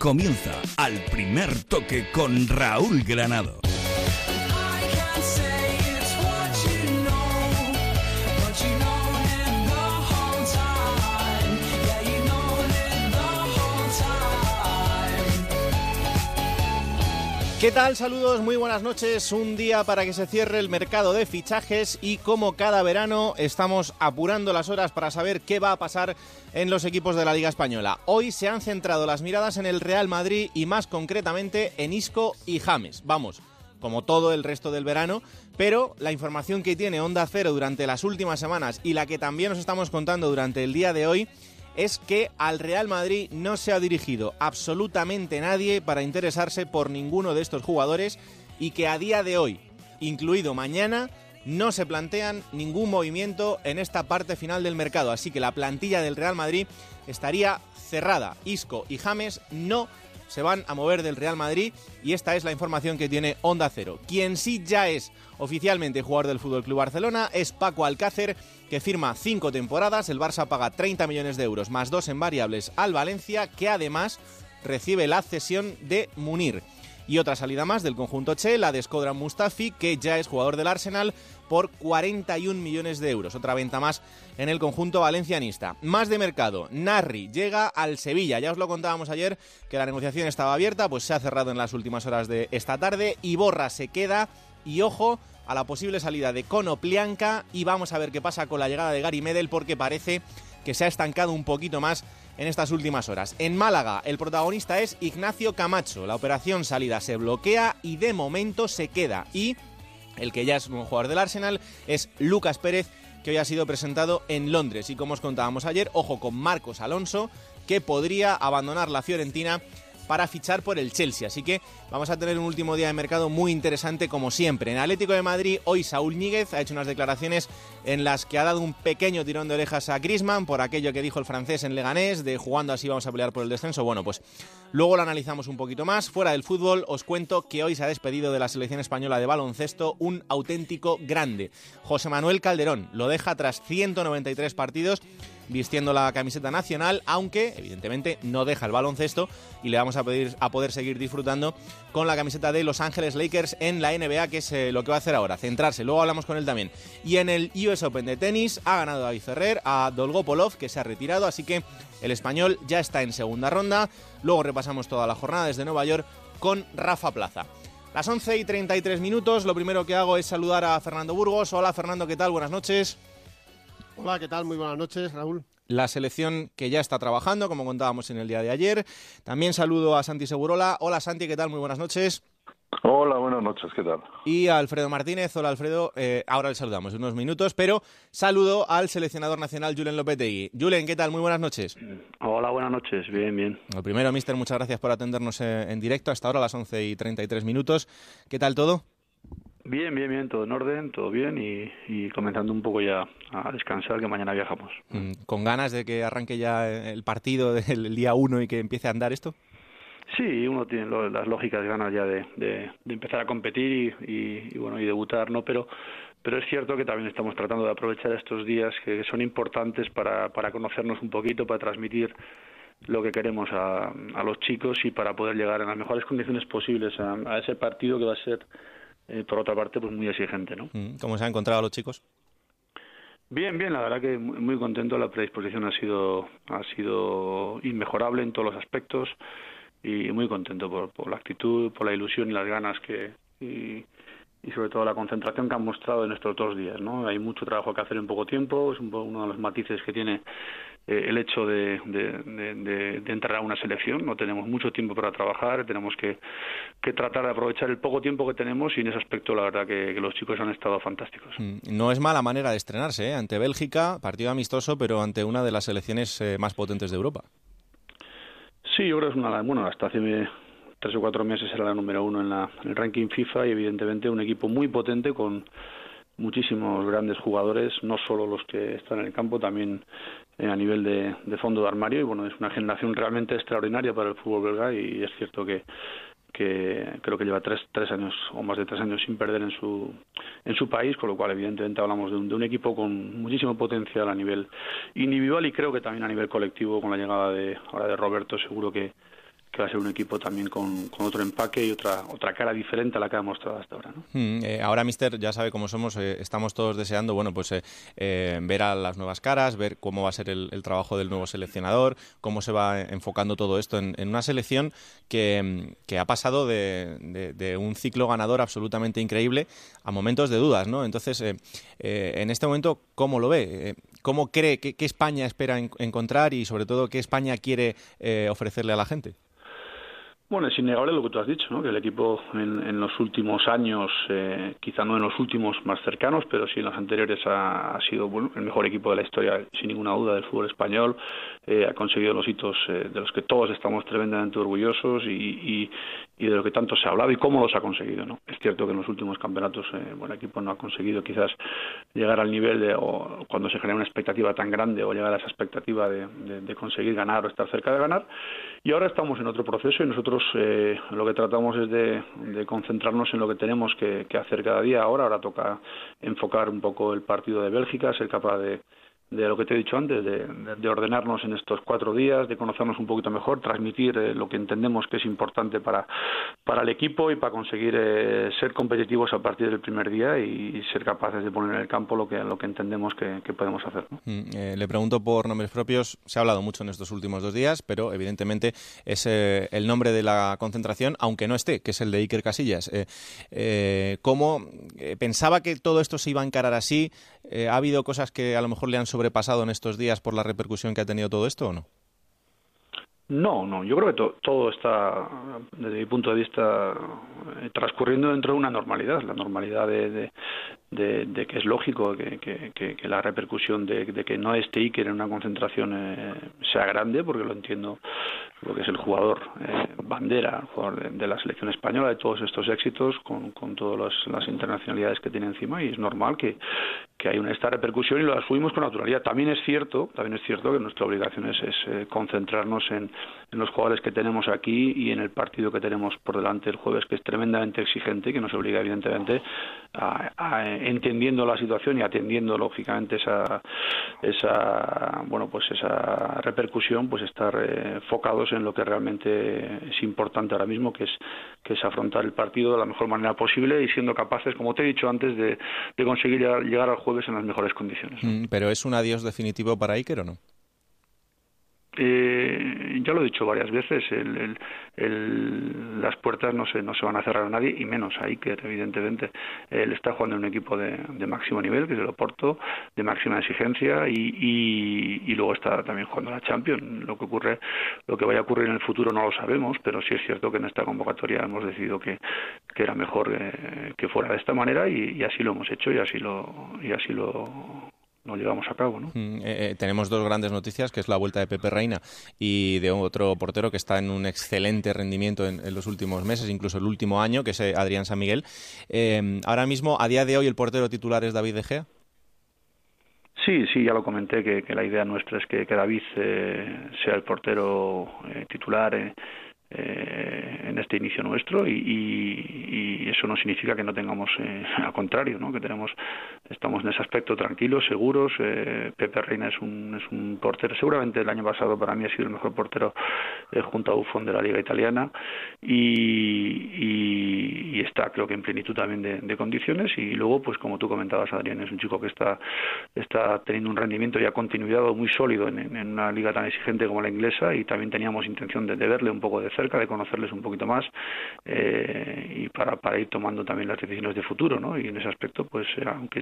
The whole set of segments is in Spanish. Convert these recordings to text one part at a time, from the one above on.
comienza al primer toque con Raúl Granado. ¿Qué tal? Saludos, muy buenas noches. Un día para que se cierre el mercado de fichajes y como cada verano estamos apurando las horas para saber qué va a pasar en los equipos de la Liga Española. Hoy se han centrado las miradas en el Real Madrid y más concretamente en Isco y James. Vamos, como todo el resto del verano, pero la información que tiene Onda Cero durante las últimas semanas y la que también nos estamos contando durante el día de hoy es que al Real Madrid no se ha dirigido absolutamente nadie para interesarse por ninguno de estos jugadores y que a día de hoy, incluido mañana, no se plantean ningún movimiento en esta parte final del mercado. Así que la plantilla del Real Madrid estaría cerrada. Isco y James no se van a mover del Real Madrid y esta es la información que tiene Onda Cero. Quien sí ya es oficialmente jugador del Fútbol Club Barcelona es Paco Alcácer, que firma cinco temporadas. El Barça paga 30 millones de euros más dos en variables al Valencia, que además recibe la cesión de Munir. Y otra salida más del conjunto Che, la de Skodran Mustafi, que ya es jugador del Arsenal por 41 millones de euros. Otra venta más en el conjunto valencianista. Más de mercado. Narri llega al Sevilla. Ya os lo contábamos ayer que la negociación estaba abierta, pues se ha cerrado en las últimas horas de esta tarde. Y Borra se queda. Y ojo a la posible salida de Konoplianka. Y vamos a ver qué pasa con la llegada de Gary Medel, porque parece que se ha estancado un poquito más en estas últimas horas. En Málaga, el protagonista es Ignacio Camacho. La operación salida se bloquea y de momento se queda. Y el que ya es un jugador del Arsenal es Lucas Pérez, que hoy ha sido presentado en Londres. Y como os contábamos ayer, ojo con Marcos Alonso, que podría abandonar la Fiorentina para fichar por el Chelsea. Así que vamos a tener un último día de mercado muy interesante como siempre. En Atlético de Madrid hoy Saúl Níguez ha hecho unas declaraciones en las que ha dado un pequeño tirón de orejas a Grisman por aquello que dijo el francés en Leganés de jugando así vamos a pelear por el descenso. Bueno, pues luego lo analizamos un poquito más. Fuera del fútbol os cuento que hoy se ha despedido de la selección española de baloncesto un auténtico grande. José Manuel Calderón lo deja tras 193 partidos vistiendo la camiseta nacional, aunque evidentemente no deja el baloncesto y le vamos a, pedir, a poder seguir disfrutando con la camiseta de Los Ángeles Lakers en la NBA, que es eh, lo que va a hacer ahora, centrarse. Luego hablamos con él también. Y en el US Open de tenis ha ganado David Ferrer a Dolgopolov, que se ha retirado, así que el español ya está en segunda ronda. Luego repasamos toda la jornada desde Nueva York con Rafa Plaza. Las 11 y 33 minutos, lo primero que hago es saludar a Fernando Burgos. Hola Fernando, ¿qué tal? Buenas noches. Hola, ¿qué tal? Muy buenas noches, Raúl. La selección que ya está trabajando, como contábamos en el día de ayer. También saludo a Santi Segurola. Hola Santi, ¿qué tal? Muy buenas noches. Hola, buenas noches, ¿qué tal? Y a Alfredo Martínez. Hola Alfredo, eh, ahora le saludamos en unos minutos, pero saludo al seleccionador nacional Julen Lopetegui. Julen, ¿qué tal? Muy buenas noches. Hola, buenas noches, bien, bien. Lo primero, mister, muchas gracias por atendernos eh, en directo hasta ahora a las 11 y 33 minutos. ¿Qué tal todo? Bien, bien, bien, todo en orden, todo bien y, comenzando un poco ya a descansar que mañana viajamos. Mm, ¿Con ganas de que arranque ya el partido del día uno y que empiece a andar esto? Sí, uno tiene las lógicas ganas ya de, empezar a competir y, bueno y debutar, ¿no? Pero pero es cierto que también estamos tratando de aprovechar estos días que son importantes para, para conocernos un poquito, para transmitir lo que queremos a, a los chicos y para poder llegar en las mejores condiciones posibles a, a ese partido que va a ser eh, por otra parte, pues muy exigente, ¿no? Mm, ¿Cómo se han encontrado los chicos? Bien, bien, la verdad que muy contento. La predisposición ha sido ha sido inmejorable en todos los aspectos y muy contento por, por la actitud, por la ilusión y las ganas que y, y sobre todo la concentración que han mostrado en estos dos días, ¿no? Hay mucho trabajo que hacer en poco tiempo, es uno de los matices que tiene eh, el hecho de, entrar a una selección. No tenemos mucho tiempo para trabajar, tenemos que, tratar de aprovechar el poco tiempo que tenemos y en ese aspecto la verdad que, los chicos han estado fantásticos. Mm, no es mala manera de estrenarse, ¿eh? ante Bélgica, partido amistoso, pero ante una de las selecciones eh, más potentes de Europa. Sí, yo creo que es una... Bueno, hasta hace tres o cuatro meses era la número uno en, la, en el ranking FIFA y evidentemente un equipo muy potente con muchísimos grandes jugadores, no solo los que están en el campo, también eh, a nivel de, fondo de armario y bueno, es una generación realmente extraordinaria para el fútbol belga y es cierto que que creo que lleva tres, tres años o más de tres años sin perder en su en su país, con lo cual evidentemente hablamos de un, de un equipo con muchísimo potencial a nivel individual y creo que también a nivel colectivo con la llegada de ahora de Roberto seguro que que va a ser un equipo también con, otro empaque y otra otra cara diferente a la que ha mostrado hasta ahora. ¿no? Mm, eh, ahora, Mister, ya sabe cómo somos, eh, estamos todos deseando bueno, pues, eh, ver a las nuevas caras, ver cómo va a ser el, trabajo del nuevo seleccionador, cómo se va enfocando todo esto en, una selección que, que ha pasado de, un ciclo ganador absolutamente increíble a momentos de dudas. ¿no? Entonces, en este momento, ¿cómo lo ve? ¿Cómo cree que, España espera en, encontrar y, sobre todo, qué España quiere ofrecerle a la gente? Bueno, es innegable lo que tú has dicho, ¿no? que el equipo en, en los últimos años, eh, quizá no en los últimos más cercanos, pero sí en los anteriores ha, ha sido bueno, el mejor equipo de la historia, sin ninguna duda, del fútbol español. Eh, ha conseguido los hitos eh, de los que todos estamos tremendamente orgullosos y, y, de lo que tanto se ha hablado y cómo los ha conseguido. ¿no? Es cierto que en los últimos campeonatos eh, bueno, el equipo no ha conseguido quizás llegar al nivel de, o cuando se genera una expectativa tan grande o llegar a esa expectativa de, de, de conseguir ganar o estar cerca de ganar. Y ahora estamos en otro proceso y nosotros eh, lo que tratamos es de, de, concentrarnos en lo que tenemos que, que, hacer cada día ahora. Ahora toca enfocar un poco el partido de Bélgica, ser capaz de, de lo que te he dicho antes, de, de, ordenarnos en estos cuatro días, de conocernos un poquito mejor, transmitir eh, lo que entendemos que es importante para, para el equipo y para conseguir eh, ser competitivos a partir del primer día y, ser capaces de poner en el campo lo que, lo que entendemos que, podemos hacer. Mm, eh, le pregunto por nombres propios, se ha hablado mucho en estos últimos dos días, pero evidentemente es eh, el nombre de la concentración, aunque no esté, que es el de Iker Casillas. ¿Cómo pensaba que todo esto se iba a encarar así? ¿Ha habido cosas que a lo mejor le han sobrepasado en estos días por la repercusión que ha tenido todo esto o no? No, no, yo creo que to todo está, desde mi punto de vista, eh, transcurriendo dentro de una normalidad, la normalidad de, de, de que es lógico que, que, que, que la repercusión de, que no esté Iker en una concentración eh, sea grande, porque lo entiendo, porque es el jugador eh, bandera, el jugador de, la selección española, de todos estos éxitos, con, con todas las, las internacionalidades que tiene encima, y es normal que, que hay una, esta repercusión y lo asumimos con naturalidad. También es cierto, también es cierto que nuestra obligación es, es eh, concentrarnos en, en los jugadores que tenemos aquí y en el partido que tenemos por delante el jueves, que es tremendamente exigente y que nos obliga evidentemente a entendiendo la situación y atendiendo lógicamente esa esa bueno pues esa repercusión pues estar eh, focados en lo que realmente es importante ahora mismo que es que es afrontar el partido de la mejor manera posible y siendo capaces como te he dicho antes de, de conseguir llegar al jueves en las mejores condiciones. Mm, pero es un adiós definitivo para Iker o no eh, ya lo he dicho varias veces, el, las puertas no se, no se van a cerrar a nadie, y menos a Iker, evidentemente. Él está jugando en un equipo de, de máximo nivel, que es el Oporto, de máxima exigencia, y, luego está también jugando la Champions. Lo que ocurre, lo que vaya a ocurrir en el futuro no lo sabemos, pero sí es cierto que en esta convocatoria hemos decidido que, que era mejor eh, que fuera de esta manera, y, y así lo hemos hecho, y así lo, y así lo no llevamos a cabo. ¿no? Mm, eh, eh, tenemos dos grandes noticias, que es la vuelta de Pepe Reina y de otro portero que está en un excelente rendimiento en, en los últimos meses, incluso el último año, que es eh, Adrián San Miguel. Eh, ahora mismo, a día de hoy, el portero titular es David De Gea. Sí, sí, ya lo comenté, que, que la idea nuestra es que, que David sea el portero titular. Eh, eh, en este inicio nuestro y, y, y, eso no significa que no tengamos eh, al contrario no que tenemos estamos en ese aspecto tranquilos seguros. Eh, Pepe Reina es un es un portero seguramente el año pasado para mí ha sido el mejor portero eh, junto a Buffon de la liga italiana. Y, y, está creo que en plenitud también de, condiciones. Y luego pues como tú comentabas Adrián es un chico que está está teniendo un rendimiento ya continuidad muy sólido en, en una liga tan exigente como la inglesa. Y también teníamos intención de, de verle un poco de cerca, de conocerles un poquito más eh, y para, para ir tomando también las decisiones de futuro, ¿no? Y en ese aspecto, pues eh, aunque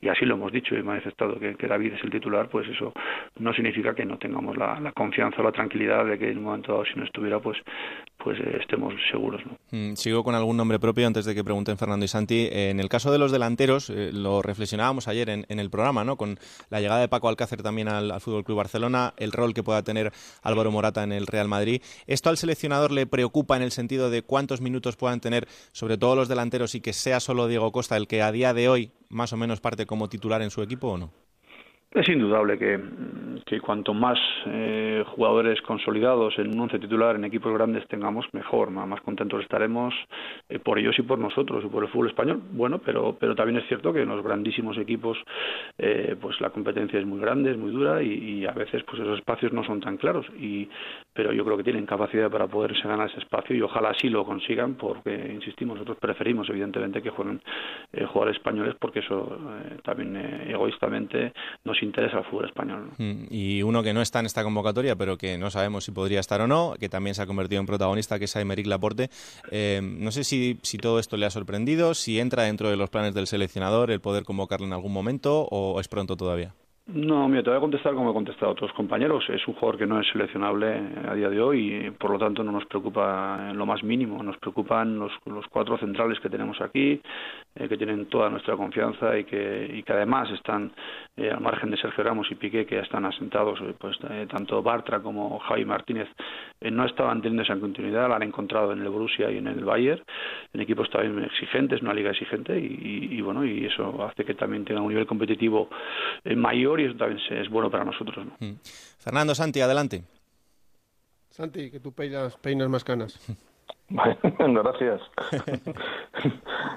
y así lo hemos dicho y manifestado, que, que David es el titular, pues eso no significa que no tengamos la, confianza o la tranquilidad de que en un momento dado, si no estuviera, pues, pues eh, estemos seguros, ¿no? Mm, sigo con algún nombre propio antes de que pregunten Fernando y Santi. En el caso de los delanteros, eh, lo reflexionábamos ayer en, en, el programa, ¿no? Con la llegada de Paco Alcácer también al, al Fútbol Club Barcelona, el rol que pueda tener Álvaro Morata en el Real Madrid. Esto al seleccionador le preocupa en el sentido de cuántos minutos puedan tener, sobre todo los delanteros, y que sea solo Diego Costa el que a día de hoy más o menos parte como titular en su equipo o no? Es indudable que, que cuanto más eh, jugadores consolidados en un once titular en equipos grandes tengamos, mejor, más contentos estaremos eh, por ellos y por nosotros y por el fútbol español. Bueno, pero, pero también es cierto que en los grandísimos equipos eh, pues la competencia es muy grande, es muy dura y, a veces pues esos espacios no son tan claros. Y, pero yo creo que tienen capacidad para poderse ganar ese espacio y ojalá así lo consigan porque, insistimos, nosotros preferimos evidentemente que jueguen jugadores españoles porque eso también egoístamente nos interesa el fútbol español. Mm, y uno que no está en esta convocatoria, pero que no sabemos si podría estar o no, que también se ha convertido en protagonista, que es Aymeric Laporte. Eh, no sé si, si todo esto le ha sorprendido, si entra dentro de los planes del seleccionador el poder convocarle en algún momento o es pronto todavía. No, mira, te voy a contestar como he contestado a otros compañeros. Es un jugador que no es seleccionable a día de hoy y por lo tanto no nos preocupa lo más mínimo. Nos preocupan los cuatro centrales que tenemos aquí, eh, que tienen toda nuestra confianza y que, y que además están eh, al margen de Sergio Ramos y Piqué, que ya están asentados, eh, pues tanto Bartra como Javi Martínez no estaban teniendo esa continuidad, la han encontrado en el Borussia y en el Bayern, en equipos también exigentes, una liga exigente y, y bueno, y eso hace que también tenga un nivel competitivo mayor y eso también es bueno para nosotros. Mm. Fernando Santi, adelante. Santi, que tú peinas, peinas más canas. Gracias.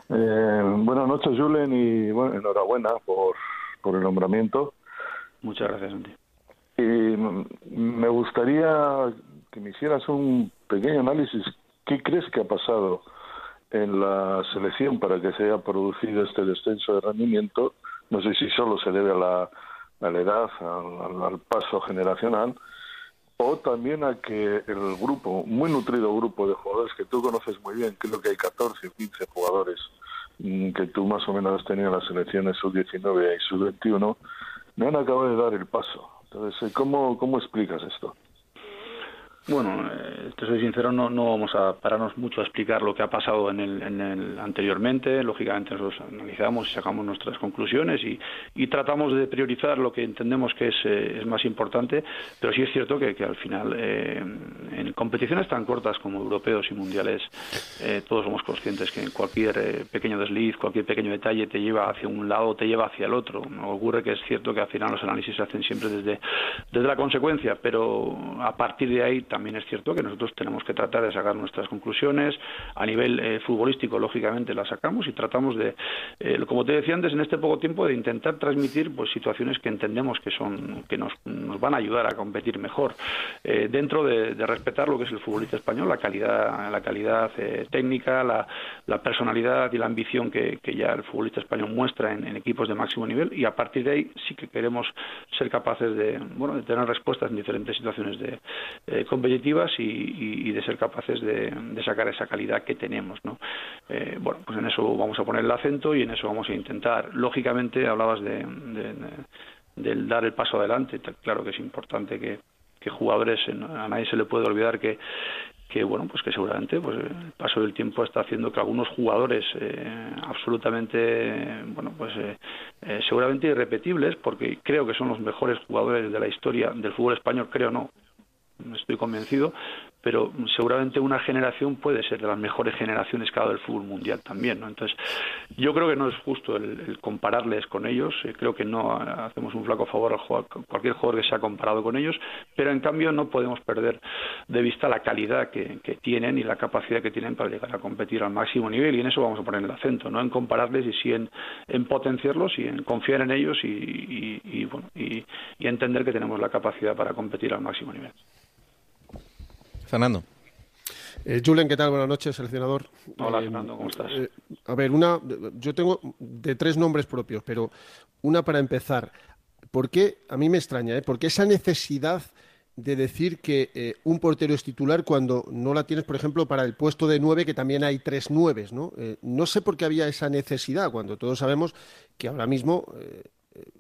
eh, buenas noches, Julen, y bueno, enhorabuena por, por el nombramiento. Muchas gracias, Santi. Y me gustaría que me hicieras un pequeño análisis. ¿Qué crees que ha pasado en la selección para que se haya producido este descenso de rendimiento? No sé si solo se debe a la a la edad, al, paso generacional, o también a que el grupo, muy nutrido grupo de jugadores que tú conoces muy bien, creo que hay 14 o 15 jugadores mm, que tú más o menos has tenido en las selecciones sub-19 y sub-21, no han acabado de dar el paso. Entonces, ¿cómo, cómo explicas esto? Bueno, eh, te soy sincero, no, vamos a pararnos mucho a explicar lo que ha pasado en el, en el anteriormente. Lógicamente nosotros analizamos y sacamos nuestras conclusiones y, y tratamos de priorizar lo que entendemos que es, eh, más importante, pero sí es cierto que, al final eh, en competiciones tan cortas como europeos y mundiales todos somos conscientes que cualquier pequeño desliz, cualquier pequeño detalle te lleva hacia un lado te lleva hacia el otro. Ocurre que es cierto que al final los análisis se hacen siempre desde, desde la consecuencia, pero a partir de ahí también es cierto que nosotros tenemos que tratar de sacar nuestras conclusiones. A nivel eh, futbolístico, lógicamente, las sacamos y tratamos de, eh, como te decía antes, en este poco tiempo, de intentar transmitir pues situaciones que entendemos que son que nos, nos van a ayudar a competir mejor. Eh, dentro de, respetar lo que es el futbolista español, la calidad, la calidad técnica, la, personalidad y la ambición que, que ya el futbolista español muestra en, equipos de máximo nivel. Y a partir de ahí sí que queremos ser capaces de bueno de tener respuestas en diferentes situaciones de competitivas y, de ser capaces de, sacar esa calidad que tenemos. ¿no? Eh, bueno, pues en eso vamos a poner el acento y en eso vamos a intentar. Lógicamente, hablabas de, del dar el paso adelante. Claro que es importante que, que jugadores, a nadie se le puede olvidar que que bueno pues que seguramente pues el paso del tiempo está haciendo que algunos jugadores eh, absolutamente bueno pues eh, seguramente irrepetibles porque creo que son los mejores jugadores de la historia del fútbol español creo no estoy convencido, pero seguramente una generación puede ser de las mejores generaciones que ha dado el fútbol mundial también, ¿no? Entonces, yo creo que no es justo el, compararles con ellos, eh, creo que no hacemos un flaco favor a cualquier jugador que se ha comparado con ellos, pero en cambio no podemos perder de vista la calidad que, tienen y la capacidad que tienen para llegar a competir al máximo nivel y en eso vamos a poner el acento, no en compararles y sí en, potenciarlos y en confiar en ellos y, bueno, y entender que tenemos la capacidad para competir al máximo nivel. Fernando. Eh, Julen, ¿qué tal? Buenas noches, seleccionador. Hola, eh, Fernando, ¿cómo estás? Eh, a ver, una, yo tengo de tres nombres propios, pero una para empezar. ¿Por qué, a mí me extraña, ¿eh? ¿por qué esa necesidad de decir que un portero es titular cuando no la tienes, por ejemplo, para el puesto de nueve, que también hay tres nueves, ¿no? no sé por qué había esa necesidad, cuando todos sabemos que ahora mismo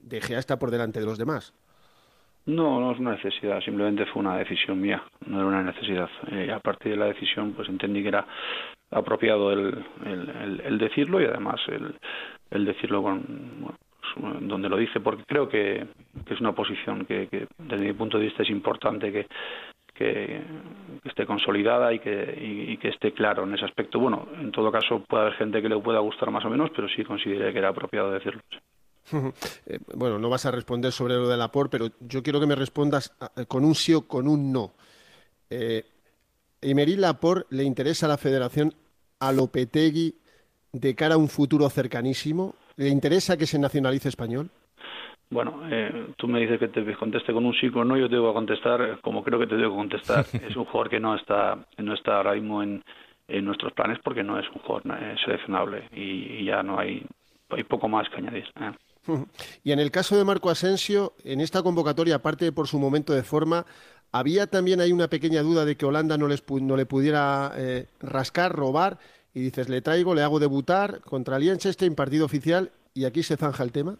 De Gea está por delante de los demás. No, no es una necesidad, simplemente fue una decisión mía, no era una necesidad. Eh, a partir de la decisión, pues entendí que era apropiado el, el, decirlo y además el, el decirlo con, pues, donde lo dice, porque creo que, es una posición que, que, desde mi punto de vista es importante que, que, esté consolidada y que, y, que esté claro en ese aspecto. Bueno, en todo caso puede haber gente que le pueda gustar más o menos, pero sí consideré que era apropiado decirlo. Eh, bueno, no vas a responder sobre lo del Laporte, pero yo quiero que me respondas eh, con un sí o con un no. Eh, ¿Emery Laporte le interesa a la federación a Lopetegui de cara a un futuro cercanísimo? ¿Le interesa que se nacionalice español? Bueno, eh, tú me dices que te conteste con un sí o no, yo te voy a contestar como creo que te debo contestar. es un jugador que no está, no está ahora mismo en, en nuestros planes porque no es un jugador eh, seleccionable y, y, ya no hay, hay poco más que añadir. ¿eh? Y en el caso de Marco Asensio, en esta convocatoria, aparte por su momento de forma, había también ahí una pequeña duda de que Holanda no, les, no le pudiera eh, rascar, robar, y dices, le traigo, le hago debutar contra Liechtenstein, partido oficial, y aquí se zanja el tema.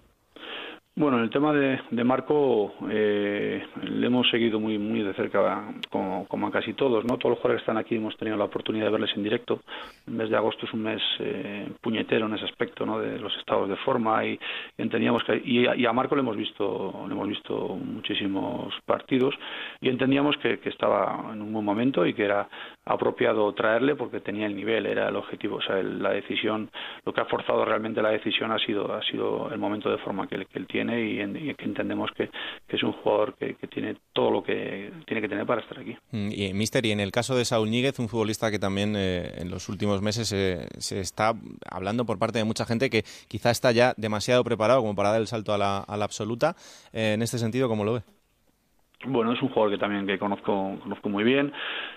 Bueno, en el tema de, de Marco eh, le hemos seguido muy muy de cerca, como, a casi todos, ¿no? Todos los jugadores que están aquí hemos tenido la oportunidad de verles en directo. El mes de agosto es un mes eh, puñetero en ese aspecto, ¿no? De los estados de forma y, entendíamos que y a, Marco le hemos visto le hemos visto muchísimos partidos y entendíamos que, que estaba en un buen momento y que era apropiado traerle porque tenía el nivel, era el objetivo, o sea, el, la decisión, lo que ha forzado realmente la decisión ha sido ha sido el momento de forma que, que él tiene y, en, y que entendemos que, que, es un jugador que, que, tiene todo lo que tiene que tener para estar aquí. Mm, y Mister, y en el caso de Saúl Ñíguez, un futbolista que también eh, en los últimos meses eh, se está hablando por parte de mucha gente que quizá está ya demasiado preparado como para dar el salto a la, a la absoluta. Eh, en este sentido, ¿cómo lo ve? Bueno, es un jugador que también que conozco, conozco muy bien.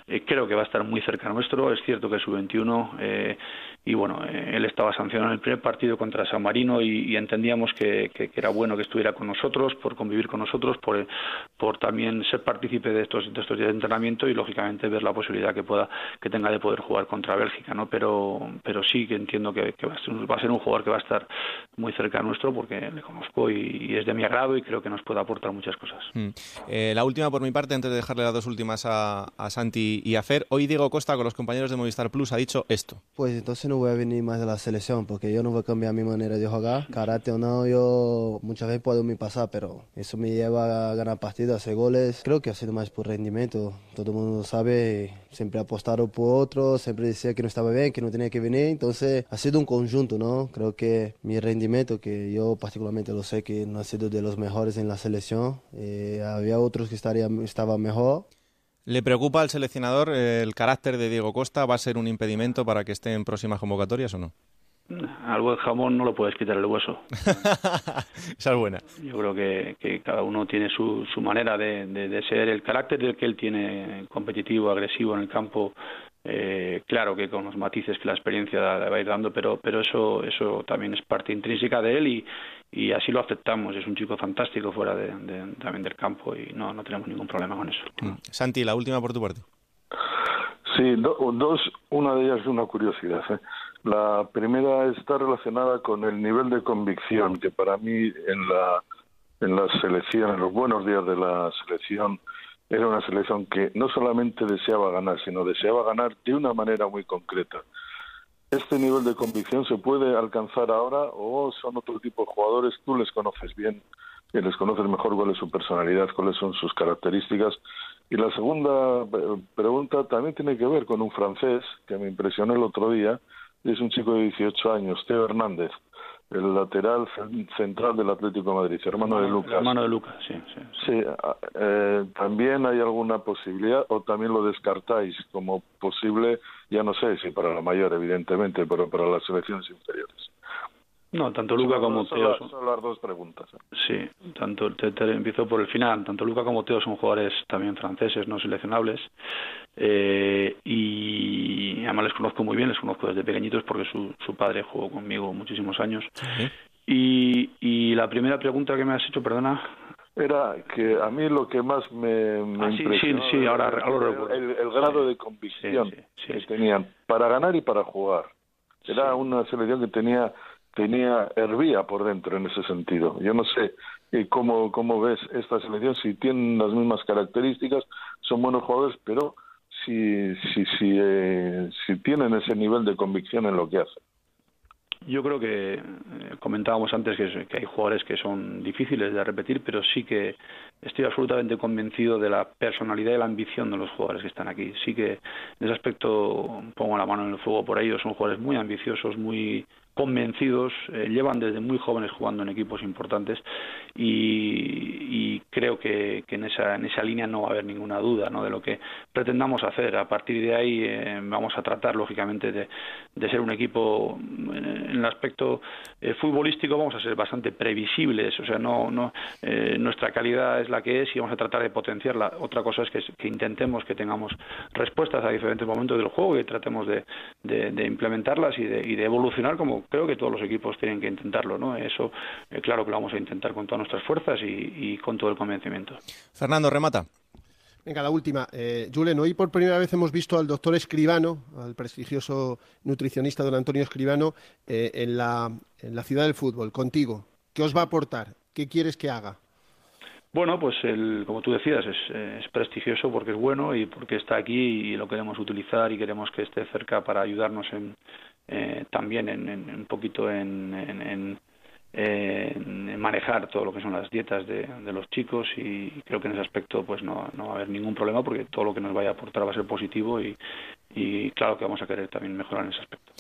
Eh, creo que va a estar muy cerca nuestro. Es cierto que es su 21 eh, y bueno, eh, él estaba sancionado en el primer partido contra San Marino y, entendíamos que, que, era bueno que estuviera con nosotros, por convivir con nosotros, por, por también ser partícipe de estos, de estos días de entrenamiento y lógicamente ver la posibilidad que pueda que tenga de poder jugar contra Bélgica, ¿no? Pero, pero sí que entiendo que, va, a ser, va, a ser, un jugador que va a estar muy cerca nuestro porque le conozco y, y es de mi agrado y creo que nos puede aportar muchas cosas. Mm. Eh, la última por mi parte, antes de dejarle las dos últimas a, a Santi y a Fer. Hoy Diego Costa con los compañeros de Movistar Plus ha dicho esto. Pues entonces no voy a venir más de la selección porque yo no voy a cambiar mi manera de jugar. Karate o no, yo muchas veces puedo me pasar, pero eso me lleva a ganar partidas, hacer goles. Creo que ha sido más por rendimiento. Todo el mundo sabe, siempre apostaron por otro, siempre decía que no estaba bien, que no tenía que venir. Entonces ha sido un conjunto, ¿no? Creo que mi rendimiento, que yo particularmente lo sé que no ha sido de los mejores en la selección, eh, había otros que estaría, estaba mejor. ¿Le preocupa al seleccionador el carácter de Diego Costa? ¿Va a ser un impedimento para que esté en próximas convocatorias o no? Al buen jamón no lo puedes quitar el hueso. Esa es buena. Yo creo que, que cada uno tiene su, su manera de, de, de, ser, el carácter del que él tiene competitivo, agresivo en el campo. Eh, claro que con los matices que la experiencia le va a ir dando, pero, pero eso, eso también es parte intrínseca de él y, y así lo aceptamos. Es un chico fantástico fuera de, de, también del campo y no, no tenemos ningún problema con eso. Mm. Santi, la última por tu parte. Sí, do, dos, una de ellas es una curiosidad. ¿eh? La primera está relacionada con el nivel de convicción que para mí en la en la selección, en los buenos días de la selección, era una selección que no solamente deseaba ganar, sino deseaba ganar de una manera muy concreta. ¿Este nivel de convicción se puede alcanzar ahora o son otro tipo de jugadores? Tú les conoces bien y les conoces mejor cuál es su personalidad, cuáles son sus características. Y la segunda pregunta también tiene que ver con un francés que me impresionó el otro día, es un chico de 18 años, Teo Hernández, el lateral central del Atlético de Madrid, hermano, de Lucas. Hermano de Lucas, sí. sí, sí eh, ¿También hay alguna posibilidad o también lo descartáis como posible, ya no sé si para la mayor, evidentemente, pero para las selecciones inferiores? No, tanto Luca como Teo. Son, son las dos preguntas. ¿eh? Sí, tanto te, te, empiezo por el final. Tanto Luca como Teo son jugadores también franceses, no seleccionables. Eh, y además les conozco muy bien, les conozco desde pequeñitos porque su, su padre jugó conmigo muchísimos años. ¿Sí? Y, y la primera pregunta que me has hecho, perdona. Era que a mí lo que más me, me ah, sí, impresionó sí, sí, ahora, ahora recuerdo. El, el, grado de convicción que tenían para ganar y para jugar. Era una selección que tenía tenía hervía por dentro en ese sentido. Yo no sé eh, cómo, cómo ves esta selección, si tienen las mismas características, son buenos jugadores, pero si, si, si, eh, si tienen ese nivel de convicción en lo que hacen. Yo creo que eh, comentábamos antes que, hay jugadores que son difíciles de repetir, pero sí que estoy absolutamente convencido de la personalidad y la ambición de los jugadores que están aquí. Sí que en ese aspecto pongo la mano en el fuego por ellos. Son jugadores muy ambiciosos, muy convencidos, eh, llevan desde muy jóvenes jugando en equipos importantes y, creo que, en, esa, en esa línea no va a haber ninguna duda ¿no? de lo que pretendamos hacer. A partir de ahí eh, vamos a tratar, lógicamente, de, ser un equipo en el aspecto eh, futbolístico, vamos a ser bastante previsibles, o sea, no, no nuestra calidad es la que es y vamos a tratar de potenciarla. Otra cosa es que, intentemos que tengamos respuestas a diferentes momentos del juego y tratemos de, de, implementarlas y de, y de evolucionar como creo que todos los equipos tienen que intentarlo, ¿no? Eso, eh, claro que lo vamos a intentar con todas nuestras fuerzas y, con todo el convencimiento. Fernando, remata. Venga, la última. Eh, Julen, hoy por primera vez hemos visto al doctor Escribano, al prestigioso nutricionista don Antonio Escribano, eh, en, la, en la ciudad del fútbol, contigo. ¿Qué os va a aportar? ¿Qué quieres que haga? Bueno, pues el, como tú decías, es, es, prestigioso porque es bueno y porque está aquí y lo queremos utilizar y queremos que esté cerca para ayudarnos en, eh, también en, un poquito en, en, manejar todo lo que son las dietas de, los chicos y creo que en ese aspecto pues no, no va a haber ningún problema porque todo lo que nos vaya a aportar va a ser positivo y, y claro que vamos a querer también mejorar en ese aspecto.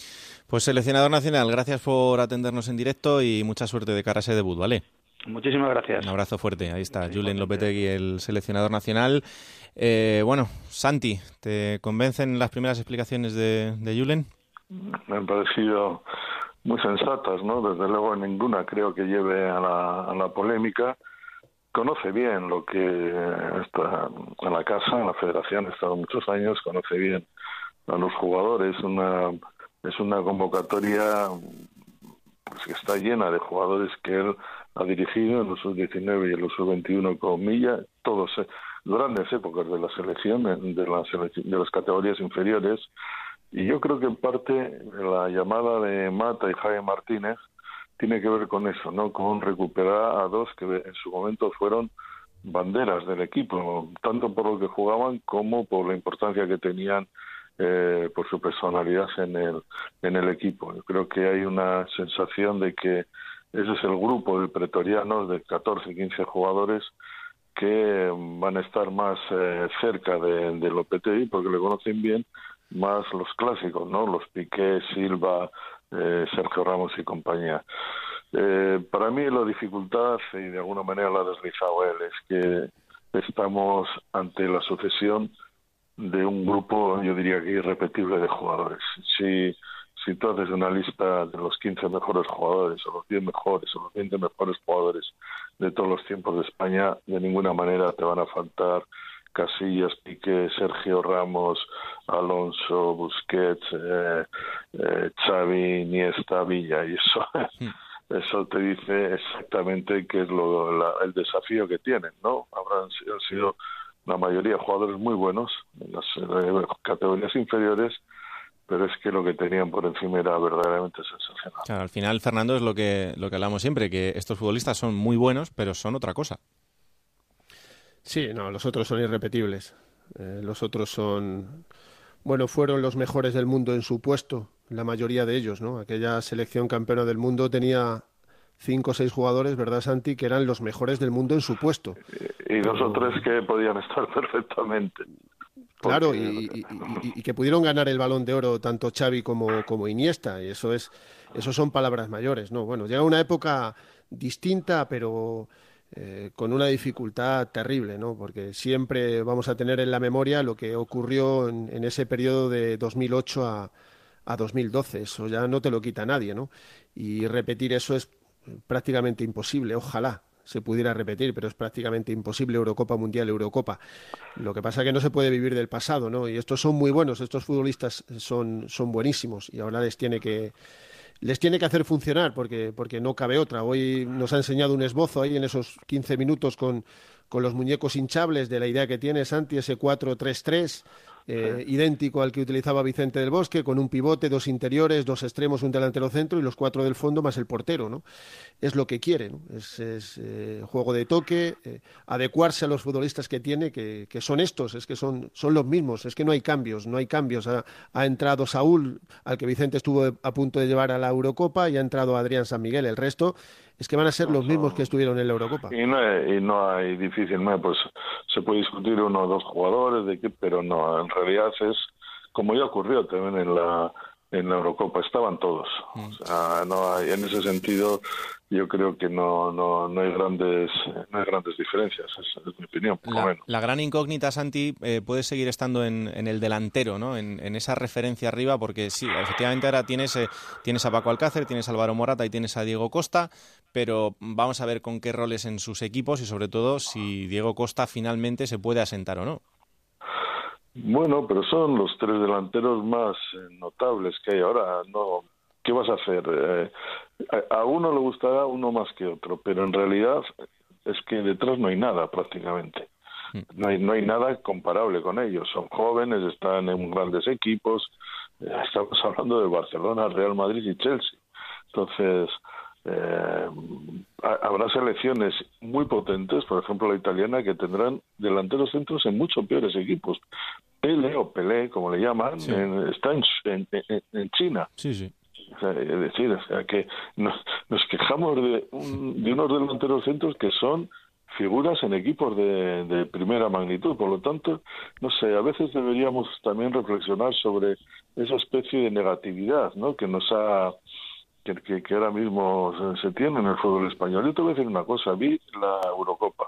Pues seleccionador nacional, gracias por atendernos en directo y mucha suerte de cara a ese debut, ¿vale? Muchísimas gracias. Un abrazo fuerte. Ahí está, Julen Lopetegui, el seleccionador nacional. Eh, bueno, Santi, ¿te convencen las primeras explicaciones de, de Julen? Me han parecido muy sensatas, ¿no? Desde luego ninguna creo que lleve a la, polémica. Conoce bien lo que está en la casa, en la federación, ha estado muchos años, conoce bien a los jugadores. Una, es una convocatoria pues, que está llena de jugadores que él ha dirigido en los sub-19 y en los sub-21 con Milla, todos eh, grandes épocas de la selección, de, la de las categorías inferiores y yo creo que en parte la llamada de Mata y Jaime Martínez tiene que ver con eso, ¿no? Con recuperar a dos que en su momento fueron banderas del equipo, tanto por lo que jugaban como por la importancia que tenían eh, por su personalidad en el, en el equipo. Yo creo que hay una sensación de que ese es el grupo de pretorianos de 14, 15 jugadores que van a estar más eh, cerca de, de Lopetegui porque le conocen bien más los clásicos, ¿no? Los Piqué, Silva, eh, Sergio Ramos y compañía. Eh, para mí la dificultad, y de alguna manera la ha deslizado él, es que estamos ante la sucesión de un grupo, yo diría que irrepetible de jugadores. Si, si tú haces una lista de los 15 mejores jugadores, o los 10 mejores, o los 20 mejores jugadores de todos los tiempos de España, de ninguna manera te van a faltar Casillas, Piqué, Sergio Ramos, Alonso, Busquets, eh, eh, Xavi, Iniesta, Villa, y eso, eso te dice exactamente qué es lo, el desafío que tienen, ¿no? Habrán sido, sido la mayoría de jugadores muy buenos en las eh, categorías inferiores, pero es que lo que tenían por encima era verdaderamente sensacional. al final, Fernando, es lo que, lo que hablamos siempre, que estos futbolistas son muy buenos, pero son otra cosa. Sí, no, los otros son irrepetibles. Eh, los otros son, bueno, fueron los mejores del mundo en su puesto, la mayoría de ellos, ¿no? Aquella selección campeona del mundo tenía cinco o seis jugadores, ¿verdad, Santi?, que eran los mejores del mundo en su puesto. Y dos o tres que podían estar perfectamente. Claro, y, que pudieron ganar el balón de oro tanto Xavi como, como Iniesta, y eso es, eso son palabras mayores, ¿no? Bueno, llega una época distinta, pero eh, con una dificultad terrible, ¿no? Porque siempre vamos a tener en la memoria lo que ocurrió en, ese periodo de 2008 a, a 2012. Eso ya no te lo quita nadie, ¿no? Y repetir eso es prácticamente imposible. Ojalá se pudiera repetir, pero es prácticamente imposible Eurocopa Mundial, Eurocopa. Lo que pasa es que no se puede vivir del pasado, ¿no? Y estos son muy buenos, estos futbolistas son, son buenísimos y ahora les tiene que les tiene que hacer funcionar porque, porque no cabe otra. Hoy nos ha enseñado un esbozo ahí en esos 15 minutos con, con los muñecos hinchables de la idea que tiene Santi, ese 4-3-3, eh, idéntico al que utilizaba Vicente del Bosque, con un pivote, dos interiores, dos extremos, un delantero centro y los cuatro del fondo más el portero, ¿no? Es lo que quiere, ¿no? Es, eh, juego de toque, eh, adecuarse a los futbolistas que tiene, que, que, son estos, es que son, son los mismos, es que no hay cambios, no hay cambios. Ha, ha, entrado Saúl, al que Vicente estuvo a punto de llevar a la Eurocopa, y ha entrado Adrián San Miguel, el resto es que van a ser los mismos que estuvieron en la Eurocopa. Y no, y no hay difícil, pues se puede discutir uno o dos jugadores, de qué, pero no, en realidad es como ya ocurrió también en la en la Eurocopa, estaban todos. Mm. O sea, no hay, en ese sentido yo creo que no, no, no hay grandes no hay grandes diferencias, es, es mi opinión, por lo La, menos. la gran incógnita, Santi, eh, puede seguir estando en, en el delantero, ¿no? En, en esa referencia arriba, porque sí, efectivamente ahora tienes, eh, tienes a Paco Alcácer, tienes a Álvaro Morata y tienes a Diego Costa, pero vamos a ver con qué roles en sus equipos y sobre todo si Diego Costa finalmente se puede asentar o no. Bueno, pero son los tres delanteros más eh, notables que hay ahora. No, ¿qué vas a hacer? Eh, a, a uno le gustará uno más que otro, pero en realidad es que detrás no hay nada prácticamente. No hay, no hay nada comparable con ellos. Son jóvenes, están en grandes equipos. Eh, estamos hablando de Barcelona, Real Madrid y Chelsea. Entonces, eh, ha- habrá selecciones muy potentes, por ejemplo la italiana, que tendrán delanteros centros en mucho peores equipos. Pele o Pelé, como le llaman, Sí. en- está en, en- en- China. Sí, sí. O sea, es decir, o sea, que nos, nos quejamos de, un- de unos delanteros centros que son figuras en equipos de, de primera magnitud. Por lo tanto, no sé, a veces deberíamos también reflexionar sobre esa especie de negatividad ¿no? que nos ha que, que ahora mismo se, se tiene en el fútbol español. Yo te voy a decir una cosa, vi la Eurocopa.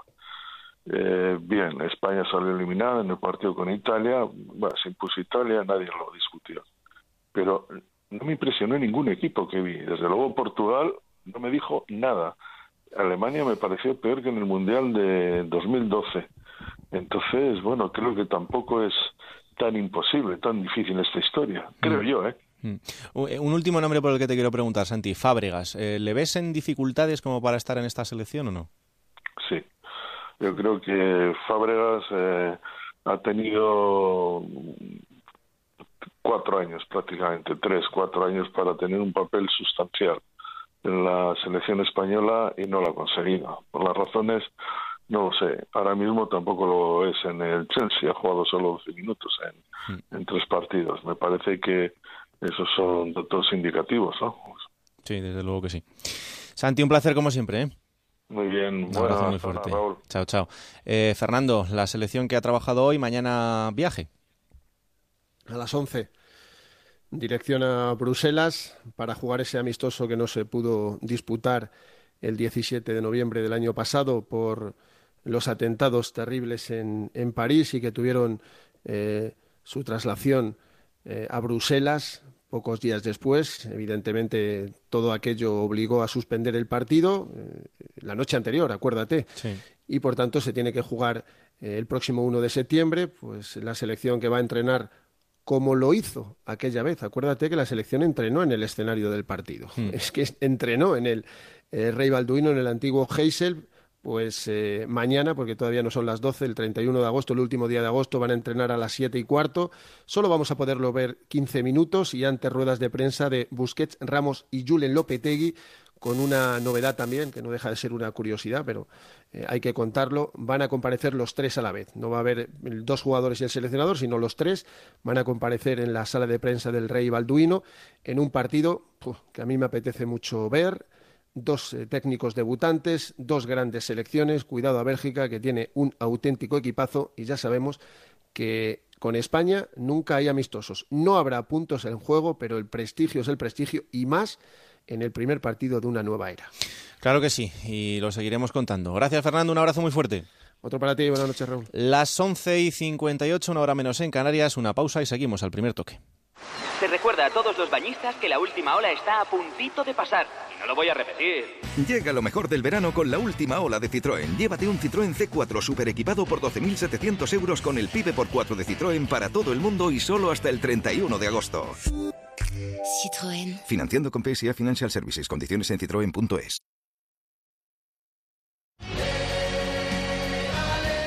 Eh, bien, España salió eliminada en el partido con Italia, bueno, se impuso Italia, nadie lo discutió. Pero no me impresionó ningún equipo que vi. Desde luego Portugal no me dijo nada. Alemania me pareció peor que en el Mundial de 2012. Entonces, bueno, creo que tampoco es tan imposible, tan difícil esta historia. Creo Mm. yo, ¿eh? Mm. Eh, Un último nombre por el que te quiero preguntar, Santi, Fábregas. Eh, ¿Le ves en dificultades como para estar en esta selección o no? Yo creo que Fábregas eh, ha tenido cuatro años prácticamente, tres, cuatro años para tener un papel sustancial en la selección española y no lo ha conseguido. Por las razones, no lo sé. Ahora mismo tampoco lo es en el Chelsea, ha jugado solo 12 minutos en, en tres partidos. Me parece que esos son datos indicativos, ¿no? Sí, desde luego que sí. Santi, un placer como siempre, ¿eh? Muy bien, Un abrazo muy fuerte. Raúl. Chao, chao. Eh, Fernando, la selección que ha trabajado hoy, mañana viaje. a las 11. Dirección a Bruselas para jugar ese amistoso que no se pudo disputar el 17 de noviembre del año pasado por los atentados terribles en, en París y que tuvieron eh, su traslación eh, a Bruselas pocos días después. Evidentemente, todo aquello obligó a suspender el partido eh, la noche anterior, acuérdate Sí. y por tanto se tiene que jugar eh, el próximo 1 de septiembre, pues la selección que va a entrenar como lo hizo aquella vez. Acuérdate que la selección entrenó en el escenario del partido. Es que entrenó en el eh, Rey Balduino, en el antiguo Heysel. Pues eh, mañana, porque todavía no son las 12, el 31 de agosto, el último día de agosto, van a entrenar a las 7 y cuarto. Solo vamos a poderlo ver 15 minutos y ante ruedas de prensa de Busquets, Ramos y Julen Lopetegui, con una novedad también, que no deja de ser una curiosidad, pero eh, hay que contarlo, van a comparecer los tres a la vez. No va a haber dos jugadores y el seleccionador, sino los tres van a comparecer en la sala de prensa del Rey Balduino en un partido que a mí me apetece mucho ver. Dos eh, técnicos debutantes, dos grandes selecciones. Cuidado a Bélgica, que tiene un auténtico equipazo y ya sabemos que con España nunca hay amistosos. No habrá puntos en juego, pero el prestigio es el prestigio y más en el primer partido de una nueva era. Claro que sí, y lo seguiremos contando. Gracias, Fernando. Un abrazo muy fuerte. Otro para ti, buenas noches, Raúl. Las 11 y 58, una hora menos en Canarias, una pausa y seguimos al primer toque. Se recuerda a todos los bañistas que la última ola está a puntito de pasar. Y no lo voy a repetir. Llega lo mejor del verano con la última ola de Citroën. Llévate un Citroën C4 super equipado por 12.700 euros con el PIB por 4 de Citroën para todo el mundo y solo hasta el 31 de agosto. Citroën. Financiando con PSA Financial Services. Condiciones en citroen.es.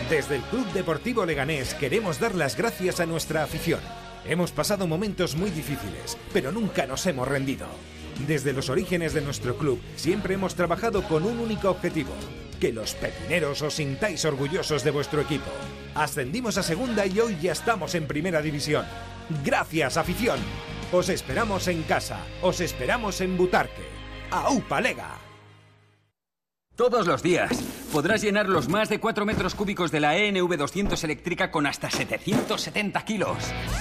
Desde el Club Deportivo Leganés queremos dar las gracias a nuestra afición. Hemos pasado momentos muy difíciles, pero nunca nos hemos rendido. Desde los orígenes de nuestro club siempre hemos trabajado con un único objetivo, que los pepineros os sintáis orgullosos de vuestro equipo. Ascendimos a segunda y hoy ya estamos en primera división. Gracias afición. Os esperamos en casa, os esperamos en Butarque. ¡Aupa Lega! Todos los días, podrás llenar los más de 4 metros cúbicos de la ENV 200 eléctrica con hasta 770 kilos.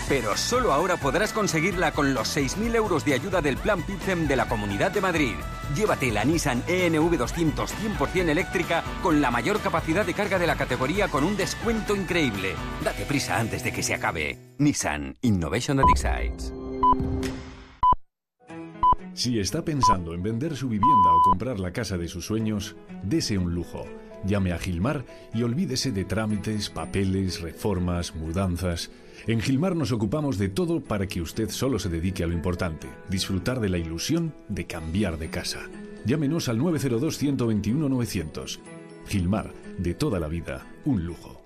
Pero solo ahora podrás conseguirla con los 6.000 euros de ayuda del Plan PIPCEM de la Comunidad de Madrid. Llévate la Nissan ENV 200 100% eléctrica con la mayor capacidad de carga de la categoría con un descuento increíble. Date prisa antes de que se acabe. Nissan Innovation that excites. Si está pensando en vender su vivienda o comprar la casa de sus sueños, dese un lujo. Llame a Gilmar y olvídese de trámites, papeles, reformas, mudanzas. En Gilmar nos ocupamos de todo para que usted solo se dedique a lo importante, disfrutar de la ilusión de cambiar de casa. Llámenos al 902 121 900. Gilmar, de toda la vida, un lujo.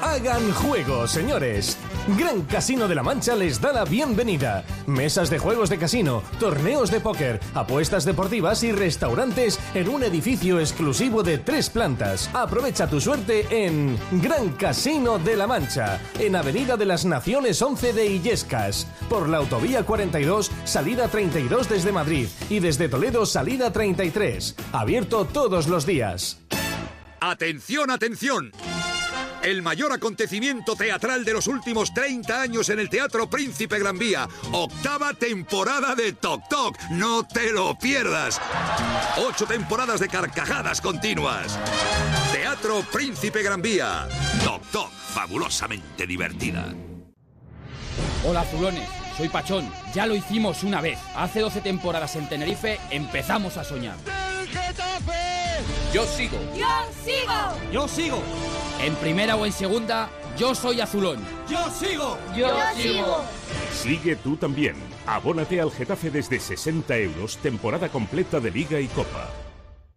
Hagan juegos, señores. Gran Casino de la Mancha les da la bienvenida. Mesas de juegos de casino, torneos de póker, apuestas deportivas y restaurantes en un edificio exclusivo de tres plantas. Aprovecha tu suerte en Gran Casino de la Mancha, en Avenida de las Naciones 11 de Illescas, por la Autovía 42, salida 32 desde Madrid y desde Toledo, salida 33. Abierto todos los días. ¡Atención, atención! El mayor acontecimiento teatral de los últimos 30 años en el Teatro Príncipe Gran Vía. Octava temporada de Toc Toc. No te lo pierdas. Ocho temporadas de carcajadas continuas. Teatro Príncipe Gran Vía. Toc Toc. Fabulosamente divertida. Hola azulones, soy Pachón. Ya lo hicimos una vez. Hace 12 temporadas en Tenerife empezamos a soñar. Yo sigo. Yo sigo. Yo sigo. En primera o en segunda, yo soy azulón. Yo sigo. Yo, sigo. Sigue tú también. Abónate al Getafe desde 60 euros, temporada completa de Liga y Copa.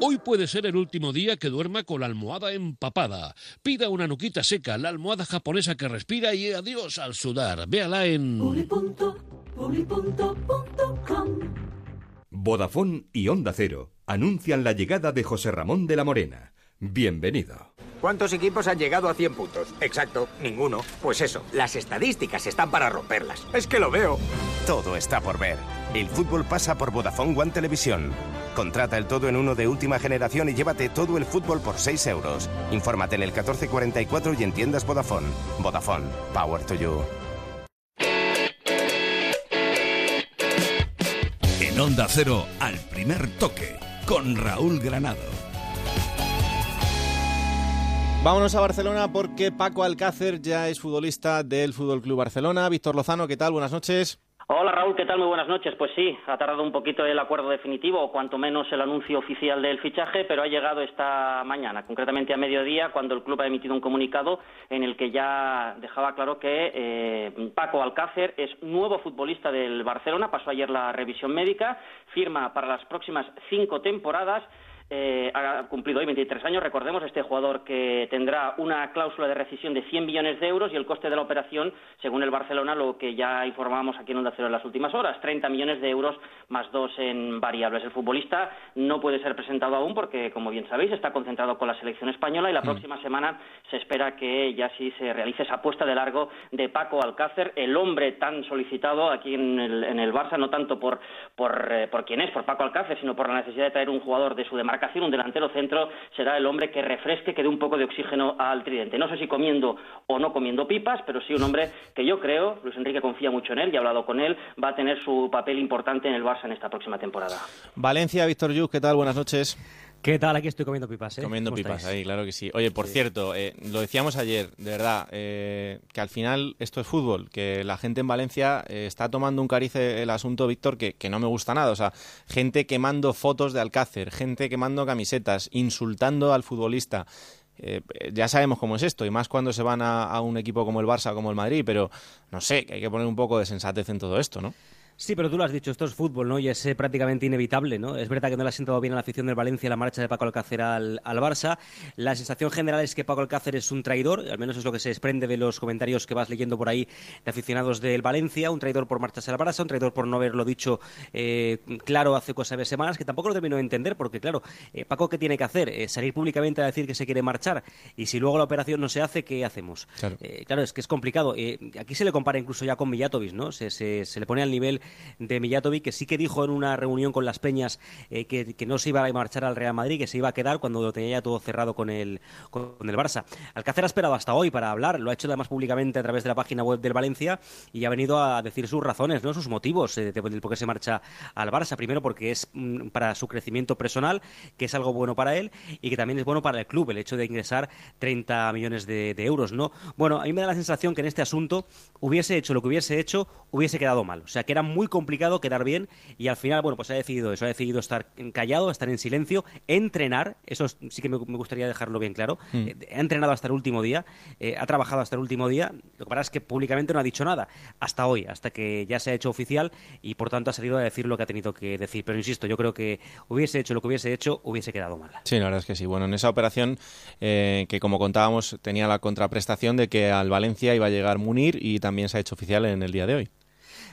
Hoy puede ser el último día que duerma con la almohada empapada. Pida una nuquita seca, la almohada japonesa que respira y adiós al sudar. Véala en... Vodafone y Onda Cero anuncian la llegada de José Ramón de la Morena. Bienvenido. ¿Cuántos equipos han llegado a 100 puntos? Exacto, ninguno. Pues eso, las estadísticas están para romperlas. Es que lo veo. Todo está por ver. El fútbol pasa por Vodafone One Televisión. Contrata el todo en uno de última generación y llévate todo el fútbol por 6 euros. Infórmate en el 1444 y en tiendas Vodafone. Vodafone, power to you. En Onda Cero, al primer toque, con Raúl Granado. Vámonos a Barcelona porque Paco Alcácer ya es futbolista del Fútbol Club Barcelona. Víctor Lozano, ¿qué tal? Buenas noches. Hola Raúl, ¿qué tal? Muy buenas noches. Pues sí, ha tardado un poquito el acuerdo definitivo, o cuanto menos el anuncio oficial del fichaje, pero ha llegado esta mañana, concretamente a mediodía, cuando el club ha emitido un comunicado en el que ya dejaba claro que eh, Paco Alcácer es nuevo futbolista del Barcelona, pasó ayer la revisión médica, firma para las próximas cinco temporadas. Eh, ha cumplido hoy 23 años, recordemos, este jugador que tendrá una cláusula de rescisión de 100 millones de euros y el coste de la operación, según el Barcelona, lo que ya informábamos aquí en Onda Cero en las últimas horas, 30 millones de euros más dos en variables. El futbolista no puede ser presentado aún porque, como bien sabéis, está concentrado con la selección española y la próxima semana se espera que ya sí se realice esa apuesta de largo de Paco Alcácer, el hombre tan solicitado aquí en el, en el Barça, no tanto por, por, eh, por quién es, por Paco Alcácer, sino por la necesidad de traer un jugador de su demarcación marcación, un delantero centro, será el hombre que refresque, que dé un poco de oxígeno al tridente. No sé si comiendo o no comiendo pipas, pero sí un hombre que yo creo, Luis Enrique confía mucho en él y ha hablado con él, va a tener su papel importante en el Barça en esta próxima temporada. Valencia, Víctor Yus, ¿qué tal? Buenas noches. ¿Qué tal? Aquí estoy comiendo pipas, ¿eh? Comiendo pipas ahí, claro que sí. Oye, por cierto, eh, lo decíamos ayer, de verdad, eh, que al final esto es fútbol, que la gente en Valencia eh, está tomando un carice el asunto, Víctor, que, que no me gusta nada. O sea, gente quemando fotos de Alcácer, gente quemando camisetas, insultando al futbolista. Eh, ya sabemos cómo es esto, y más cuando se van a, a un equipo como el Barça o como el Madrid, pero no sé, que hay que poner un poco de sensatez en todo esto, ¿no? Sí, pero tú lo has dicho, esto es fútbol, ¿no? Y es eh, prácticamente inevitable, ¿no? Es verdad que no le ha sentado bien a la afición del Valencia la marcha de Paco Alcácer al, al, Barça. La sensación general es que Paco Alcácer es un traidor, al menos es lo que se desprende de los comentarios que vas leyendo por ahí de aficionados del Valencia, un traidor por marcharse al Barça, un traidor por no haberlo dicho eh, claro hace cosa de semanas, que tampoco lo termino de entender, porque claro, eh, Paco, ¿qué tiene que hacer? Eh, salir públicamente a decir que se quiere marchar, y si luego la operación no se hace, ¿qué hacemos? Claro, claro es que es complicado. aquí se le compara incluso ya con Millatovic, ¿no? Se, se, se le pone al nivel de Millatovic que sí que dijo en una reunión con las Peñas eh, que, que, no se iba a marchar al Real Madrid, que se iba a quedar cuando lo tenía ya todo cerrado con el, con el Barça. Alcácer ha esperado hasta hoy para hablar, lo ha hecho además públicamente a través de la página web del Valencia y ha venido a decir sus razones, ¿no? sus motivos eh, del por qué se marcha al Barça. Primero porque es mm, para su crecimiento personal, que es algo bueno para él y que también es bueno para el club, el hecho de ingresar 30 millones de, de euros. ¿no? Bueno, a mí me da la sensación que en este asunto hubiese hecho lo que hubiese hecho, hubiese quedado mal. O sea, que era muy complicado quedar bien y al final, bueno, pues ha decidido eso, ha decidido estar callado, estar en silencio, entrenar, eso sí que me, gustaría dejarlo bien claro, mm. eh, ha entrenado hasta el último día, eh, ha trabajado hasta el último día, lo que pasa es que públicamente no ha dicho nada, hasta hoy, hasta que ya se ha hecho oficial y por tanto ha salido a decir lo que ha tenido que decir, pero insisto, yo creo que hubiese hecho lo que hubiese hecho, hubiese quedado mal. Sí, la verdad es que sí, bueno, en esa operación eh, que como contábamos tenía la contraprestación de que al Valencia iba a llegar Munir y también se ha hecho oficial en el día de hoy.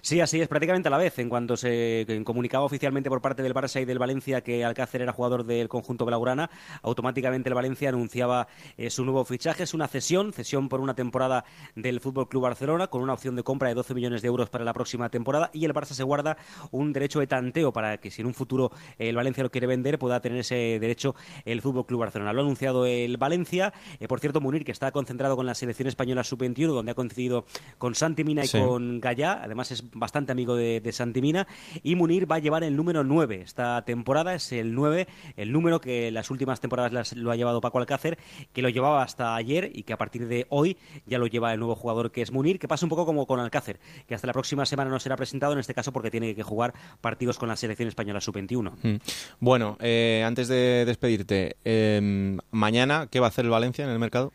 Sí, así es, prácticamente a la vez. En cuanto se comunicaba oficialmente por parte del Barça y del Valencia que Alcácer era jugador del conjunto blaugrana, automáticamente el Valencia anunciaba eh, su nuevo fichaje. Es una cesión, cesión por una temporada del Fútbol Club Barcelona, con una opción de compra de 12 millones de euros para la próxima temporada. Y el Barça se guarda un derecho de tanteo para que, si en un futuro el Valencia lo quiere vender, pueda tener ese derecho el Fútbol Club Barcelona. Lo ha anunciado el Valencia. Eh, por cierto, Munir, que está concentrado con la selección española sub-21, donde ha coincidido con Santi Mina y sí. con Gallá. Además, es bastante amigo de, de, Santimina. Y Munir va a llevar el número 9 esta temporada, es el 9, el número que las últimas temporadas las, lo ha llevado Paco Alcácer, que lo llevaba hasta ayer y que a partir de hoy ya lo lleva el nuevo jugador que es Munir, que pasa un poco como con Alcácer, que hasta la próxima semana no será presentado, en este caso porque tiene que jugar partidos con la selección española sub-21. Mm. Bueno, eh, antes de despedirte, eh, mañana, ¿qué va a hacer el Valencia en el mercado?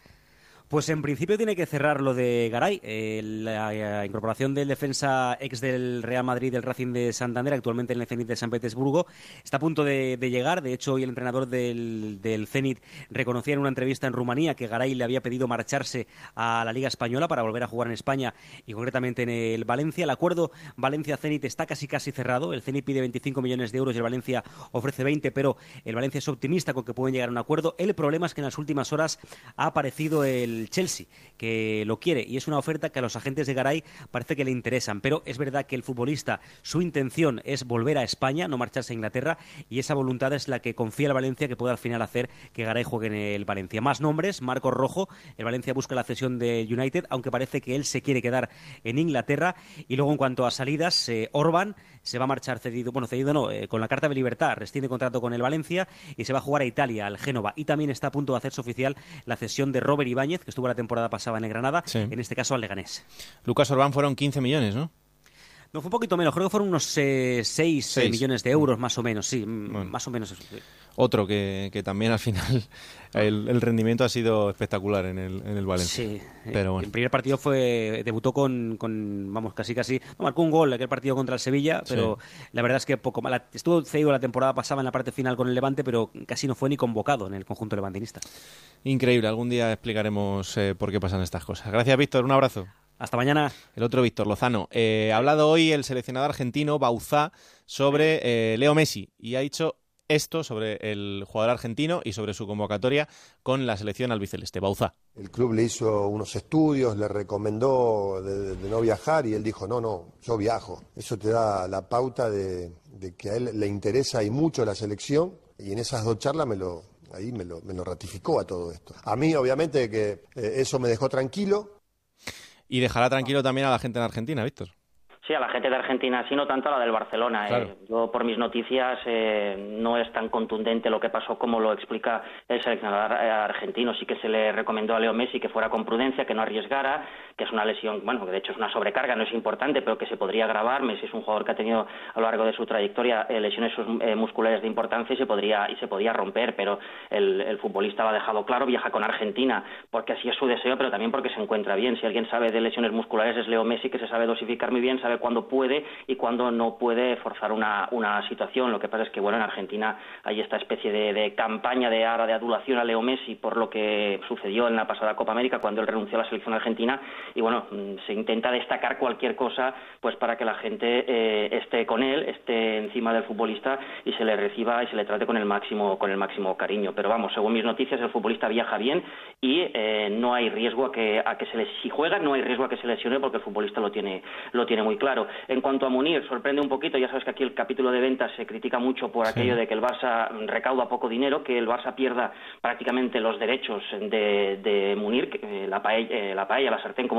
Pues en principio tiene que cerrar lo de Garay, eh, la, la, incorporación del defensa ex del Real Madrid del Racing de Santander, actualmente en el Zenit de San Petersburgo, está a punto de, de llegar. De hecho, hoy el entrenador del, del, Zenit reconocía en una entrevista en Rumanía que Garay le había pedido marcharse a la Liga Española para volver a jugar en España y concretamente en el Valencia. El acuerdo Valencia-Zenit está casi casi cerrado. El Zenit pide 25 millones de euros y el Valencia ofrece 20, pero el Valencia es optimista con que pueden llegar a un acuerdo. El problema es que en las últimas horas ha aparecido el Chelsea, que lo quiere y es una oferta que a los agentes de Garay parece que le interesan, pero es verdad que el futbolista, su intención es volver a España, no marcharse a Inglaterra y esa voluntad es la que confía el Valencia que pueda al final hacer que Garay juegue en el Valencia. Más nombres, Marcos Rojo, el Valencia busca la cesión del United, aunque parece que él se quiere quedar en Inglaterra y luego en cuanto a salidas, eh, Orban se va a marchar cedido, bueno, cedido no, eh, con la carta de libertad, rescinde contrato con el Valencia y se va a jugar a Italia, al Génova. Y también está a punto de hacerse oficial la cesión de Robert Ibáñez, que estuvo la temporada pasada en el Granada, sí. en este caso al Leganés. Lucas Orbán fueron 15 millones, ¿no? No, fue un poquito menos, creo que fueron unos eh, 6 eh, millones de euros, más o menos, sí, bueno. más o menos. Otro que, que, también al final el, el, rendimiento ha sido espectacular en el, en el Valencia. Sí, pero bueno. El primer partido fue debutó con, con vamos, casi casi, no, marcó un gol aquel partido contra el Sevilla, pero sí. la verdad es que poco mal. Estuvo cedido la temporada pasada en la parte final con el Levante, pero casi no fue ni convocado en el conjunto levantinista. Increíble, algún día explicaremos eh, por qué pasan estas cosas. Gracias, Víctor, un abrazo. Hasta mañana. El otro Víctor Lozano. Eh, ha hablado hoy el seleccionador argentino Bauzá sobre eh, Leo Messi y ha dicho esto sobre el jugador argentino y sobre su convocatoria con la selección albiceleste. Bauzá. El club le hizo unos estudios, le recomendó de, de, no viajar y él dijo, no, no, yo viajo. Eso te da la pauta de, de que a él le interesa y mucho la selección y en esas dos charlas me lo, ahí me lo, me lo ratificó a todo esto. A mí, obviamente, que eh, eso me dejó tranquilo, y dejará tranquilo también a la gente en Argentina, Víctor. Sí, a la gente de Argentina, sí, no tanto a la del Barcelona. ¿eh? Yo, por mis noticias, eh, no es tan contundente lo que pasó como lo explica el seleccionador eh, argentino. Sí que se le recomendó a Leo Messi que fuera con prudencia, que no arriesgara, que es una lesión, bueno, que de hecho es una sobrecarga, no es importante, pero que se podría agravar. Messi es un jugador que ha tenido a lo largo de su trayectoria lesiones musculares de importancia y se podría y se podía romper, pero el, futbolista lo ha dejado claro, viaja con Argentina porque así es su deseo, pero también porque se encuentra bien. Si alguien sabe de lesiones musculares es Leo Messi, que se sabe dosificar muy bien, sabe cuándo puede y cuándo no puede forzar una, una situación. Lo que pasa es que, bueno, en Argentina hay esta especie de, campaña de ara de adulación a Leo Messi por lo que sucedió en la pasada Copa América cuando él renunció a la selección argentina y, bueno, mm, se intenta destacar cualquier cosa pues para que la gente eh, esté con él, esté encima del futbolista y se le reciba y se le trate con el máximo con el máximo cariño. Pero vamos, según mis noticias, el futbolista viaja bien y eh, no hay riesgo a que, a que se les, si juega no hay riesgo a que se lesione porque el futbolista lo tiene lo tiene muy claro. En cuanto a Munir, sorprende un poquito, ya sabes que aquí el capítulo de ventas se critica mucho por aquello de que el Barça recauda poco dinero, que el Barça pierda prácticamente los derechos de, Munir, que, eh, la, paella, eh, la paella, la sartén, como,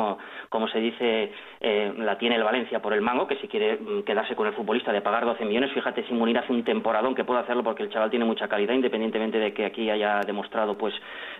como se dice, eh, la tiene el Valencia por el mango, que si quiere mm, quedarse con el futbolista de pagar 12 millones, fíjate si Munir hace un temporadón que puede hacerlo porque el chaval tiene mucha calidad, independientemente de que aquí haya demostrado pues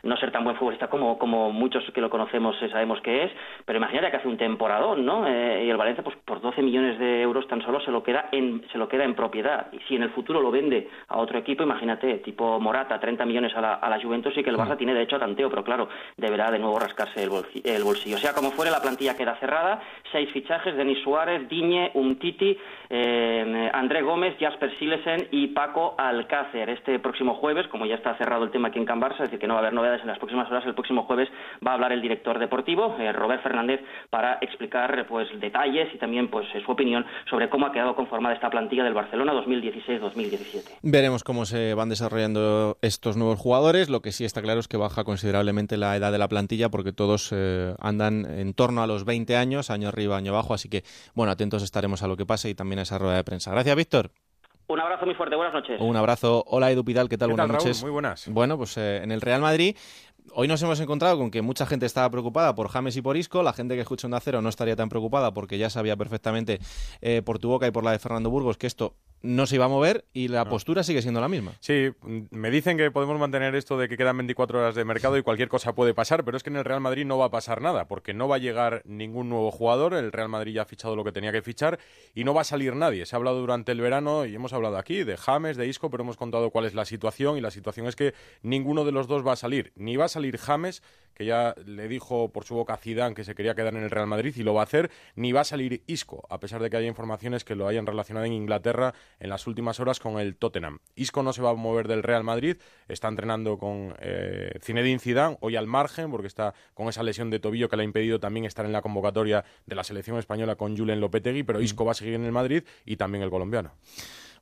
no ser tan buen futbolista como, como muchos que lo conocemos sabemos que es, pero imagínate que hace un temporadón, ¿no? y el Valencia pues por 12 millones de euros tan solo se lo queda en, se lo queda en propiedad. Y si en el futuro lo vende a otro equipo, imagínate, tipo Morata, 30 millones a la, a la Juventus, y que el Barça tiene derecho a tanteo, pero claro, deberá de nuevo rascarse el, el bolsillo. O sea, como fuere, la plantilla queda cerrada, seis fichajes, Denis Suárez, Diñe, Umtiti, eh, André Gómez, Jasper Silesen y Paco Alcácer. Este próximo jueves, como ya está cerrado el tema aquí en Can Barça, es decir, que no va a haber novedades en las próximas horas, el próximo jueves va a hablar el director deportivo, eh, Robert Fernández, para explicar pues detalles y también pues su opinión sobre cómo ha quedado conformada esta plantilla del Barcelona 2016-2017. Veremos cómo se van desarrollando estos nuevos jugadores. Lo que sí está claro es que baja considerablemente la edad de la plantilla porque todos eh, andan en torno a los 20 años, año arriba, año abajo. Así que, bueno, atentos estaremos a lo que pase y también esa rueda de prensa. Gracias, Víctor. Un abrazo muy fuerte, buenas noches. Un abrazo. Hola, Edu Pidal, ¿qué tal? buenas noches. Muy buenas. Bueno, pues eh, en el Real Madrid hoy nos hemos encontrado con que mucha gente estaba preocupada por James y por Isco. La gente que escucha un acero no estaría tan preocupada porque ya sabía perfectamente eh, por tu boca y por la de Fernando Burgos que esto no se iba a mover y la postura sigue siendo la misma. Sí, me dicen que podemos mantener esto de que quedan 24 horas de mercado y cualquier cosa puede pasar, pero es que en el Real Madrid no va a pasar nada, porque no va a llegar ningún nuevo jugador, el Real Madrid ya ha fichado lo que tenía que fichar y no va a salir nadie. Se ha hablado durante el verano y hemos hablado aquí de James, de Isco, pero hemos contado cuál es la situación y la situación es que ninguno de los dos va a salir. Ni va a salir James, que ya le dijo por su boca a Zidane que se quería quedar en el Real Madrid y lo va a hacer, ni va a salir Isco, a pesar de que haya informaciones que lo hayan relacionado en Inglaterra en las últimas horas con el Tottenham. Isco no se va a mover del Real Madrid, está entrenando con eh, Zinedine Zidane, hoy al margen, porque está con esa lesión de tobillo que le ha impedido también estar en la convocatoria de la selección española con Julen Lopetegui, pero Isco va a seguir en el Madrid y también el colombiano.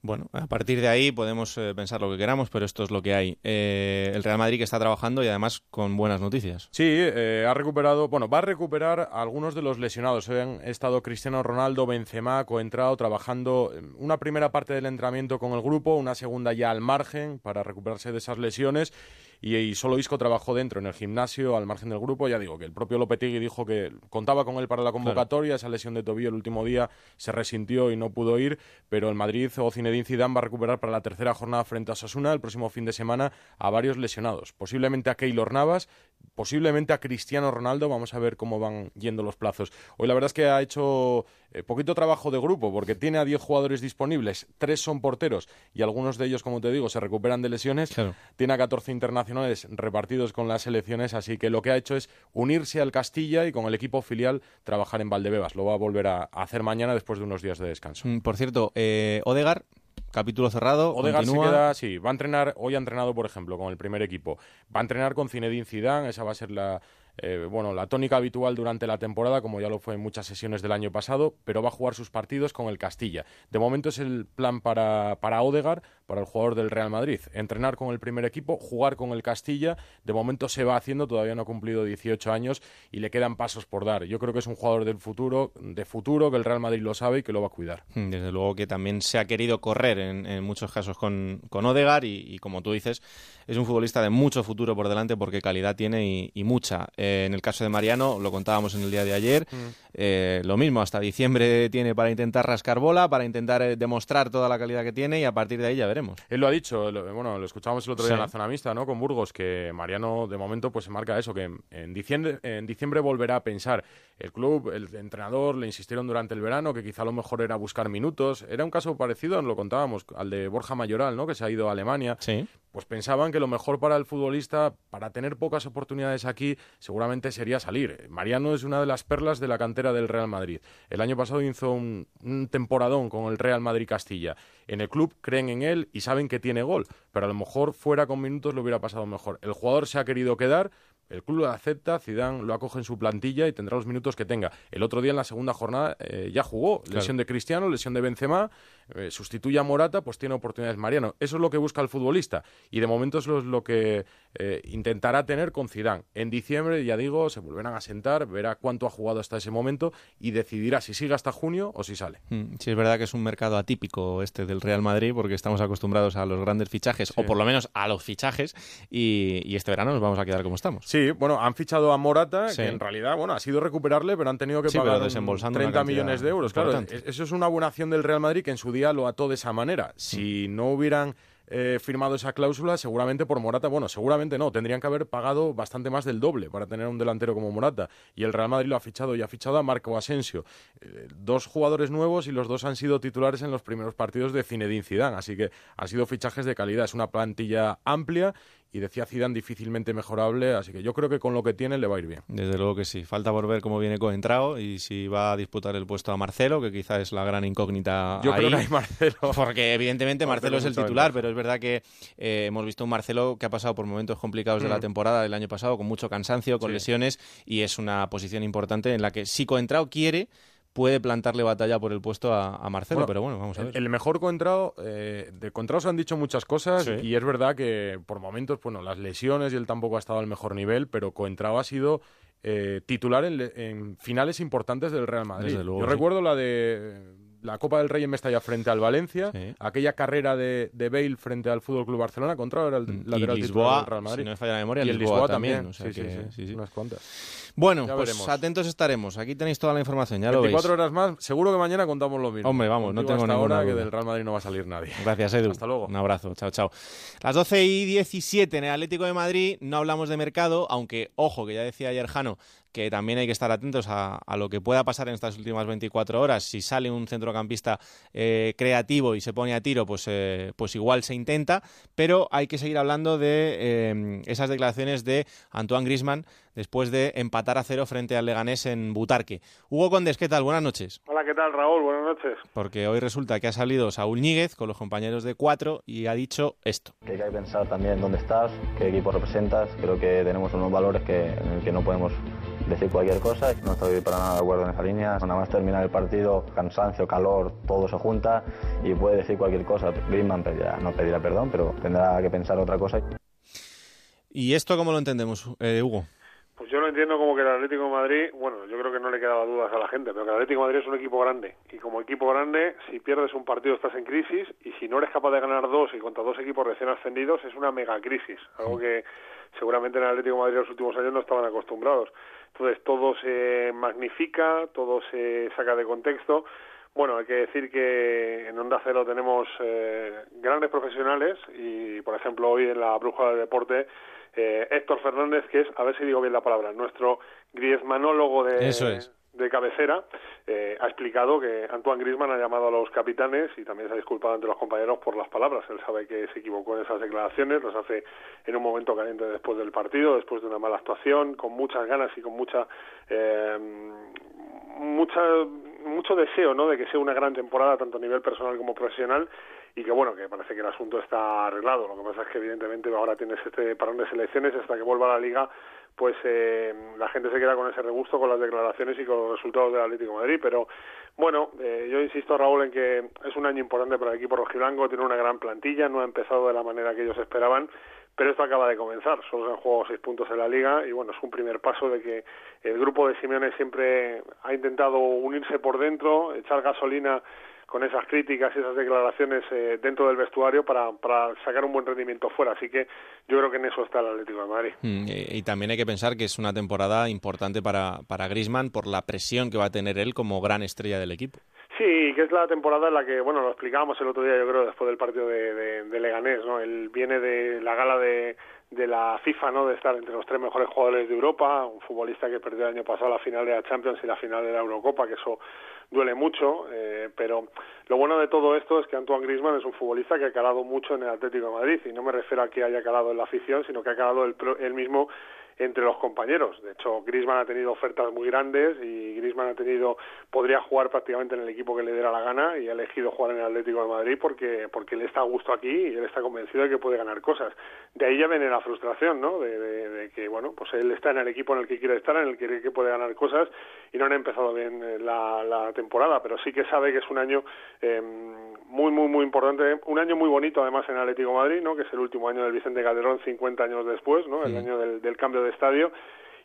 Bueno, a partir de ahí podemos eh, pensar lo que queramos, pero esto es lo que hay. Eh, el Real Madrid que está trabajando y además con buenas noticias. Sí, eh, ha recuperado, bueno, va a recuperar algunos de los lesionados. Han estado Cristiano Ronaldo, Benzema, coentrado, trabajando una primera parte del entrenamiento con el grupo, una segunda ya al margen para recuperarse de esas lesiones y, solo Isco trabajó dentro en el gimnasio al margen del grupo. Ya digo que el propio Lopetegui dijo que contaba con él para la convocatoria, esa lesión de tobillo el último día se resintió y no pudo ir, pero el Madrid o Zinedine Zidane va a recuperar para la tercera jornada frente a Sasuna el próximo fin de semana a varios lesionados, posiblemente a Keylor Navas, posiblemente a Cristiano Ronaldo, vamos a ver cómo van yendo los plazos. Hoy la verdad es que ha hecho eh, poquito trabajo de grupo porque tiene a 10 jugadores disponibles, tres son porteros y algunos de ellos, como te digo, se recuperan de lesiones. Tiene a 14 internacionales repartidos con las selecciones, así que lo que ha hecho es unirse al Castilla y con el equipo filial trabajar en Valdebebas. Lo va a volver a, hacer mañana después de unos días de descanso. Mm, por cierto, eh, Odegar capítulo cerrado. Odegaard se queda, sí, va a entrenar, hoy ha entrenado, por ejemplo, con el primer equipo. Va a entrenar con Zinedine Zidane, esa va a ser la, eh, bueno, la tónica habitual durante la temporada, como ya lo fue en muchas sesiones del año pasado, pero va a jugar sus partidos con el Castilla. De momento es el plan para, para Odegar, para el jugador del Real Madrid. Entrenar con el primer equipo, jugar con el Castilla, de momento se va haciendo, todavía no ha cumplido 18 años y le quedan pasos por dar. Yo creo que es un jugador del futuro, de futuro, que el Real Madrid lo sabe y que lo va a cuidar. Hmm, desde luego que también se ha querido correr en, muchos casos con, con Odegar y, como tú dices, es un futbolista de mucho futuro por delante porque calidad tiene y, mucha. Eh, en el caso de Mariano, lo contábamos en el día de ayer, hmm. eh, lo mismo, hasta diciembre tiene para intentar rascar bola, para intentar eh, demostrar toda la calidad que tiene y a partir de ahí ya veremos. Él lo ha dicho, bueno, lo escuchábamos el otro día en la zona mixta, ¿no? Con Burgos, que Mariano de momento pues se marca eso, que en diciembre, en diciembre volverá a pensar. El club, el entrenador le insistieron durante el verano que quizá lo mejor era buscar minutos. Era un caso parecido, lo contábamos, al de Borja Mayoral, ¿no? Que se ha ido a Alemania. Sí pues pensaban que lo mejor para el futbolista, para tener pocas oportunidades aquí, seguramente sería salir. Mariano es una de las perlas de la cantera del Real Madrid. El año pasado hizo un, temporadón con el Real Madrid Castilla. En el club creen en él y saben que tiene gol, pero a lo mejor fuera con minutos lo hubiera pasado mejor. El jugador se ha querido quedar, el club lo acepta, Zidane lo acoge en su plantilla y tendrá los minutos que tenga. El otro día en la segunda jornada eh, ya jugó, lesión de Cristiano, lesión de Benzema, eh, sustituye a Morata, pues tiene oportunidades Mariano. Eso es lo que busca el futbolista y de momento es lo, que eh, intentará tener con Zidane. En diciembre, ya digo, se volverán a sentar, verá cuánto ha jugado hasta ese momento y decidirá si sigue hasta junio o si sale. Mm, sí, es verdad que es un mercado atípico este del Real Madrid porque estamos acostumbrados a los grandes fichajes o por lo menos a los fichajes y, y este verano nos vamos a quedar como estamos. Sí, bueno, han fichado a Morata, que en realidad, bueno, ha sido recuperarle, pero han tenido que pagar 30 millones de euros. Claro, eso es una buena acción del Real Madrid que en su día lo ató de esa manera. Si no hubieran eh, firmado esa cláusula, seguramente por Morata, bueno, seguramente no, tendrían que haber pagado bastante más del doble para tener un delantero como Morata. Y el Real Madrid lo ha fichado y ha fichado a Marco Asensio. Eh, dos jugadores nuevos y los dos han sido titulares en los primeros partidos de Zinedine Zidane, así que han sido fichajes de calidad. Es una plantilla amplia y decía Zidane difícilmente mejorable, así que yo creo que con lo que tiene le va a ir bien. Desde luego que sí. Falta por ver cómo viene Coentrao y si va a disputar el puesto a Marcelo, que quizá es la gran incógnita. Yo creo que hay Marcelo. Porque evidentemente Marcelo, es el titular, pero es verdad que eh, hemos visto un Marcelo que ha pasado por momentos complicados de la mm. temporada del año pasado, con mucho cansancio, con lesiones, y es una posición importante en la que si Coentrao quiere puede plantarle batalla por el puesto a, Marcelo, pero bueno, vamos a ver. El, mejor Contrao, eh, de Contrao se han dicho muchas cosas y es verdad que por momentos, bueno, las lesiones y él tampoco ha estado al mejor nivel, pero Contrao ha sido eh, titular en, finales importantes del Real Madrid. Yo recuerdo la de la Copa del Rey en Mestalla frente al Valencia, aquella carrera de, de, Bale frente al Fútbol Club Barcelona, contra era el lateral Lisboa, del Real Madrid. Si no me falla la memoria, y el Lisboa, también. sí, sí, unas cuantas. Bueno, pues atentos estaremos. Aquí tenéis toda la información, ya 24 horas más, seguro que mañana contamos lo mismo. Hombre, vamos, no tengo hasta ninguna ahora que del Real Madrid no va a salir nadie. Gracias, Edu. Hasta luego. Un abrazo, chao, chao. Las 12 y 17 en el Atlético de Madrid, no hablamos de mercado, aunque, ojo, que ya decía ayer Jano, que también hay que estar atentos a, lo que pueda pasar en estas últimas 24 horas. Si sale un centrocampista eh, creativo y se pone a tiro, pues, eh, pues igual se intenta, pero hay que seguir hablando de eh, esas declaraciones de Antoine Grisman después de empatar a cero frente al Leganés en Butarque. Hugo Condes, ¿qué tal? Buenas noches. Hola, ¿qué tal, Raúl? Buenas noches. Porque hoy resulta que ha salido Saúl Ñíguez con los compañeros de cuatro y ha dicho esto. Que hay que pensar también dónde estás, qué equipo representas. Creo que tenemos unos valores que, en el que no podemos decir cualquier cosa. No estoy para nada de acuerdo en esa línea. Nada más terminar el partido, cansancio, calor, todo se junta y puede decir cualquier cosa. Griezmann pedirá, no pedirá perdón, pero tendrá que pensar otra cosa. ¿Y esto cómo lo entendemos, eh, Hugo? Pues yo lo entiendo como que el Atlético de Madrid, bueno, yo creo que no le quedaba dudas a la gente, pero que el Atlético de Madrid es un equipo grande. Y como equipo grande, si pierdes un partido estás en crisis y si no eres capaz de ganar dos y contra dos equipos recién ascendidos es una mega crisis. Algo que seguramente en el Atlético de Madrid en los últimos años no estaban acostumbrados. Entonces todo se magnifica, todo se saca de contexto. Bueno, hay que decir que en Onda Cero tenemos eh, grandes profesionales y, por ejemplo, hoy en la Bruja del Deporte, eh, Héctor Fernández, que es, a ver si digo bien la palabra, nuestro griezmanólogo de, Eso es de cabecera, eh, ha explicado que Antoine Griezmann ha llamado a los capitanes y también se ha disculpado ante los compañeros por las palabras. Él sabe que se equivocó en esas declaraciones, los hace en un momento caliente después del partido, después de una mala actuación, con muchas ganas y con mucha eh, mucha mucho deseo ¿no? de que sea una gran temporada tanto a nivel personal como profesional y que bueno que parece que el asunto está arreglado lo que pasa es que evidentemente ahora tienes este parón de selecciones hasta que vuelva a la liga pues eh, la gente se queda con ese regusto, con las declaraciones y con los resultados del Atlético Madrid. Pero bueno, eh, yo insisto, Raúl, en que es un año importante para el equipo rojiblanco, tiene una gran plantilla, no ha empezado de la manera que ellos esperaban, pero esto acaba de comenzar. Solo se han jugado seis puntos en la liga y bueno, es un primer paso de que el grupo de Simeone siempre ha intentado unirse por dentro, echar gasolina con esas críticas y esas declaraciones eh, dentro del vestuario para, para sacar un buen rendimiento fuera. Así que yo creo que en eso está el Atlético de Madrid. Mm, y, también hay que pensar que es una temporada importante para, para Griezmann por la presión que va a tener él como gran estrella del equipo. Sí, que es la temporada en la que, bueno, lo explicábamos el otro día, yo creo, después del partido de, de, de Leganés, ¿no? Él viene de la gala de, de la FIFA, ¿no? De estar entre los tres mejores jugadores de Europa, un futbolista que perdió el año pasado la final de la Champions y la final de la Eurocopa, que eso duele mucho, eh, pero lo bueno de todo esto es que Antoine Griezmann es un futbolista que ha calado mucho en el Atlético de Madrid, y no me refiero a que haya calado en la afición, sino que ha calado él, él mismo entre los compañeros. De hecho, Griezmann ha tenido ofertas muy grandes y Griezmann ha tenido podría jugar prácticamente en el equipo que le diera la gana y ha elegido jugar en el Atlético de Madrid porque porque él está a gusto aquí y él está convencido de que puede ganar cosas. De ahí ya viene la frustración, ¿no? De, de, de que bueno, pues él está en el equipo en el que quiere estar, en el que que puede ganar cosas y no han empezado bien eh, la, la temporada, pero sí que sabe que es un año eh, muy muy muy importante, un año muy bonito además en Atlético de Madrid, ¿no? Que es el último año del Vicente Calderón 50 años después, ¿no? El Sí. año del, del cambio de estadio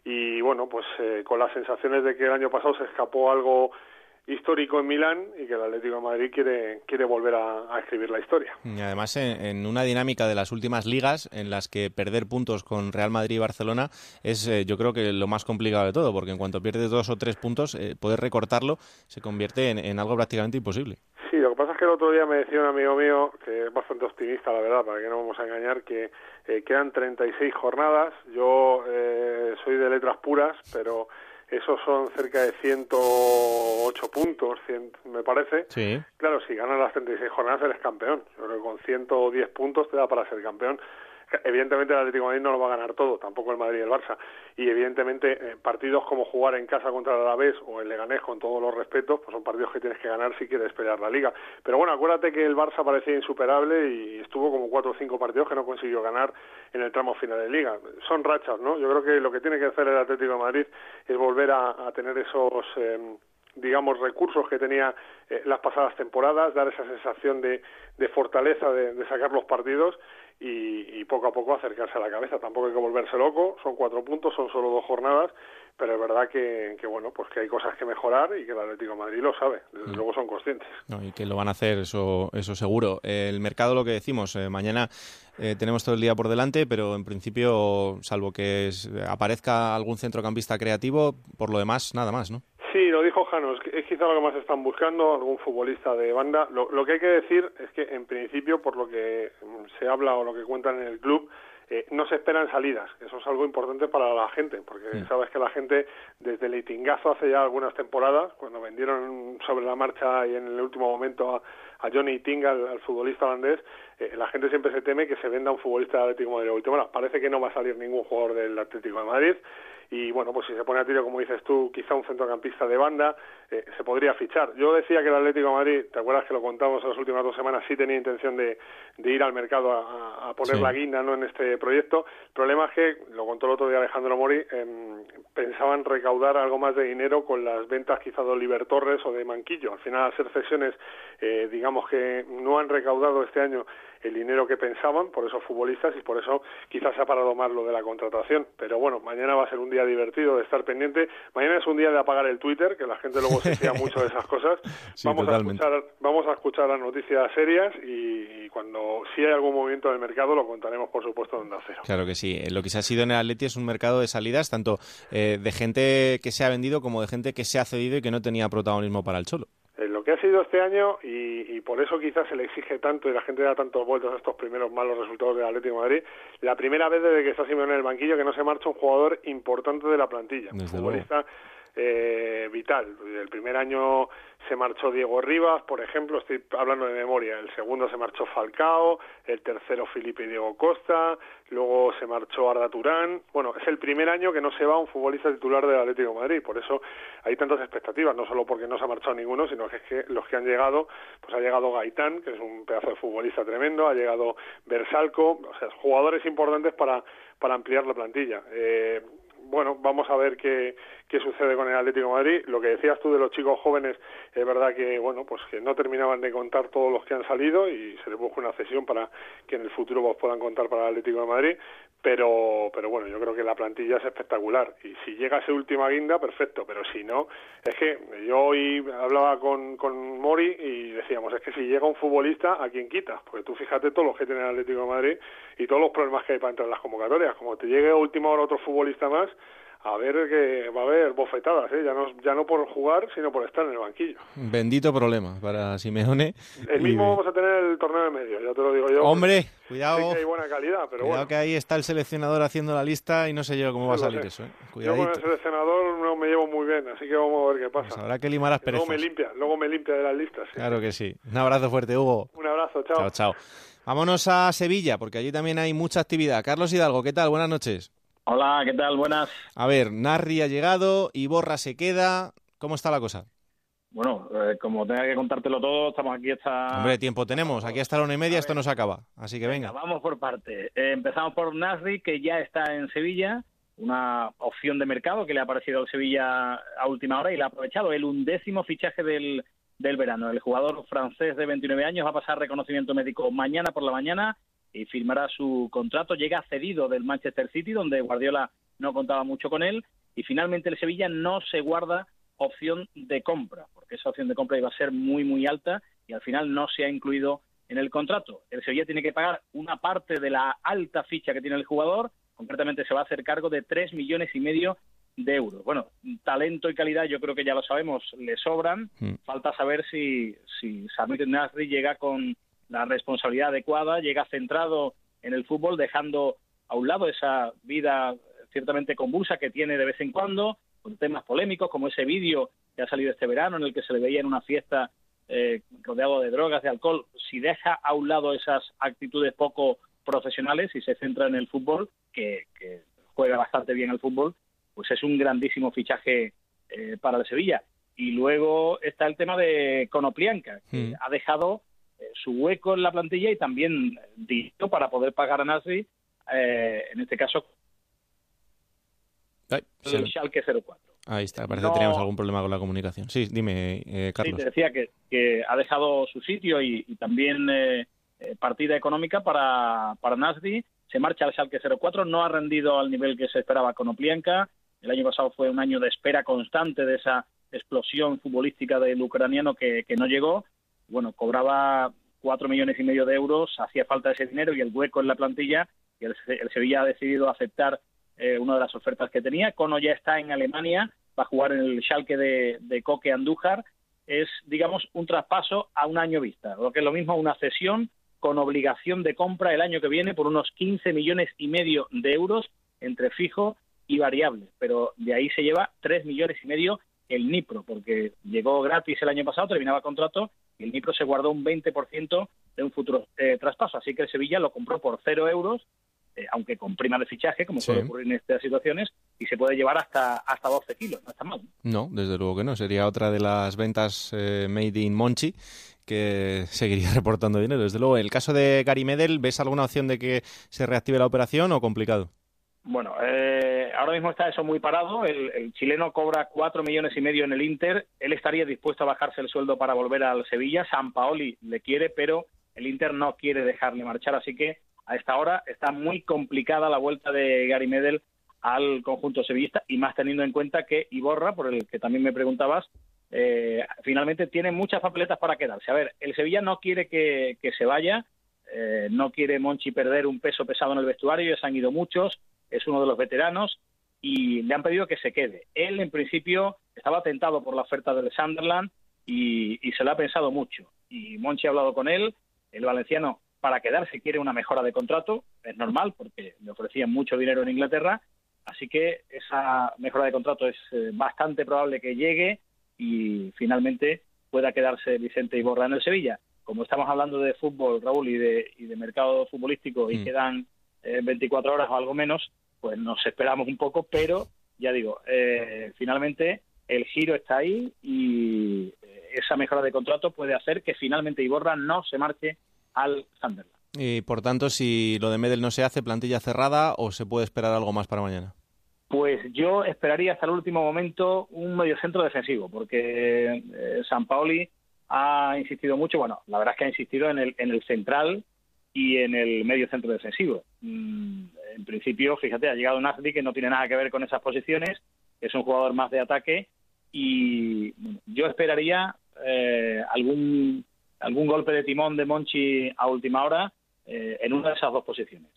y bueno, pues eh, con las sensaciones de que el año pasado se escapó algo histórico en Milán y que el Atlético de Madrid quiere quiere volver a, a escribir la historia. Y además, en, en, una dinámica de las últimas ligas en las que perder puntos con Real Madrid y Barcelona es, eh, yo creo que lo más complicado de todo, porque en cuanto pierdes dos o tres puntos, eh, poder recortarlo se convierte en, en, algo prácticamente imposible. Sí, lo que pasa es que el otro día me decía un amigo mío, que es bastante optimista, la verdad, para que no vamos a engañar, que eh, quedan 36 jornadas. Yo eh, soy de letras puras, pero esos son cerca de 108 puntos, 100, me parece. Sí. Claro, si ganas las 36 jornadas eres campeón. Yo creo que con 110 puntos te da para ser campeón. Evidentemente el Atlético de Madrid no lo va a ganar todo, tampoco el Madrid y el Barça. Y evidentemente eh, partidos como jugar en casa contra el Alavés o el Leganés, con todos los respetos, pues son partidos que tienes que ganar si quieres pelear la Liga. Pero bueno, acuérdate que el Barça parecía insuperable y estuvo como cuatro o cinco partidos que no consiguió ganar en el tramo final de Liga. Son rachas, ¿no? Yo creo que lo que tiene que hacer el Atlético de Madrid es volver a, tener esos... Eh, digamos, recursos que tenía eh, las pasadas temporadas, dar esa sensación de, de fortaleza de, de, sacar los partidos y, y, poco a poco acercarse a la cabeza. Tampoco hay que volverse loco, son cuatro puntos, son solo dos jornadas, pero es verdad que, que bueno, pues que hay cosas que mejorar y que el Atlético de Madrid lo sabe, desde mm. luego son conscientes. No, y que lo van a hacer, eso, eso seguro. El mercado, lo que decimos, eh, mañana eh, tenemos todo el día por delante, pero en principio, salvo que es, aparezca algún centrocampista creativo, por lo demás, nada más, ¿no? Sí, lo dijo Janos, es quizá lo que más están buscando, algún futbolista de banda. Lo, lo, que hay que decir es que, en principio, por lo que se habla o lo que cuentan en el club, eh, no se esperan salidas. Eso es algo importante para la gente, porque sí. sabes que la gente, desde el itingazo hace ya algunas temporadas, cuando vendieron sobre la marcha y en el último momento a, a Johnny Tinga, al, al futbolista holandés, eh, la gente siempre se teme que se venda un futbolista del Atlético de Madrid. Bueno, parece que no va a salir ningún jugador del Atlético de Madrid y bueno, pues si se pone a tiro, como dices tú, quizá un centrocampista de banda, eh, se podría fichar. Yo decía que el Atlético de Madrid, ¿te acuerdas que lo contamos en las últimas dos semanas? Sí tenía intención de, de ir al mercado a, a poner sí. la guinda ¿no? en este proyecto. El problema es que, lo contó el otro día Alejandro Mori, eh, pensaban recaudar algo más de dinero con las ventas quizá de Oliver Torres o de Manquillo. Al final, al ser cesiones, eh, digamos que no han recaudado este año el dinero que pensaban por esos futbolistas y por eso quizás se ha parado más lo de la contratación. Pero bueno, mañana va a ser un día divertido de estar pendiente. Mañana es un día de apagar el Twitter, que la gente luego se fía mucho de esas cosas. Sí, vamos, totalmente. a escuchar, vamos a escuchar las noticias serias y, y, cuando si hay algún movimiento del mercado lo contaremos, por supuesto, en Onda Cero. Claro que sí. Lo que se ha sido en el Atleti es un mercado de salidas, tanto eh, de gente que se ha vendido como de gente que se ha cedido y que no tenía protagonismo para el Cholo lo que ha sido este año y, y, por eso quizás se le exige tanto y la gente da tantos vueltos a estos primeros malos resultados del Atlético de Madrid, la primera vez desde que está Simeone en el banquillo que no se marcha un jugador importante de la plantilla, Desde un futbolista eh, vital. El primer año se marchó Diego Rivas, por ejemplo, estoy hablando de memoria, el segundo se marchó Falcao, el tercero Felipe Diego Costa, luego se marchó Arda Turán. Bueno, es el primer año que no se va un futbolista titular del Atlético Madrid, por eso hay tantas expectativas, no solo porque no se ha marchado ninguno, sino que es que los que han llegado, pues ha llegado Gaitán, que es un pedazo de futbolista tremendo, ha llegado Bersalco, o sea, jugadores importantes para, para ampliar la plantilla. Eh, bueno, vamos a ver qué, qué sucede con el Atlético de Madrid. Lo que decías tú de los chicos jóvenes, es verdad que, bueno, pues que no terminaban de contar todos los que han salido y se les busca una cesión para que en el futuro pues, puedan contar para el Atlético de Madrid, pero, pero bueno, yo creo que la plantilla es espectacular. Y si llega ese última guinda, perfecto, pero si no, es que yo hoy hablaba con, con Mori y decíamos, es que si llega un futbolista, ¿a quién quitas? Porque tú fíjate todos los que tiene el Atlético de Madrid y todos los problemas que hay para entrar en las convocatorias, como te llegue a última hora otro futbolista más, a ver que va a haber bofetadas, ¿eh? ya, no, ya no por jugar, sino por estar en el banquillo. Bendito problema para Simeone. El mismo vamos a tener el torneo de medio, ya te lo digo yo. Hombre, cuidado. Sí que hay buena calidad, pero cuidado que ahí está el seleccionador haciendo la lista y no sé yo cómo va a salir eso. ¿eh? Yo con el seleccionador no me llevo muy bien, así que vamos a ver qué pasa. Pues habrá que limar las perezas. Luego me limpia, luego me limpia de las listas. Claro que sí. Un abrazo fuerte, Hugo. Un abrazo, chao. Chao, chao. Vámonos a Sevilla, porque allí también hay mucha actividad. Carlos Hidalgo, ¿qué tal? Buenas noches. Hola, ¿qué tal? Buenas. A ver, Narri ha llegado, Iborra se queda. ¿Cómo está la cosa? Bueno, eh, como tenga que contártelo todo, estamos aquí hasta... Hombre, tiempo tenemos. Aquí hasta la una y media esto no se acaba. Así que venga. Vamos por parte. Eh, empezamos por Nasri, que ya está en Sevilla. Una opción de mercado que le ha aparecido al Sevilla a última hora y le ha aprovechado. El undécimo fichaje del, del verano. El jugador francés de 29 años va a pasar reconocimiento médico mañana por la mañana y firmará su contrato. Llega cedido del Manchester City, donde Guardiola no contaba mucho con él. Y finalmente el Sevilla no se guarda opción de compra, porque esa opción de compra iba a ser muy, muy alta y al final no se ha incluido en el contrato. El Sevilla tiene que pagar una parte de la alta ficha que tiene el jugador, concretamente se va a hacer cargo de tres millones y medio de euros. Bueno, talento y calidad yo creo que ya lo sabemos, le sobran. Mm. Falta saber si, si Samir Nasri llega con la responsabilidad adecuada, llega centrado en el fútbol, dejando a un lado esa vida ciertamente convulsa que tiene de vez en cuando, con temas polémicos como ese vídeo que ha salido este verano en el que se le veía en una fiesta eh, rodeado de drogas, de alcohol. Si deja a un lado esas actitudes poco profesionales y se centra en el fútbol, que, juega bastante bien el fútbol, pues es un grandísimo fichaje eh, para el Sevilla. Y luego está el tema de Conoplianca, que mm. ha dejado su hueco en la plantilla y también dinero para poder pagar a Nasri, eh, en este caso, el Schalke 04. Ahí está, parece que teníamos algún problema con la comunicación. Sí, dime, eh, Carlos. Sí, te decía que, que, ha dejado su sitio y, también partida económica para, para Nasri. Se marcha al Schalke 04, no ha rendido al nivel que se esperaba con Oplienka. El año pasado fue un año de espera constante de esa explosión futbolística del ucraniano que, que no llegó bueno, cobraba cuatro millones y medio de euros, hacía falta ese dinero y el hueco en la plantilla, y el, Sevilla ha decidido aceptar eh, una de las ofertas que tenía. Cono ya está en Alemania, va a jugar en el Schalke de, de Coque Andújar. Es, digamos, un traspaso a un año vista, lo que es lo mismo una cesión con obligación de compra el año que viene por unos 15 millones y medio de euros entre fijo y variable, pero de ahí se lleva 3 millones y medio el Nipro, porque llegó gratis el año pasado, terminaba contrato y el Nipro se guardó un 20% de un futuro eh, traspaso. Así que el Sevilla lo compró por cero euros, eh, aunque con prima de fichaje, como puede ocurrir en estas situaciones, y se puede llevar hasta, hasta 12 kilos. No está mal. No, desde luego que no. Sería otra de las ventas eh, made in Monchi que seguiría reportando dinero. Desde luego, en el caso de Gary Medel, ¿ves alguna opción de que se reactive la operación o complicado? Bueno, eh, ahora mismo está eso muy parado. El, chileno cobra cuatro millones y medio en el Inter. Él estaría dispuesto a bajarse el sueldo para volver al Sevilla. San Paoli le quiere, pero el Inter no quiere dejarle marchar. Así que a esta hora está muy complicada la vuelta de Gary Medel al conjunto sevillista y más teniendo en cuenta que Iborra, por el que también me preguntabas, eh, finalmente tiene muchas papeletas para quedarse. A ver, el Sevilla no quiere que, se vaya, eh, no quiere Monchi perder un peso pesado en el vestuario, ya se han ido muchos, es uno de los veteranos y le han pedido que se quede. Él, en principio, estaba tentado por la oferta del Sunderland y, se lo ha pensado mucho. Y Monchi ha hablado con él, el valenciano, para quedarse quiere una mejora de contrato, es normal porque le ofrecían mucho dinero en Inglaterra, así que esa mejora de contrato es eh, bastante probable que llegue y finalmente pueda quedarse Vicente Iborra en el Sevilla. Como estamos hablando de fútbol, Raúl, y de, y de mercado futbolístico y mm. quedan 24 eh, horas o algo menos, pues nos esperamos un poco, pero ya digo, eh, finalmente el giro está ahí y eh, esa mejora de contrato puede hacer que finalmente Iborra no se marche al Sunderland. Y por tanto, si lo de Medel no se hace, plantilla cerrada o se puede esperar algo más para mañana. Pues yo esperaría hasta el último momento un mediocentro defensivo, porque eh, San Paoli ha insistido mucho, bueno, la verdad es que ha insistido en el, en el central y en el medio centro defensivo. Mm, en principio, fíjate, ha llegado Nasri que no tiene nada que ver con esas posiciones, es un jugador más de ataque y yo esperaría eh, algún algún golpe de timón de Monchi a última hora eh, en una de esas dos posiciones.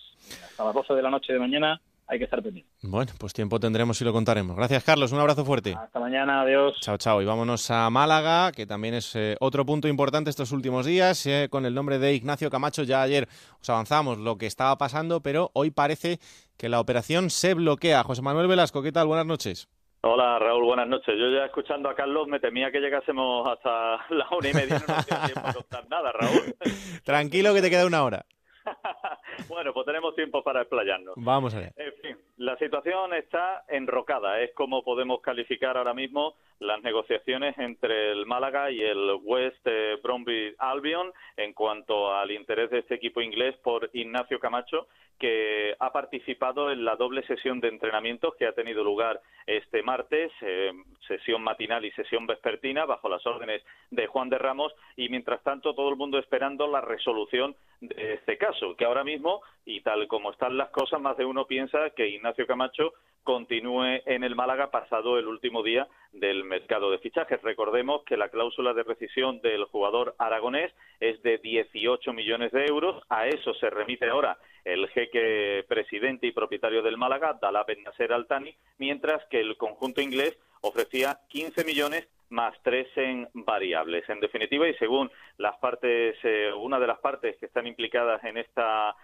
Hasta las 12 de la noche de mañana hay que estar pendiente. Bueno, pues tiempo tendremos y lo contaremos. Gracias, Carlos. Un abrazo fuerte. Hasta mañana. Adiós. Chao, chao. Y vámonos a Málaga, que también es eh, otro punto importante estos últimos días, eh, con el nombre de Ignacio Camacho. Ya ayer os avanzamos lo que estaba pasando, pero hoy parece que la operación se bloquea. José Manuel Velasco, ¿qué tal? Buenas noches. Hola Raúl, buenas noches. Yo ya escuchando a Carlos me temía que llegásemos hasta la una y media. No nos tiempo a contar nada, Raúl. Tranquilo que te queda una hora. bueno, pues tenemos tiempo para explayarnos. Vamos a ver. En fin, la situación está enrocada. Es como podemos calificar ahora mismo las negociaciones entre el Málaga y el West eh, Bromwich Albion en cuanto al interés de este equipo inglés por Ignacio Camacho, que ha participado en la doble sesión de entrenamientos que ha tenido lugar este martes, eh, sesión matinal y sesión vespertina, bajo las órdenes de Juan de Ramos, y mientras tanto todo el mundo esperando la resolución de este caso, que ahora mismo, y tal como están las cosas, más de uno piensa que Ignacio Camacho continúe en el Málaga pasado el último día del mercado de fichajes. Recordemos que la cláusula de rescisión del jugador aragonés es de 18 millones de euros. A eso se remite ahora el jeque presidente y propietario del Málaga, Dala Ben Nasser Altani, mientras que el conjunto inglés ofrecía 15 millones más tres en variables. En definitiva, y según las partes, eh, una de las partes que están implicadas en esta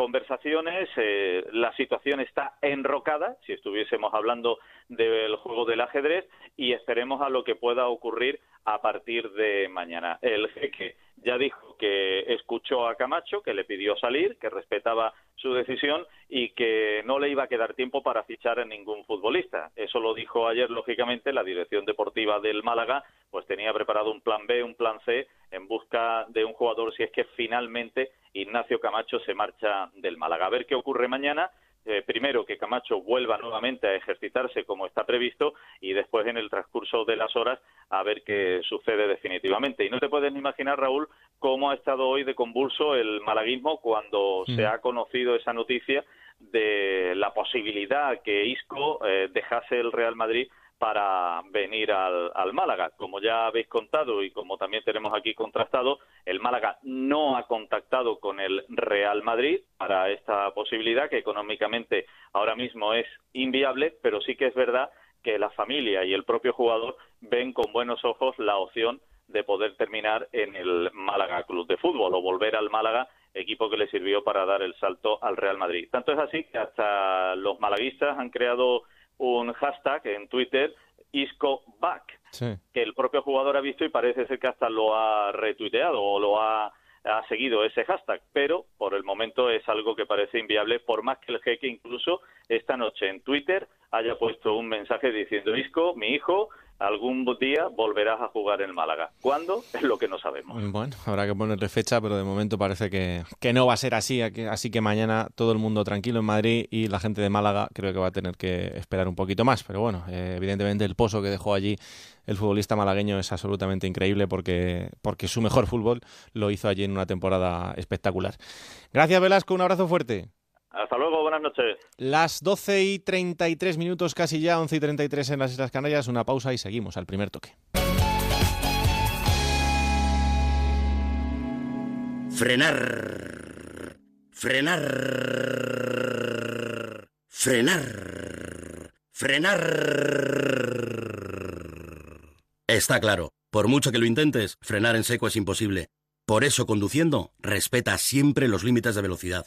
conversaciones, eh, la situación está enrocada, si estuviésemos hablando del juego del ajedrez, y esperemos a lo que pueda ocurrir a partir de mañana. El jeque ya dijo que escuchó a Camacho, que le pidió salir, que respetaba su decisión y que no le iba a quedar tiempo para fichar a ningún futbolista. Eso lo dijo ayer, lógicamente, la dirección deportiva del Málaga, pues tenía preparado un plan B, un plan C, en busca de un jugador si es que finalmente Ignacio Camacho se marcha del Málaga. A ver qué ocurre mañana eh, primero que Camacho vuelva nuevamente a ejercitarse como está previsto y después en el transcurso de las horas a ver qué sucede definitivamente. Y no te puedes ni imaginar, Raúl, cómo ha estado hoy de convulso el malaguismo cuando mm. se ha conocido esa noticia de la posibilidad que Isco eh, dejase el Real Madrid para venir al, al, Málaga. Como ya habéis contado y como también tenemos aquí contrastado, el Málaga no ha contactado con el Real Madrid para esta posibilidad, que económicamente ahora mismo es inviable, pero sí que es verdad que la familia y el propio jugador ven con buenos ojos la opción de poder terminar en el Málaga Club de Fútbol o volver al Málaga equipo que le sirvió para dar el salto al Real Madrid. Tanto es así que hasta los malaguistas han creado un hashtag en Twitter, IscoBack, que el propio jugador ha visto y parece ser que hasta lo ha retuiteado o lo ha, ha seguido ese hashtag, pero por el momento es algo que parece inviable, por más que el jeque incluso esta noche en Twitter haya puesto un mensaje diciendo, Isco, mi hijo, algún día volverás a jugar en Málaga. ¿Cuándo? Es lo que no sabemos. Bueno, habrá que ponerle fecha, pero de momento parece que, que no va a ser así. Así que mañana todo el mundo tranquilo en Madrid y la gente de Málaga creo que va a tener que esperar un poquito más. Pero bueno, eh, evidentemente el pozo que dejó allí el futbolista malagueño es absolutamente increíble porque, porque su mejor fútbol lo hizo allí en una temporada espectacular. Gracias Velasco, un abrazo fuerte. Hasta luego, buenas noches. Las 12 y 33 minutos, casi ya, 11 y 33 en las Islas Canarias. Una pausa y seguimos al primer toque. Frenar. Frenar. Frenar. Frenar. Está claro, por mucho que lo intentes, frenar en seco es imposible. Por eso, conduciendo, respeta siempre los límites de velocidad.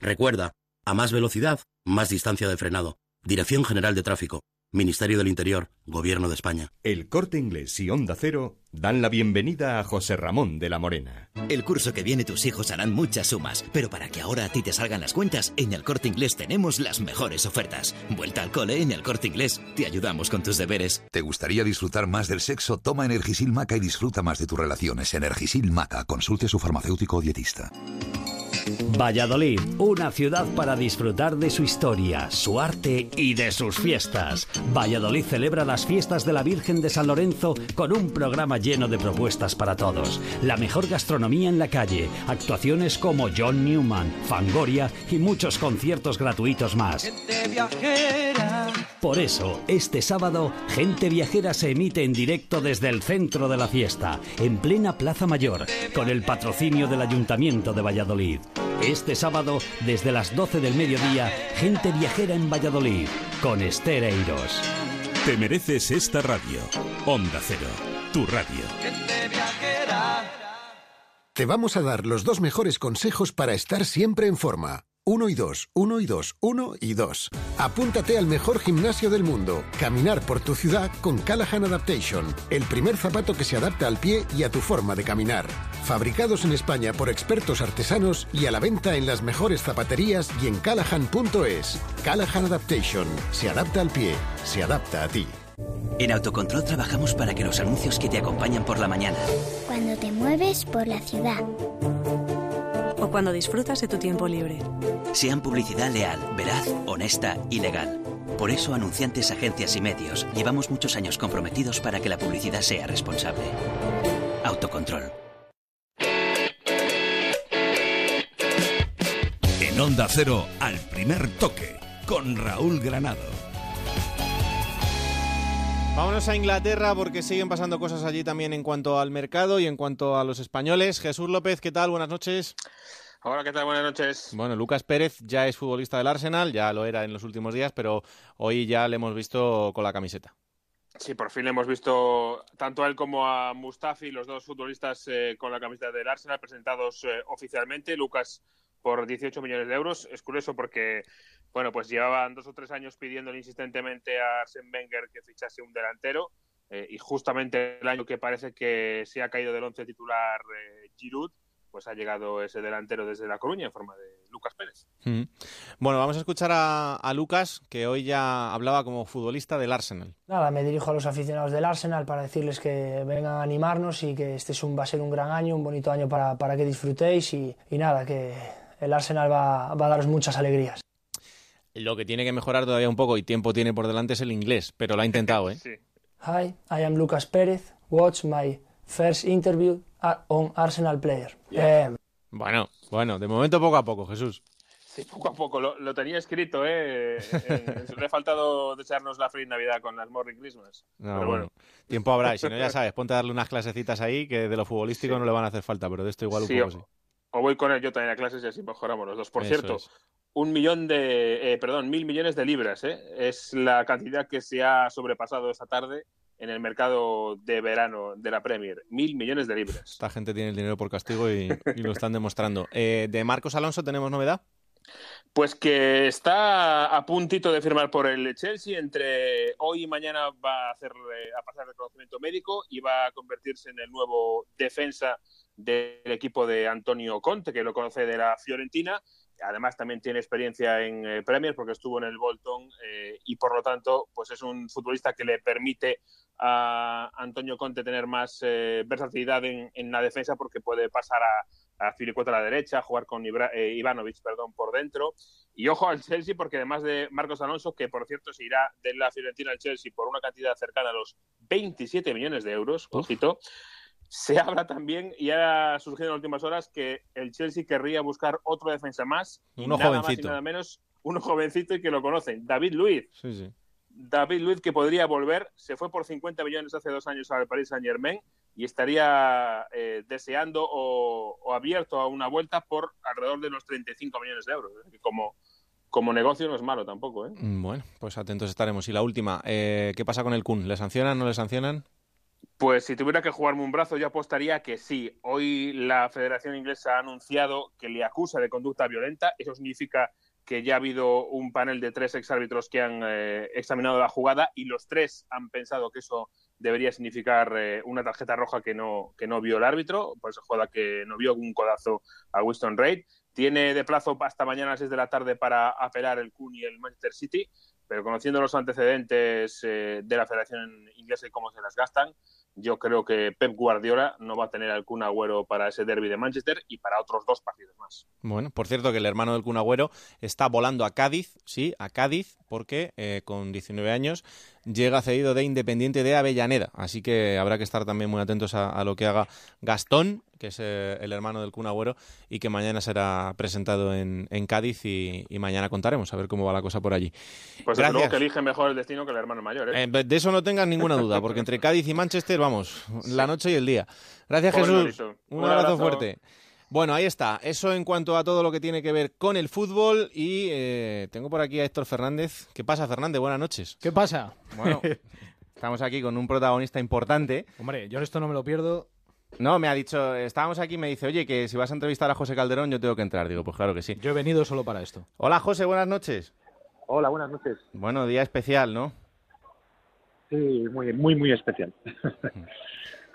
Recuerda, a más velocidad, más distancia de frenado. Dirección General de Tráfico. Ministerio del Interior, Gobierno de España. El Corte Inglés y Onda Cero dan la bienvenida a José Ramón de la Morena. El curso que viene tus hijos harán muchas sumas, pero para que ahora a ti te salgan las cuentas, en el Corte Inglés tenemos las mejores ofertas. Vuelta al cole en el Corte Inglés. Te ayudamos con tus deberes. ¿Te gustaría disfrutar más del sexo? Toma Energisil Maca y disfruta más de tus relaciones. Energisil Maca. Consulte a su farmacéutico o dietista. Valladolid, una ciudad para disfrutar de su historia, su arte y de sus fiestas. Valladolid celebra las fiestas de la Virgen de San Lorenzo con un programa lleno de propuestas para todos. La mejor gastronomía en la calle, actuaciones como John Newman, Fangoria y muchos conciertos gratuitos más. Por eso, este sábado, Gente Viajera se emite en directo desde el centro de la fiesta, en plena Plaza Mayor, con el patrocinio del Ayuntamiento de Valladolid. Este sábado, desde las 12 del mediodía, Gente Viajera en Valladolid, con Esther Eiros. Te mereces esta radio. Onda Cero, tu radio. Te vamos a dar los dos mejores consejos para estar siempre en forma. Uno y dos, uno y dos, uno y dos. Apúntate al mejor gimnasio del mundo. Caminar por tu ciudad con Callahan Adaptation. El primer zapato que se adapta al pie y a tu forma de caminar. Fabricados en España por expertos artesanos y a la venta en las mejores zapaterías y en callahan.es. Callahan Adaptation. Se adapta al pie. Se adapta a ti. En Autocontrol trabajamos para que los anuncios que te acompañan por la mañana, Cuando te mueves por la ciudad. O cuando disfrutas de tu tiempo libre. sean publicidad leal, veraz, honesta y legal. Por eso, anunciantes, agencias y medios, llevamos muchos años comprometidos para que la publicidad sea responsable. Autocontrol. En Onda Cero, al primer toque, con Raúl Granado. Vámonos a Inglaterra porque siguen pasando cosas allí también en cuanto al mercado y en cuanto a los españoles. Jesús López, ¿qué tal? Buenas noches. Hola, ¿qué tal? Buenas noches. Bueno, Lucas Pérez ya es futbolista del Arsenal, ya lo era en los últimos días, pero hoy ya le hemos visto con la camiseta. Sí, por fin le hemos visto tanto a él como a Mustafi, los dos futbolistas eh, con la camiseta del Arsenal, presentados eh, oficialmente. Lucas por 18 millones de euros. Es curioso porque, bueno, pues llevaban dos o tres años pidiéndole insistentemente a Arsene Wenger que fichase un delantero. eh, y justamente el año que parece que se ha caído del once titular eh, Giroud, pues ha llegado ese delantero desde La Coruña en forma de Lucas Pérez. Mm. Bueno, vamos a escuchar a, a Lucas, que hoy ya hablaba como futbolista del Arsenal. Nada, me dirijo a los aficionados del Arsenal para decirles que vengan a animarnos y que este es un, va a ser un gran año, un bonito año para, para que disfrutéis y, y nada, que el Arsenal va, va a daros muchas alegrías. Lo que tiene que mejorar todavía un poco y tiempo tiene por delante es el inglés, pero lo ha intentado, ¿eh? Hi, I am Lucas Pérez. Watch my first interview on Arsenal player. Eh, Bueno, bueno, de momento poco a poco, Jesús. Sí, poco a poco. Lo, lo tenía escrito, ¿eh? Eh, le ha faltado desearnos la feliz Navidad con las Merry Christmas. No, Pero bueno, tiempo habrá. Y si no, ya sabes, ponte a darle unas clasecitas ahí que de lo futbolístico no le van a hacer falta, pero de esto igual Sí, un o, poco sí. O voy con él yo también a clases y así mejoramos los dos. Por Eso cierto, es. un millón de, eh, perdón, mil millones de libras, ¿eh? Es la cantidad que se ha sobrepasado esta tarde en el mercado de verano de la Premier. Mil millones de libras. Esta gente tiene el dinero por castigo y, y lo están demostrando. Eh, de Marcos Alonso tenemos novedad. Pues que está a puntito de firmar por el Chelsea. Entre hoy y mañana va a, hacer, a pasar el reconocimiento médico y va a convertirse en el nuevo defensa del equipo de Antonio Conte, que lo conoce de la Fiorentina. Además, también tiene experiencia en eh, Premier porque estuvo en el Bolton eh, y, por lo tanto, pues es un futbolista que le permite a Antonio Conte tener más eh, versatilidad en, en la defensa porque puede pasar a, a Filicueta a la derecha, jugar con Ibra- eh, Ivanovic perdón, por dentro. Y ojo al Chelsea porque además de Marcos Alonso, que por cierto se irá de la Fiorentina al Chelsea por una cantidad cercana a los 27 millones de euros, ojito, se habla también, y ha surgido en las últimas horas, que el Chelsea querría buscar otro defensa más. Uno nada más y jovencito. nada menos, uno jovencito y que lo conocen, David Luiz. Sí, sí. David Luiz que podría volver, se fue por 50 millones hace dos años al Paris Saint Germain y estaría eh, deseando o, o abierto a una vuelta por alrededor de los 35 millones de euros. Decir, Como, como negocio no es malo tampoco. ¿eh? Mm, Bueno, pues atentos estaremos. Y la última, eh, ¿qué pasa con el Kun? ¿Le sancionan, no le sancionan? Pues si tuviera que jugarme un brazo, yo apostaría que sí. Hoy la Federación Inglesa ha anunciado que le acusa de conducta violenta. Eso significa que ya ha habido un panel de tres exárbitros que han eh, examinado la jugada y los tres han pensado que eso debería significar eh, una tarjeta roja que no, que no vio el árbitro, por esa jugada que no vio un codazo a Winston Reid. Tiene de plazo hasta mañana a las 6 de la tarde para apelar el Kun y el Manchester City, pero conociendo los antecedentes eh, de la Federación Inglesa y cómo se las gastan, yo creo que Pep Guardiola no va a tener al Kun Agüero para ese derby de Manchester y para otros dos partidos más. Bueno, por cierto que el hermano del Kun Agüero está volando a Cádiz, sí, a Cádiz, porque eh, con 19 años llega cedido de Independiente de Avellaneda. Así que habrá que estar también muy atentos a, lo que haga Gastón, que es eh, el hermano del Kun Agüero, y que mañana será presentado en, Cádiz y, mañana contaremos a ver cómo va la cosa por allí. Pues luego que elige mejor el destino que el hermano mayor. ¿eh? de eso no tengas ninguna duda, porque entre Cádiz y Manchester, vamos, la noche y el día. Gracias Jesús. Un, abrazo fuerte. Bueno, ahí está. Eso en cuanto a todo lo que tiene que ver con el fútbol. Y eh, tengo por aquí a Héctor Fernández. ¿Qué pasa, Fernández? Buenas noches. ¿Qué pasa? Bueno, estamos aquí con un protagonista importante. Hombre, yo esto no me lo pierdo. No, me ha dicho, estábamos aquí y me dice, oye, que si vas a entrevistar a José Calderón, yo tengo que entrar. Digo, pues claro que sí. Yo he venido solo para esto. Hola, José, buenas noches. Hola, buenas noches. Bueno, día especial, ¿no? Sí, muy, muy, muy especial.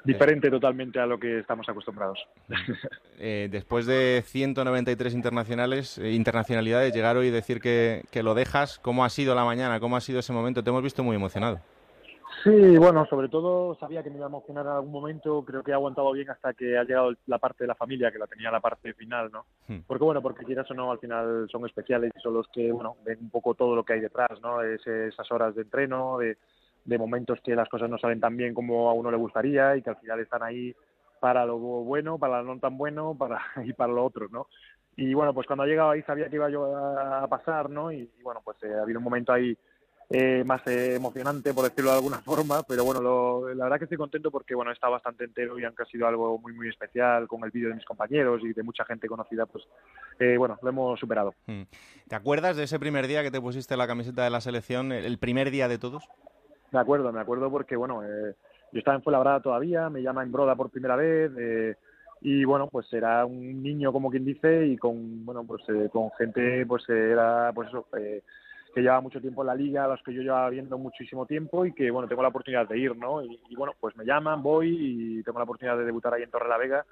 Diferente totalmente a lo que estamos acostumbrados. Eh, después de 193 internacionales, eh, internacionalidades, llegar hoy y decir que, que, lo dejas, ¿cómo ha sido la mañana? ¿Cómo ha sido ese momento? Te hemos visto muy emocionado. Sí, bueno, sobre todo sabía que me iba a emocionar en algún momento, creo que he aguantado bien hasta que ha llegado la parte de la familia, que la tenía la parte final, ¿no? Hmm. Porque bueno, porque quieras o no, al final son especiales y son los que, bueno, ven un poco todo lo que hay detrás, ¿no? esas horas de entreno, de de momentos que las cosas no salen tan bien como a uno le gustaría y que al final están ahí para lo bueno, para lo no tan bueno para, y para lo otro, ¿no? Y bueno, pues cuando ha llegado ahí sabía que iba yo a, pasar, ¿no? Y, bueno, pues eh, ha habido un momento ahí eh, más eh, emocionante, por decirlo de alguna forma, pero bueno, la verdad que estoy contento porque, bueno, está bastante entero y aunque ha sido algo muy, muy especial con el vídeo de mis compañeros y de mucha gente conocida, pues, bueno, lo hemos superado. Hmm. ¿Te acuerdas de ese primer día que te pusiste la camiseta de la selección, el primer día de todos? Me acuerdo, me acuerdo porque, bueno, eh, yo estaba en Fuenlabrada todavía, me llama en Broda por primera vez, eh, y bueno, pues era un niño, como quien dice, y con, bueno, pues eh, con gente, pues era, pues eso, que llevaba mucho tiempo en la liga, a los que yo llevaba viendo muchísimo tiempo y que, bueno, tengo la oportunidad de ir, ¿no? Y, bueno, pues me llaman, voy y tengo la oportunidad de debutar ahí en Torre la Vega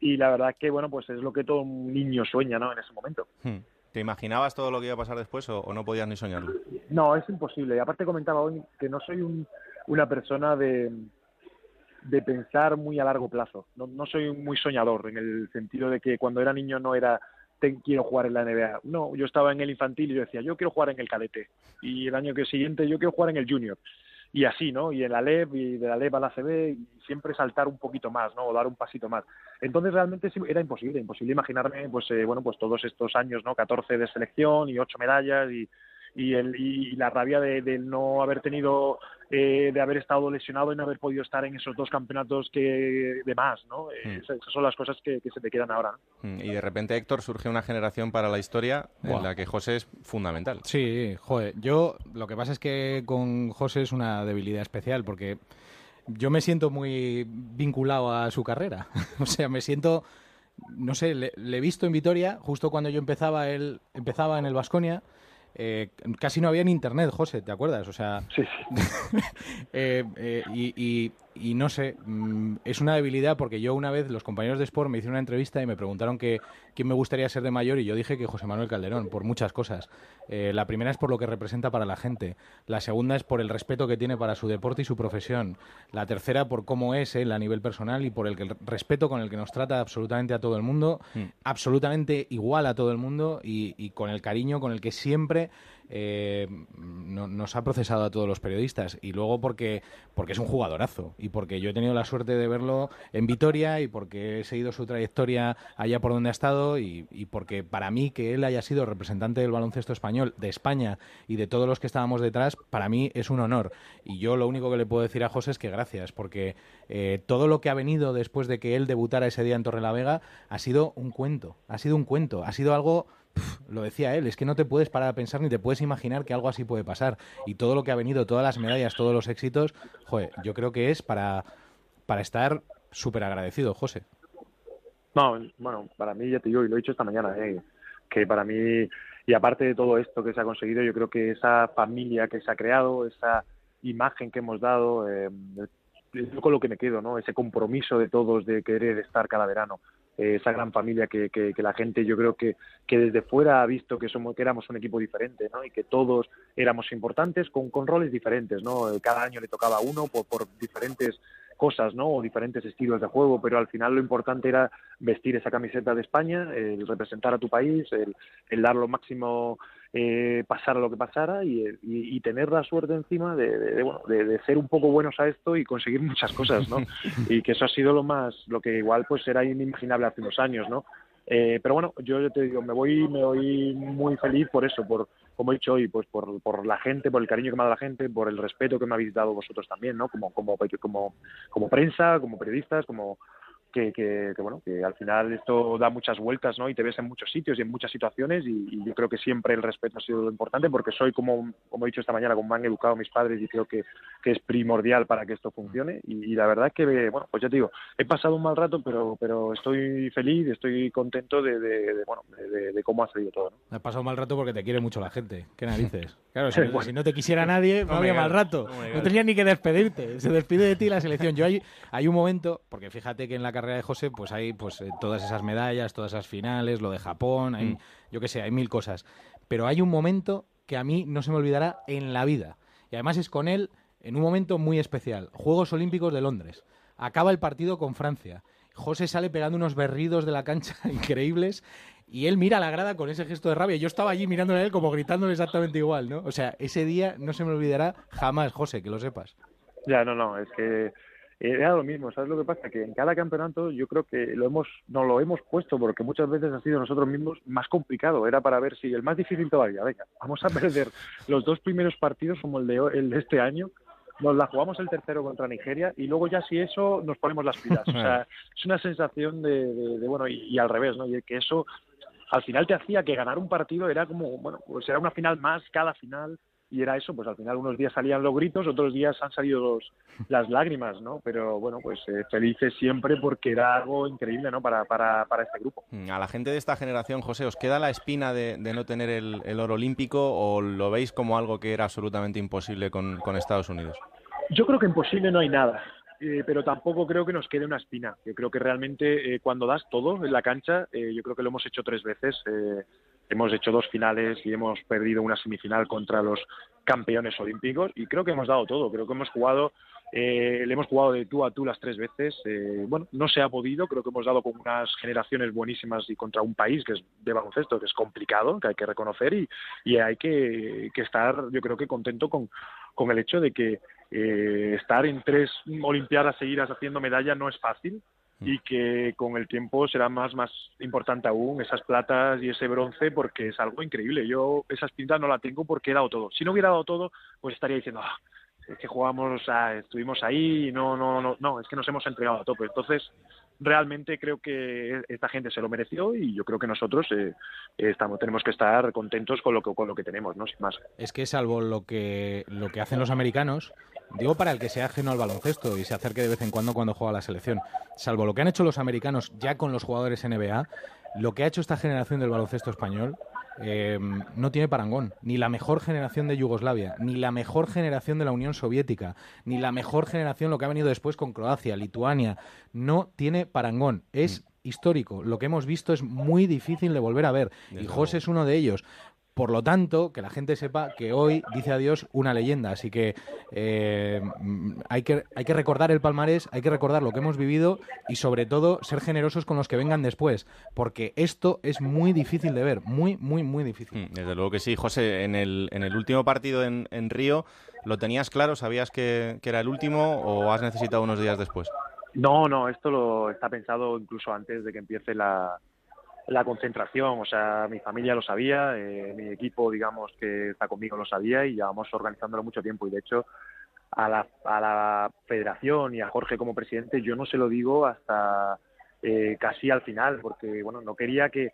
y la verdad que, bueno, pues es lo que todo un niño sueña, ¿no? En ese momento. Hmm. ¿Te imaginabas todo lo que iba a pasar después o, no podías ni soñarlo? No, es imposible. Aparte comentaba hoy que no soy una persona de, de pensar muy a largo plazo. No, no soy muy soñador en el sentido de que cuando era niño no era quiero jugar en la NBA. No, yo estaba en el infantil y yo decía, yo quiero jugar en el cadete. Y el año que siguiente yo quiero jugar en el junior y así, ¿no? Y en la LEB y de la LEB a la CB y siempre saltar un poquito más, ¿no? O dar un pasito más. Entonces realmente era imposible, imposible imaginarme, pues, eh, bueno, pues todos estos años, ¿no? 14 de selección y 8 medallas y, y, el, y la rabia de, no haber tenido, eh, de haber estado lesionado y no haber podido estar en esos dos campeonatos que de más, ¿no? Eh, hmm. Esas son las cosas que, se te quedan ahora. Hmm. Y de repente, Héctor, surge una generación para la historia en la que José es fundamental. Sí, joder, yo lo que pasa es que con José es una debilidad especial porque yo me siento muy vinculado a su carrera. o sea, me siento no sé, le, le, he visto en Vitoria, justo cuando yo empezaba, él empezaba en el Vasconia, eh, casi no había ni internet, José, ¿te acuerdas? O sea, sí, sí. Eh, eh, y, y no sé, mm, es una debilidad porque yo una vez, los compañeros de Sport me hicieron una entrevista y me preguntaron que, quién me gustaría ser de mayor y yo dije que José Manuel Calderón, por muchas cosas. Eh, la primera es por lo que representa para la gente, la segunda es por el respeto que tiene para su deporte y su profesión, la tercera por cómo es él a nivel personal y por el, respeto con el que nos trata absolutamente a todo el mundo, mm. absolutamente igual a todo el mundo y, y con el cariño con el que siempre eh, nos ha procesado a todos los periodistas y luego porque, porque es un jugadorazo y porque yo he tenido la suerte de verlo en Vitoria y porque he seguido su trayectoria allá por donde ha estado y, porque para mí que él haya sido representante del baloncesto español, de España y de todos los que estábamos detrás, para mí es un honor. Y yo lo único que le puedo decir a José es que gracias, porque eh, todo lo que ha venido después de que él debutara ese día en Torrelavega ha sido un cuento, ha sido un cuento, ha sido algo lo decía él, es que no te puedes parar a pensar ni te puedes imaginar que algo así puede pasar. Y todo lo que ha venido, todas las medallas, todos los éxitos, joder, yo creo que es para, para estar súper agradecido, José. No, bueno, para mí, ya te digo, y lo he dicho esta mañana, eh, que para mí, y aparte de todo esto que se ha conseguido, yo creo que esa familia que se ha creado, esa imagen que hemos dado, eh, es con lo que me quedo, ¿no? Ese compromiso de todos de querer estar cada verano eh, esa gran familia que, que, la gente yo creo que, que desde fuera ha visto que somos que éramos un equipo diferente ¿no? y que todos éramos importantes con, con roles diferentes no cada año le tocaba uno por, por diferentes cosas, ¿no? O diferentes estilos de juego, pero al final lo importante era vestir esa camiseta de España, el representar a tu país, el, dar lo máximo, eh, pasara lo que pasara y, tener la suerte encima de, bueno, de, ser un poco buenos a esto y conseguir muchas cosas, ¿no? y que eso ha sido lo más, lo que igual pues era inimaginable hace unos años, ¿no? Eh, pero bueno, yo te digo, me voy, me voy muy feliz por eso, por como he dicho hoy, pues por, por la gente, por el cariño que me ha dado la gente, por el respeto que me habéis dado vosotros también, ¿no? Como, como, como, como prensa, como periodistas, como, que, bueno, que al final esto da muchas vueltas, ¿no? Y te ves en muchos sitios y en muchas situaciones y, yo creo que siempre el respeto ha sido lo importante porque soy como, como he dicho esta mañana, como me han educado mis padres y creo que, que es primordial para que esto funcione y, la verdad es que, bueno, pues ya te digo, he pasado un mal rato, pero, pero estoy feliz, estoy contento de, de, bueno, de, cómo ha salido todo, ¿no? Has pasado un mal rato porque te quiere mucho la gente, ¿qué narices? Claro, si, no te quisiera nadie, no, había mal rato, no tenías ni que despedirte, se despide de ti la selección. Yo hay, hay un momento, porque fíjate que en la carrera de José, pues hay pues eh, todas esas medallas, todas esas finales, lo de Japón, hay, mm. yo qué sé, hay mil cosas. Pero hay un momento que a mí no se me olvidará en la vida. Y además es con él en un momento muy especial. Juegos Olímpicos de Londres. Acaba el partido con Francia. José sale pegando unos berridos de la cancha increíbles y él mira a la grada con ese gesto de rabia. Yo estaba allí mirándole a él como gritándole exactamente igual, ¿no? O sea, ese día no se me olvidará jamás, José, que lo sepas. Ya, no, no, es que era lo mismo, ¿sabes lo que pasa? Que en cada campeonato yo creo que lo hemos, no lo hemos puesto porque muchas veces ha sido nosotros mismos más complicado. Era para ver si el más difícil todavía, venga, vamos a perder los dos primeros partidos como el de, el de este año, nos la jugamos el tercero contra Nigeria y luego ya si eso nos ponemos las pilas. O sea, es una sensación de, bueno, y, al revés, ¿no? Y que eso al final te hacía que ganar un partido era como, bueno, pues era una final más cada final y era eso, pues al final unos días salían los gritos, otros días han salido los, las lágrimas, ¿no? Pero bueno, pues eh, felices siempre porque era algo increíble, ¿no? Para, para, para, este grupo. Mm, a la gente de esta generación, José, ¿os queda la espina de, no tener el, oro olímpico o lo veis como algo que era absolutamente imposible con, Estados Unidos? Yo creo que imposible no hay nada. Eh, pero tampoco creo que nos quede una espina. Yo creo que realmente eh, cuando das todo en la cancha, yo creo que lo hemos hecho tres veces hemos hecho dos finales y hemos perdido una semifinal contra los campeones olímpicos y creo que hemos dado todo, creo que hemos jugado, eh, le hemos jugado de tú a tú las tres veces, eh, bueno, no se ha podido, creo que hemos dado con unas generaciones buenísimas y contra un país que es de baloncesto, que es complicado, que hay que reconocer y, y hay que, estar, yo creo que contento con, con el hecho de que eh, estar en tres Olimpiadas seguidas haciendo medalla no es fácil. Y que con el tiempo será más más importante aún esas platas y ese bronce porque es algo increíble. Yo esa espinta no la tengo porque he dado todo. Si no hubiera dado todo, pues estaría diciendo, ah, es que jugamos, estuvimos ahí, no, no, no, no, es que nos hemos entregado a tope. Entonces, realmente creo que esta gente se lo mereció y yo creo que nosotros eh, estamos tenemos que estar contentos con lo que con lo que tenemos, no sin más. Es que salvo lo que lo que hacen los americanos, digo para el que sea ajeno al baloncesto y se acerque de vez en cuando cuando juega la selección, salvo lo que han hecho los americanos ya con los jugadores NBA, lo que ha hecho esta generación del baloncesto español eh, no tiene parangón. Ni la mejor generación de Yugoslavia, ni la mejor generación de la Unión Soviética, ni la mejor generación lo que ha venido después con Croacia, Lituania. No tiene parangón. Es mm. histórico. Lo que hemos visto es muy difícil de volver a ver. y José es uno de ellos. Por lo tanto, que la gente sepa que hoy dice adiós una leyenda. Así que eh, hay que hay que recordar el palmarés, hay que recordar lo que hemos vivido y sobre todo ser generosos con los que vengan después, porque esto es muy difícil de ver, muy, muy, muy difícil. Hmm, desde luego que sí, José. En el, en el último partido en, en Río, ¿lo tenías claro? ¿Sabías que, que era el último o has necesitado unos días después? No, no, esto lo está pensado incluso antes de que empiece la, la concentración, o sea, mi familia lo sabía, eh, mi equipo, digamos, que está conmigo lo sabía y llevamos organizándolo mucho tiempo. Y de hecho a la, a la federación y a Jorge como presidente yo no se lo digo hasta eh, casi al final porque, bueno, no quería que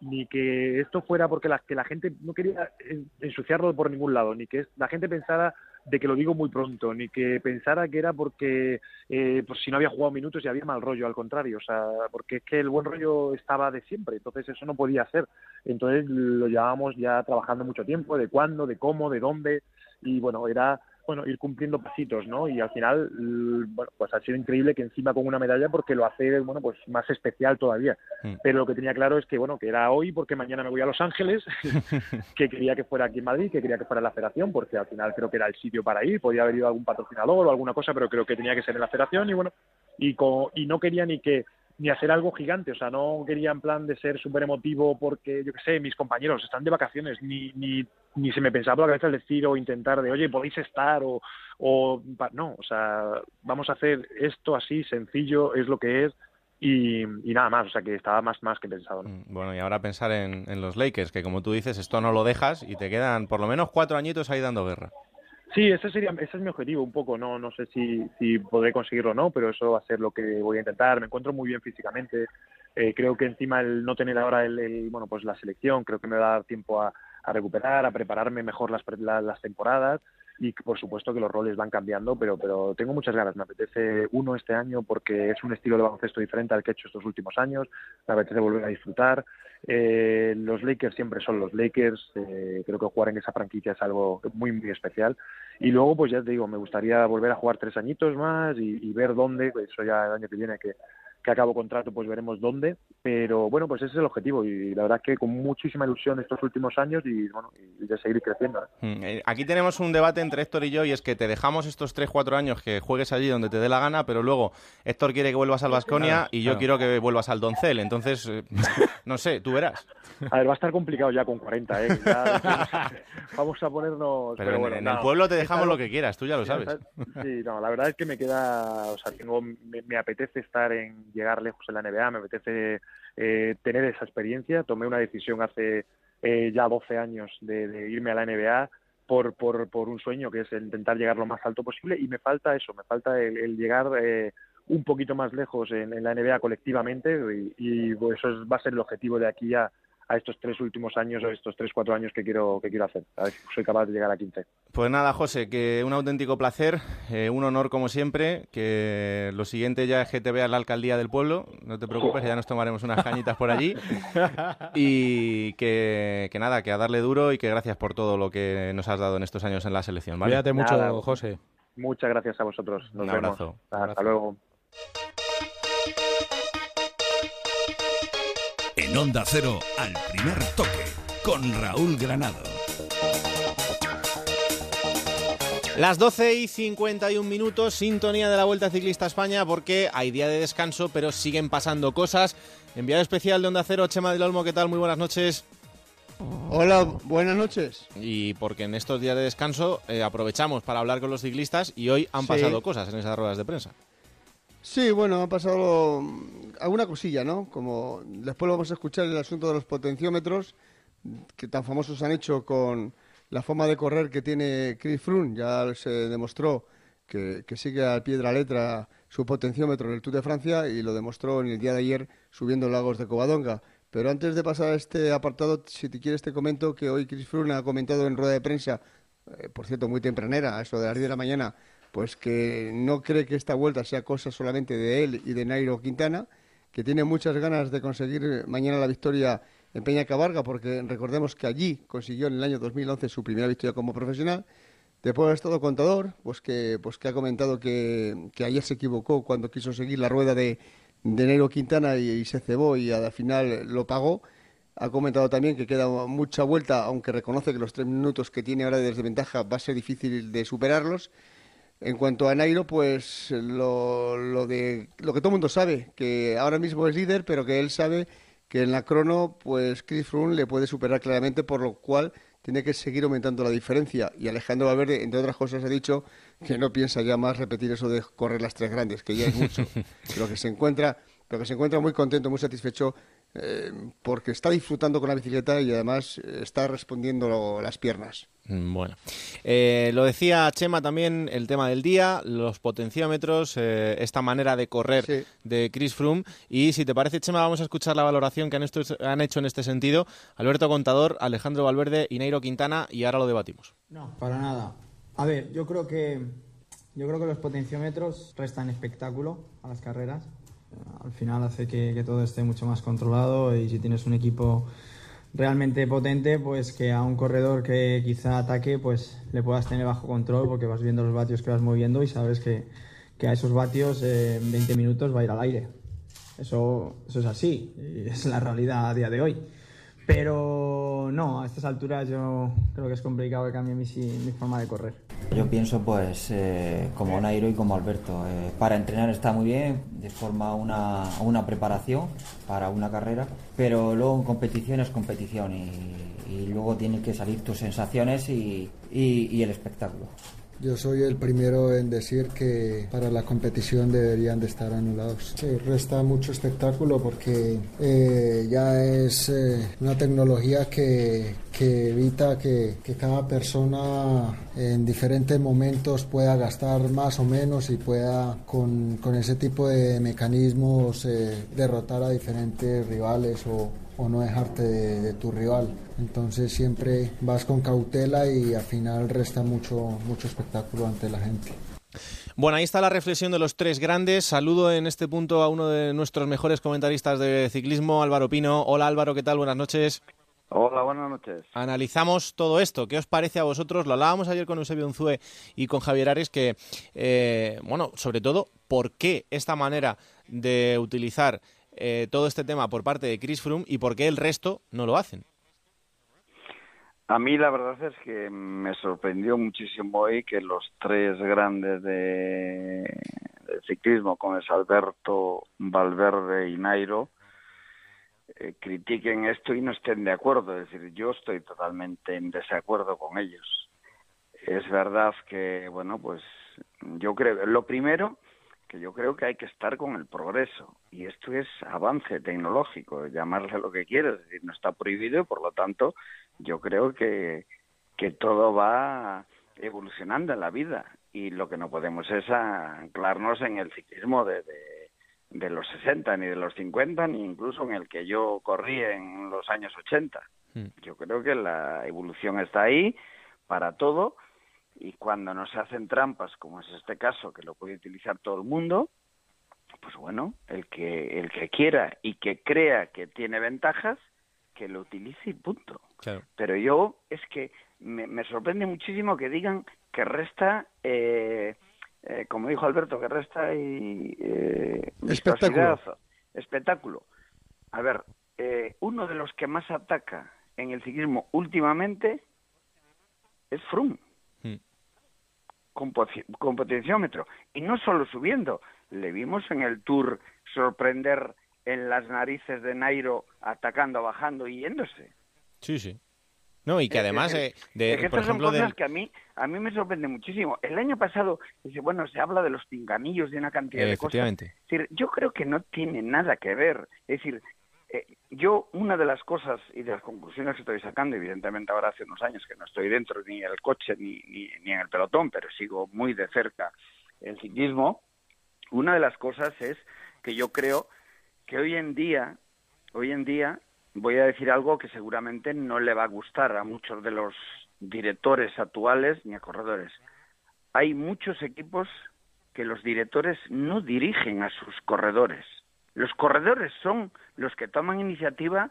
ni que esto fuera porque que la gente no quería ensuciarlo por ningún lado, ni que la gente pensara de que lo digo muy pronto, ni que pensara que era porque eh, pues si no había jugado minutos y había mal rollo, al contrario, o sea, porque es que el buen rollo estaba de siempre, entonces eso no podía ser. Entonces lo llevábamos ya trabajando mucho tiempo, de cuándo, de cómo, de dónde, y bueno, era bueno, ir cumpliendo pasitos, ¿no? Y al final, bueno, pues ha sido increíble que encima con una medalla porque lo hace, bueno, pues más especial todavía. Mm. Pero lo que tenía claro es que, bueno, que era hoy porque mañana me voy a Los Ángeles, que quería que fuera aquí en Madrid, que quería que fuera en la federación, porque al final creo que era el sitio para ir, podía haber ido algún patrocinador o alguna cosa, pero creo que tenía que ser en la federación y bueno, y, y no quería ni que ni hacer algo gigante, o sea, no quería en plan de ser súper emotivo porque, yo qué sé, mis compañeros están de vacaciones, ni, ni, ni se me pensaba la cabeza el decir o intentar de, oye, podéis estar o, o, no, o sea, vamos a hacer esto así, sencillo, es lo que es, y, nada más, o sea que estaba más, más que pensado. Mm, bueno, y ahora pensar en, en, los Lakers, que como tú dices, esto no lo dejas y te quedan por lo menos cuatro añitos ahí dando guerra. Sí, ese sería, ese es mi objetivo un poco, no, no sé si, si podré conseguirlo o no, pero eso va a ser lo que voy a intentar. Me encuentro muy bien físicamente, eh, creo que encima el no tener ahora el, bueno, pues la selección, creo que me va a dar tiempo a, a recuperar, a prepararme mejor las, las, temporadas y por supuesto que los roles van cambiando, pero, pero tengo muchas ganas. Me apetece uno este año porque es un estilo de baloncesto diferente al que he hecho estos últimos años. Me apetece volver a disfrutar. Eh, los Lakers siempre son los Lakers. Eh, creo que jugar en esa franquicia es algo muy, muy especial. Y luego, pues ya te digo, me gustaría volver a jugar tres añitos más y, ver dónde, pues eso ya el año que viene que, que acabo contrato, pues veremos dónde. Pero bueno, pues ese es el objetivo y la verdad es que con muchísima ilusión estos últimos años y bueno, y de seguir creciendo. ¿eh? Mm, eh, aquí tenemos un debate entre Héctor y yo y es que te dejamos estos 3-4 años que juegues allí donde te dé la gana, pero luego Héctor quiere que vuelvas al Vasconia y yo quiero que vuelvas al Doncel. Entonces, eh, no sé, tú verás. A ver, va a estar complicado ya con 40, ¿eh? vamos a ponernos... Pero, bueno, en, el pueblo te dejamos lo que quieras, tú ya lo sabes. Sí, no, la verdad es que me queda, o sea, tengo, me apetece estar en llegar lejos en la NBA, me apetece eh, tener esa experiencia. Tomé una decisión hace eh, ya 12 años de, irme a la NBA por, por, por, un sueño que es intentar llegar lo más alto posible y me falta eso, me falta el, llegar eh, un poquito más lejos en, la NBA colectivamente y, eso va a ser el objetivo de aquí a, a estos tres últimos años o estos tres, cuatro años que quiero, que quiero hacer. A ver si soy capaz de llegar a 15. Pues nada, José, que un auténtico placer, eh, un honor como siempre, que lo siguiente ya es que te vea la alcaldía del pueblo, no te preocupes, ya nos tomaremos unas cañitas por allí. y que, que, nada, que a darle duro y que gracias por todo lo que nos has dado en estos años en la selección. ¿vale? Cuídate mucho, José. Muchas gracias a vosotros. Nos un abrazo. Hasta luego. Onda Cero, al primer toque, con Raúl Granado. Las 12 y 51 minutos, sintonía de la Vuelta Ciclista España, porque hay día de descanso, pero siguen pasando cosas. Enviado especial de Onda Cero, Chema del Olmo, ¿qué tal? Muy buenas noches. Hola, buenas noches. Y porque en estos días de descanso eh, aprovechamos para hablar con los ciclistas y hoy han pasado cosas en esas ruedas de prensa. Sí, bueno, ha pasado alguna cosilla, ¿no? Como después vamos a escuchar el asunto de los potenciómetros, que tan famosos han hecho con la forma de correr que tiene Chris Froome. Ya se demostró que, sigue al pie de la letra su potenciómetro en el Tour de Francia y lo demostró en el día de ayer subiendo Lagos de Covadonga. Pero antes de pasar a este apartado, si te quieres te comento que hoy Chris Froome ha comentado en rueda de prensa, eh, por cierto muy tempranera, eso de las 10 de la mañana, pues que no cree que esta vuelta sea cosa solamente de él y de Nairo Quintana, que tiene muchas ganas de conseguir mañana la victoria en Peña Cabarga, porque recordemos que allí consiguió en el año 2011 su primera victoria como profesional. Después ha estado contador, pues que, pues que ha comentado que, ayer se equivocó cuando quiso seguir la rueda de, de Nairo Quintana y, se cebó y al final lo pagó. Ha comentado también que queda mucha vuelta, aunque reconoce que los tres minutos que tiene ahora de desventaja va a ser difícil de superarlos. En cuanto a Nairo, pues lo, lo, de, lo que todo el mundo sabe, que ahora mismo es líder, pero que él sabe que en la crono, pues Chris Froome le puede superar claramente, por lo cual tiene que seguir aumentando la diferencia. Y Alejandro Valverde, entre otras cosas, ha dicho que no piensa ya más repetir eso de correr las tres grandes, que ya es mucho, pero que se encuentra, pero que se encuentra muy contento, muy satisfecho eh, porque está disfrutando con la bicicleta y además eh, está respondiendo las piernas. Mm, bueno, eh, lo decía Chema también, el tema del día, los potenciómetros, esta manera de correr de Chris Froome. Y si te parece, Chema, vamos a escuchar la valoración que han, han hecho en este sentido Alberto Contador, Alejandro Valverde y Nairo Quintana, y ahora lo debatimos. No, para nada. A ver, yo creo que yo creo que los potenciómetros restan espectáculo a las carreras al final hace que, todo esté mucho más controlado y si tienes un equipo realmente potente, pues que a un corredor que quizá ataque, pues le puedas tener bajo control porque vas viendo los vatios que vas moviendo y sabes que, a esos vatios eh, en 20 minutos va a ir al aire. Eso, es así, es la realidad a día de hoy. Pero no, a estas alturas yo creo que es complicado que cambie mi, mi forma de correr. Yo pienso pues eh, como Nairo y como Alberto. Eh, para entrenar está muy bien, de forma una, una preparación para una carrera, pero luego en competición es competición y, y luego tienen que salir tus sensaciones y, y, y el espectáculo. Yo soy el primero en decir que para la competición deberían de estar anulados. Sí, resta mucho espectáculo porque eh, ya es eh, una tecnología que, evita que, que, cada persona en diferentes momentos pueda gastar más o menos y pueda con, con ese tipo de mecanismos eh, derrotar a diferentes rivales o, o no dejarte de, de, tu rival. Entonces siempre vas con cautela y al final resta mucho, mucho espectáculo ante la gente. Bueno, ahí está la reflexión de los tres grandes. Saludo en este punto a uno de nuestros mejores comentaristas de ciclismo, Álvaro Pino. Hola Álvaro, ¿qué tal? Buenas noches. Hola, buenas noches. Analizamos todo esto. ¿Qué os parece a vosotros? Lo hablábamos ayer con Eusebio Unzue y con Javier Ares, que, eh, bueno, sobre todo, ¿por qué esta manera de utilizar eh, todo este tema por parte de Chris Froome y por qué el resto no lo hacen. A mí la verdad es que me sorprendió muchísimo hoy que los tres grandes de, ciclismo, como es Alberto, Valverde y Nairo, eh, critiquen esto y no estén de acuerdo. Es decir, yo estoy totalmente en desacuerdo con ellos. Es verdad que, bueno, pues yo creo, lo primero, que yo creo que hay que estar con el progreso y esto es avance tecnológico, llamarle lo que quieras, es decir, no está prohibido y por lo tanto yo creo que, que todo va evolucionando en la vida y lo que no podemos es anclarnos en el ciclismo de, de, de los 60 ni de los 50 ni incluso en el que yo corrí en los años 80. Mm. Yo creo que la evolución está ahí para todo y cuando nos hacen trampas, como es este caso, que lo puede utilizar todo el mundo, pues bueno, el que, el que quiera y que crea que tiene ventajas, que lo utilice y punto. Claro. Pero yo es que me, me, sorprende muchísimo que digan que resta, eh, eh, como dijo Alberto, que resta y, eh, espectáculo. espectáculo. A ver, eh, uno de los que más ataca en el ciclismo últimamente es Froome con, con potenciómetro. Y no solo subiendo, le vimos en el Tour sorprender en las narices de Nairo atacando, bajando y yéndose. Sí, sí. No, y que además, eh, de, es que por ejemplo, son cosas del... que a mí, a mí me sorprende muchísimo. El año pasado, dice, bueno, se habla de los pinganillos, de una cantidad de cosas. Es decir, yo creo que no tiene nada que ver. Es decir, eh, yo, una de las cosas y de las conclusiones que estoy sacando, evidentemente ahora hace unos años que no estoy dentro ni en el coche ni, ni, ni en el pelotón, pero sigo muy de cerca el ciclismo, una de las cosas es que yo creo que hoy en día, hoy en día, voy a decir algo que seguramente no le va a gustar a muchos de los directores actuales ni a corredores. Hay muchos equipos que los directores no dirigen a sus corredores. Los corredores son los que toman iniciativa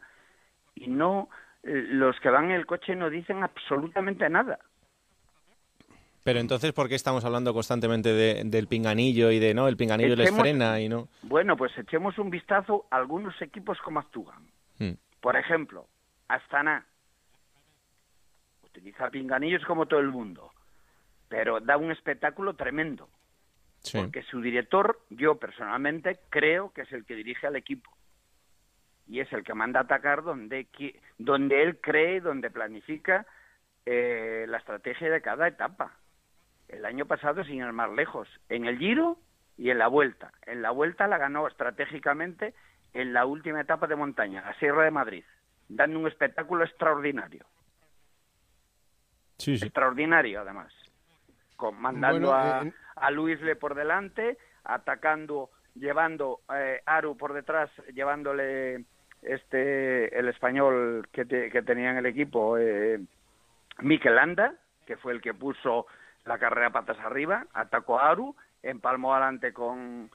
y no eh, los que van en el coche no dicen absolutamente nada. Pero entonces, ¿por qué estamos hablando constantemente de, del pinganillo y de no, el pinganillo echemos, les frena y no? Bueno, pues echemos un vistazo a algunos equipos como actúan. Hmm. Por ejemplo, Astana utiliza pinganillos como todo el mundo, pero da un espectáculo tremendo. Sí. Porque su director, yo personalmente creo que es el que dirige al equipo. Y es el que manda a atacar donde, donde él cree, donde planifica eh, la estrategia de cada etapa. El año pasado, sin ir más lejos, en el Giro y en la Vuelta. En la Vuelta la ganó estratégicamente en la última etapa de montaña, la Sierra de Madrid, dando un espectáculo extraordinario. Sí, sí. Extraordinario, además. Con, mandando Bueno, a, eh, a Luis Le por delante, atacando, llevando eh, Aru por detrás, llevándole este el español que, te- que tenía en el equipo, eh, Mikel Landa, que fue el que puso la carrera patas arriba, atacó a Aru, empalmó adelante con,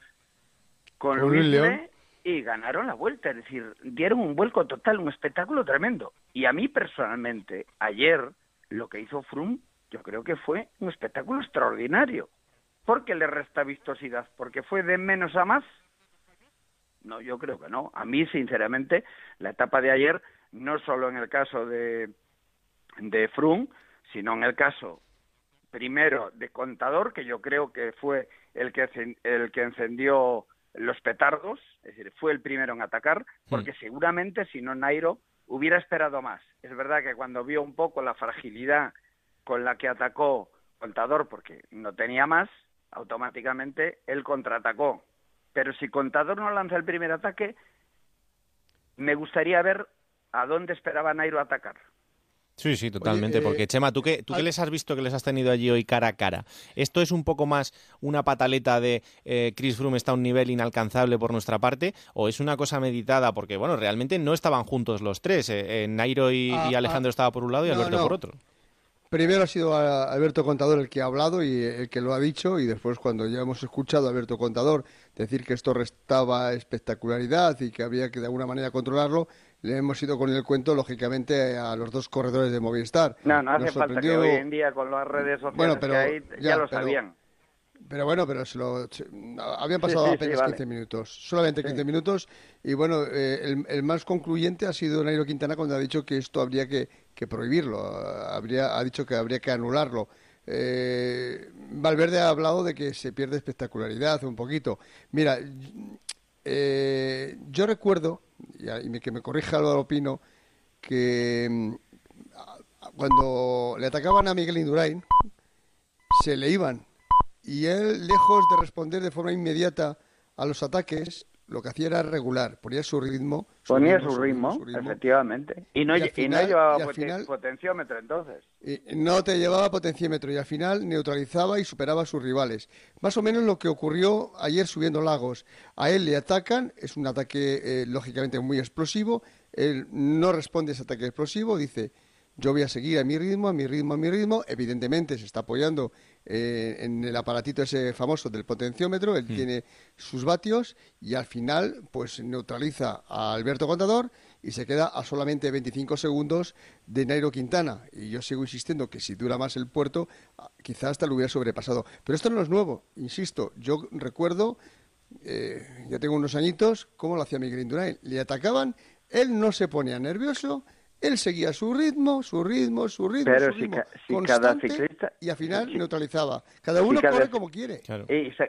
con Luis Luis Le, León. y ganaron la vuelta, es decir, dieron un vuelco total, un espectáculo tremendo. Y a mí personalmente, ayer, lo que hizo Froome, yo creo que fue un espectáculo extraordinario. ¿Por qué le resta vistosidad? ¿Porque fue de menos a más? No, yo creo que no. A mí, sinceramente, la etapa de ayer, no solo en el caso de, de Froome, sino en el caso primero de Contador, que yo creo que fue el que, el que encendió los petardos, es decir, fue el primero en atacar, porque seguramente si no Nairo hubiera esperado más. Es verdad que cuando vio un poco la fragilidad con la que atacó Contador, porque no tenía más, automáticamente él contraatacó. Pero si Contador no lanza el primer ataque, me gustaría ver a dónde esperaba Nairo atacar. Sí, sí, totalmente. porque, eh, Chema, ¿tú, qué, ¿tú qué les has visto que les has tenido allí hoy cara a cara? ¿Esto es un poco más una pataleta de eh, Chris Froome está a un nivel inalcanzable por nuestra parte? ¿O es una cosa meditada? Porque, bueno, realmente no estaban juntos los tres. Eh, Nairo y, ah, ah. Alejandro estaba por un lado y Alberto por otro. Primero ha sido Alberto Contador el que ha hablado y el que lo ha dicho, y después, cuando ya hemos escuchado a Alberto Contador decir que esto restaba espectacularidad y que había que de alguna manera controlarlo, le hemos ido con el cuento, lógicamente, a los dos corredores de Movistar. No, no hace falta que hoy en día con las redes sociales que hay, ya, lo sabían. Pero bueno, pero se lo, habían pasado apenas 15 minutos, solamente 15 minutos. Y bueno, eh, el, más concluyente ha sido Nairo Quintana cuando ha dicho que esto habría que, prohibirlo, habría, ha dicho que habría que anularlo. Eh, Valverde ha hablado de que se pierde espectacularidad un poquito. Mira, eh, yo recuerdo y, que me corrija Álvaro Pino, que mm, cuando le atacaban a Miguel Indurain, se le iban. Y él, lejos de responder de forma inmediata a los ataques, lo que hacía era regular, ponía su ritmo. ponía su, ritmo, efectivamente. Y no, llevaba potenciómetro entonces. no te llevaba potenciómetro y al final neutralizaba y superaba a sus rivales. Más o menos lo que ocurrió ayer subiendo Lagos. A él le atacan, es un ataque eh, lógicamente muy explosivo, él no responde a ese ataque explosivo, dice yo voy a seguir a mi ritmo, a mi ritmo, a mi ritmo. Evidentemente se está apoyando eh, en el aparatito ese famoso del potenciómetro, él hmm. tiene sus vatios y al final pues neutraliza a Alberto Contador y se queda a solamente 25 segundos de Nairo Quintana. Y yo sigo insistiendo que si dura más el puerto, ah, quizás hasta lo hubiera sobrepasado. Pero esto no es nuevo, insisto, yo recuerdo, eh, ya tengo unos añitos, cómo lo hacía Miguel Indurain. Le atacaban, él no se ponía nervioso, él seguía su ritmo, su ritmo, su ritmo, Pero su ritmo si, cada ciclista, y al final neutralizaba. Cada uno corre como quiere.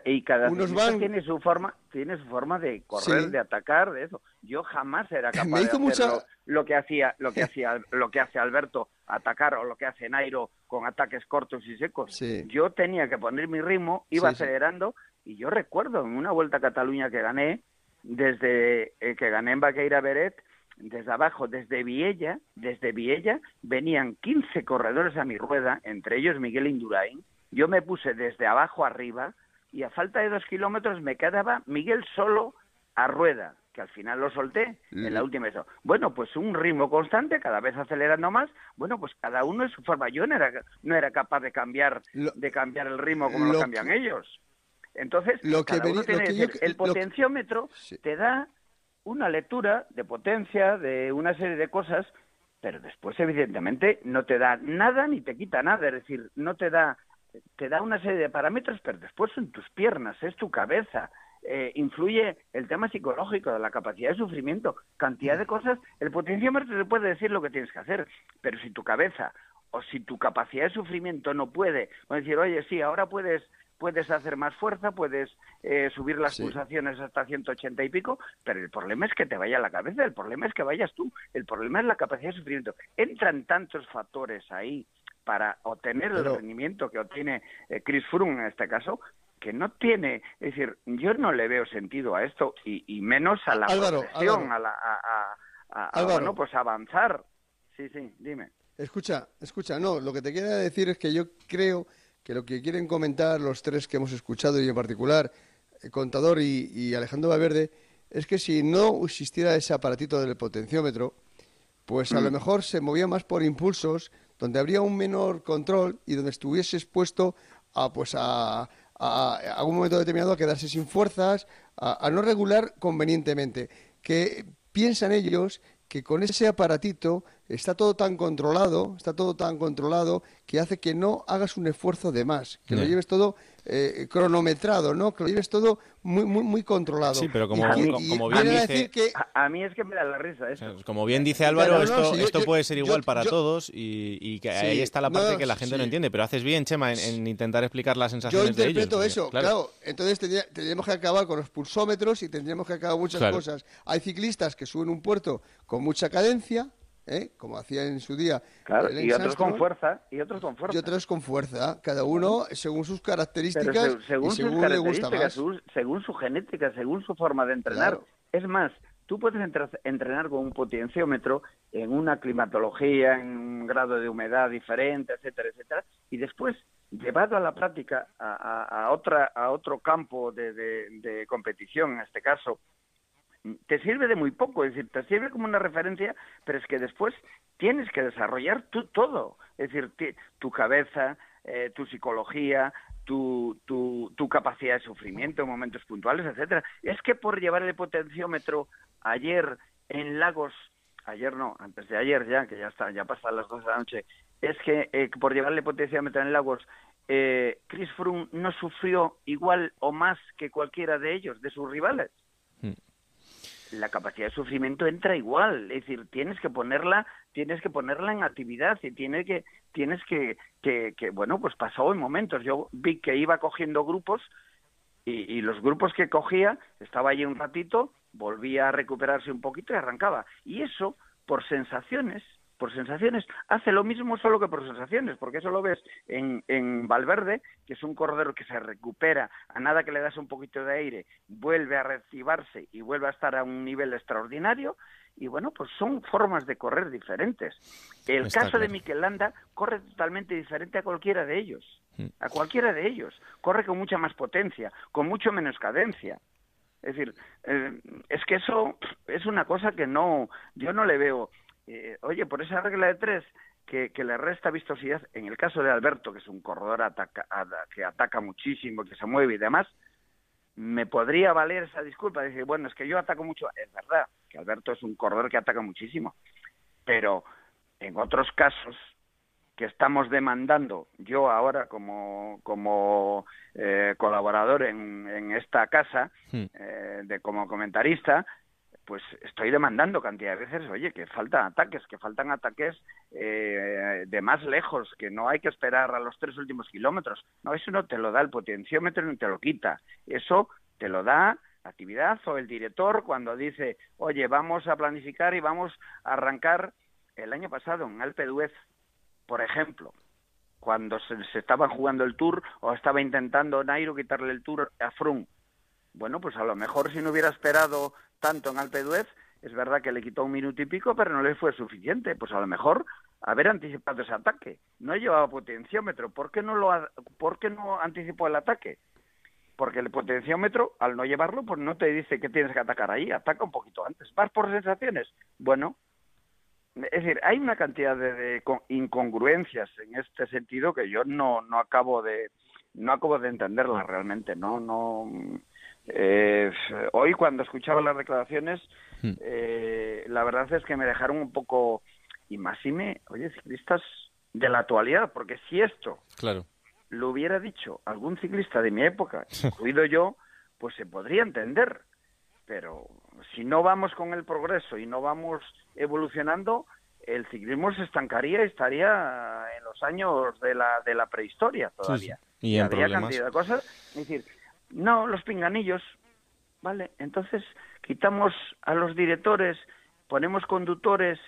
Y, cada ciclista tiene su forma, tiene su forma de correr, de atacar, de eso. Yo jamás era capaz de hacer lo, que hacía, lo que hacía, lo que hace Alberto atacar o lo que hace Nairo con ataques cortos y secos. Yo tenía que poner mi ritmo, iba acelerando y yo recuerdo en una vuelta a Cataluña que gané desde eh, que gané en Baqueira Beret desde abajo, desde Viella, desde Viella venían 15 corredores a mi rueda, entre ellos Miguel Indurain. Yo me puse desde abajo arriba y a falta de dos kilómetros me quedaba Miguel solo a rueda, que al final lo solté en la última eso. Bueno, pues un ritmo constante, cada vez acelerando más. Bueno, pues cada uno es su forma. Yo no era, no era capaz de cambiar, de cambiar el ritmo como lo, cambian ellos. Entonces, lo que tiene el potenciómetro te da una lectura de potencia, de una serie de cosas, pero después evidentemente no te da nada ni te quita nada, es decir, no te da te da una serie de parámetros, pero después son tus piernas, es tu cabeza, eh, influye el tema psicológico, de la capacidad de sufrimiento, cantidad de cosas. El potenciómetro te puede decir lo que tienes que hacer, pero si tu cabeza o si tu capacidad de sufrimiento no puede, decir, oye, sí, ahora puedes puedes hacer más fuerza, puedes eh, subir las pulsaciones hasta 180 y pico, pero el problema es que te vaya la cabeza, el problema es que vayas tú, el problema es la capacidad de sufrimiento. Entran tantos factores ahí para obtener el rendimiento que obtiene eh, Chris Froome en este caso, que no tiene, es decir, yo no le veo sentido a esto y, menos a la progresión, a la a, pues avanzar. Sí, sí, dime. Escucha, escucha, no, lo que te quiero decir es que yo creo que lo que quieren comentar los tres que hemos escuchado y en particular el Contador y, Alejandro Valverde es que si no existiera ese aparatito del potenciómetro, pues a lo mm. mejor se movía más por impulsos, donde habría un menor control y donde estuviese expuesto a, pues a, a, algún momento determinado a quedarse sin fuerzas, a, no regular convenientemente. Que piensan ellos que con ese aparatito está todo tan controlado, está todo tan controlado que hace que no hagas un esfuerzo de más, que lo lleves todo eh, cronometrado, ¿no? Que lo lleves todo muy muy muy controlado. Sí, pero como, bien dice... A, mí es que me da la risa eso. Como bien dice Álvaro, esto, puede ser igual para todos y, que ahí está la parte que la gente no entiende. Pero haces bien, Chema, en, intentar explicar las sensaciones de ellos. Yo interpreto eso, claro. Entonces tendríamos que acabar con los pulsómetros y tendríamos que acabar muchas cosas. Hay ciclistas que suben un puerto con mucha cadencia, ¿eh? como hacía en su día. Claro, y otros con fuerza, y otros con fuerza. Y otros con fuerza, cada uno según sus características según, sus características, Según, su genética, según su forma de entrenar. Es más, tú puedes entrenar con un potenciómetro en una climatología, en un grado de humedad diferente, etcétera, etcétera, y después llevado a la práctica a, otra, a otro campo de competición, en este caso, te sirve de muy poco, es decir, te sirve como una referencia, pero es que después tienes que desarrollar tú todo, es decir, tu cabeza, eh, tu psicología, tu, tu, tu, capacidad de sufrimiento en momentos puntuales, etcétera. Es que por llevar el potenciómetro ayer en Lagos, ayer no, antes de ayer ya, que ya está, ya pasan las dos de la noche, es que eh, por llevarle potenciómetro en Lagos, eh, Chris Froome no sufrió igual o más que cualquiera de ellos, de sus rivales la capacidad de sufrimiento entra igual, es decir, tienes que ponerla, tienes que ponerla en actividad y tienes que, tienes que, que, bueno, pues pasó en momentos. Yo vi que iba cogiendo grupos y, y, los grupos que cogía, estaba allí un ratito, volvía a recuperarse un poquito y arrancaba. Y eso, por sensaciones, por sensaciones, hace lo mismo solo que por sensaciones, porque eso lo ves en, en Valverde, que es un corredor que se recupera, a nada que le das un poquito de aire, vuelve a reactivarse y vuelve a estar a un nivel extraordinario, y bueno, pues son formas de correr diferentes. El caso de Mikel Landa corre totalmente diferente a cualquiera de ellos, mm. a cualquiera de ellos. Corre con mucha más potencia, con mucho menos cadencia. Es decir, eh, es que eso es una cosa que no, yo no le veo eh, oye, por esa regla de tres que, le resta vistosidad, en el caso de Alberto, que es un corredor que ataca muchísimo, que se mueve y demás, me podría valer esa disculpa. Decir, bueno, es que yo ataco mucho. Es verdad que Alberto es un corredor que ataca muchísimo, pero en otros casos que estamos demandando, yo ahora como, como eh, colaborador en, en, esta casa, eh, de como comentarista, pues estoy demandando cantidad de veces, oye, que faltan ataques, que faltan ataques eh, de más lejos, que no hay que esperar a los tres últimos kilómetros. No, eso no te lo da el potenciómetro ni te lo quita. Eso te lo da la actividad o el director cuando dice, oye, vamos a planificar y vamos a arrancar el año pasado en Alpe d'Huez, por ejemplo, cuando se, se estaba jugando el Tour o estaba intentando Nairo quitarle el Tour a Froome. Bueno, pues a lo mejor si no hubiera esperado tanto en Alpe d'Huez, es verdad que le quitó un minuto y pico, pero no le fue suficiente. Pues a lo mejor haber anticipado ese ataque. No llevaba potenciómetro. ¿Por qué no, lo ¿por qué no anticipó el ataque? Porque el potenciómetro, al no llevarlo, pues no te dice que tienes que atacar ahí. Ataca un poquito antes. ¿Vas por sensaciones? Bueno, es decir, hay una cantidad de, incongruencias en este sentido que yo no, no acabo de no acabo de entenderlas realmente. No, no eh, hoy cuando escuchaba las declaraciones, hmm. eh, la verdad es que me dejaron un poco, y más si me, oye, ciclistas de la actualidad, porque si esto claro. lo hubiera dicho algún ciclista de mi época, incluido yo, pues se podría entender. Pero si no vamos con el progreso y no vamos evolucionando, el ciclismo se estancaría y estaría en los años de la, de la prehistoria todavía. Y en Habría cantidad de cosas. Es decir, no, los pinganillos. Vale, entonces quitamos a los directores, ponemos conductores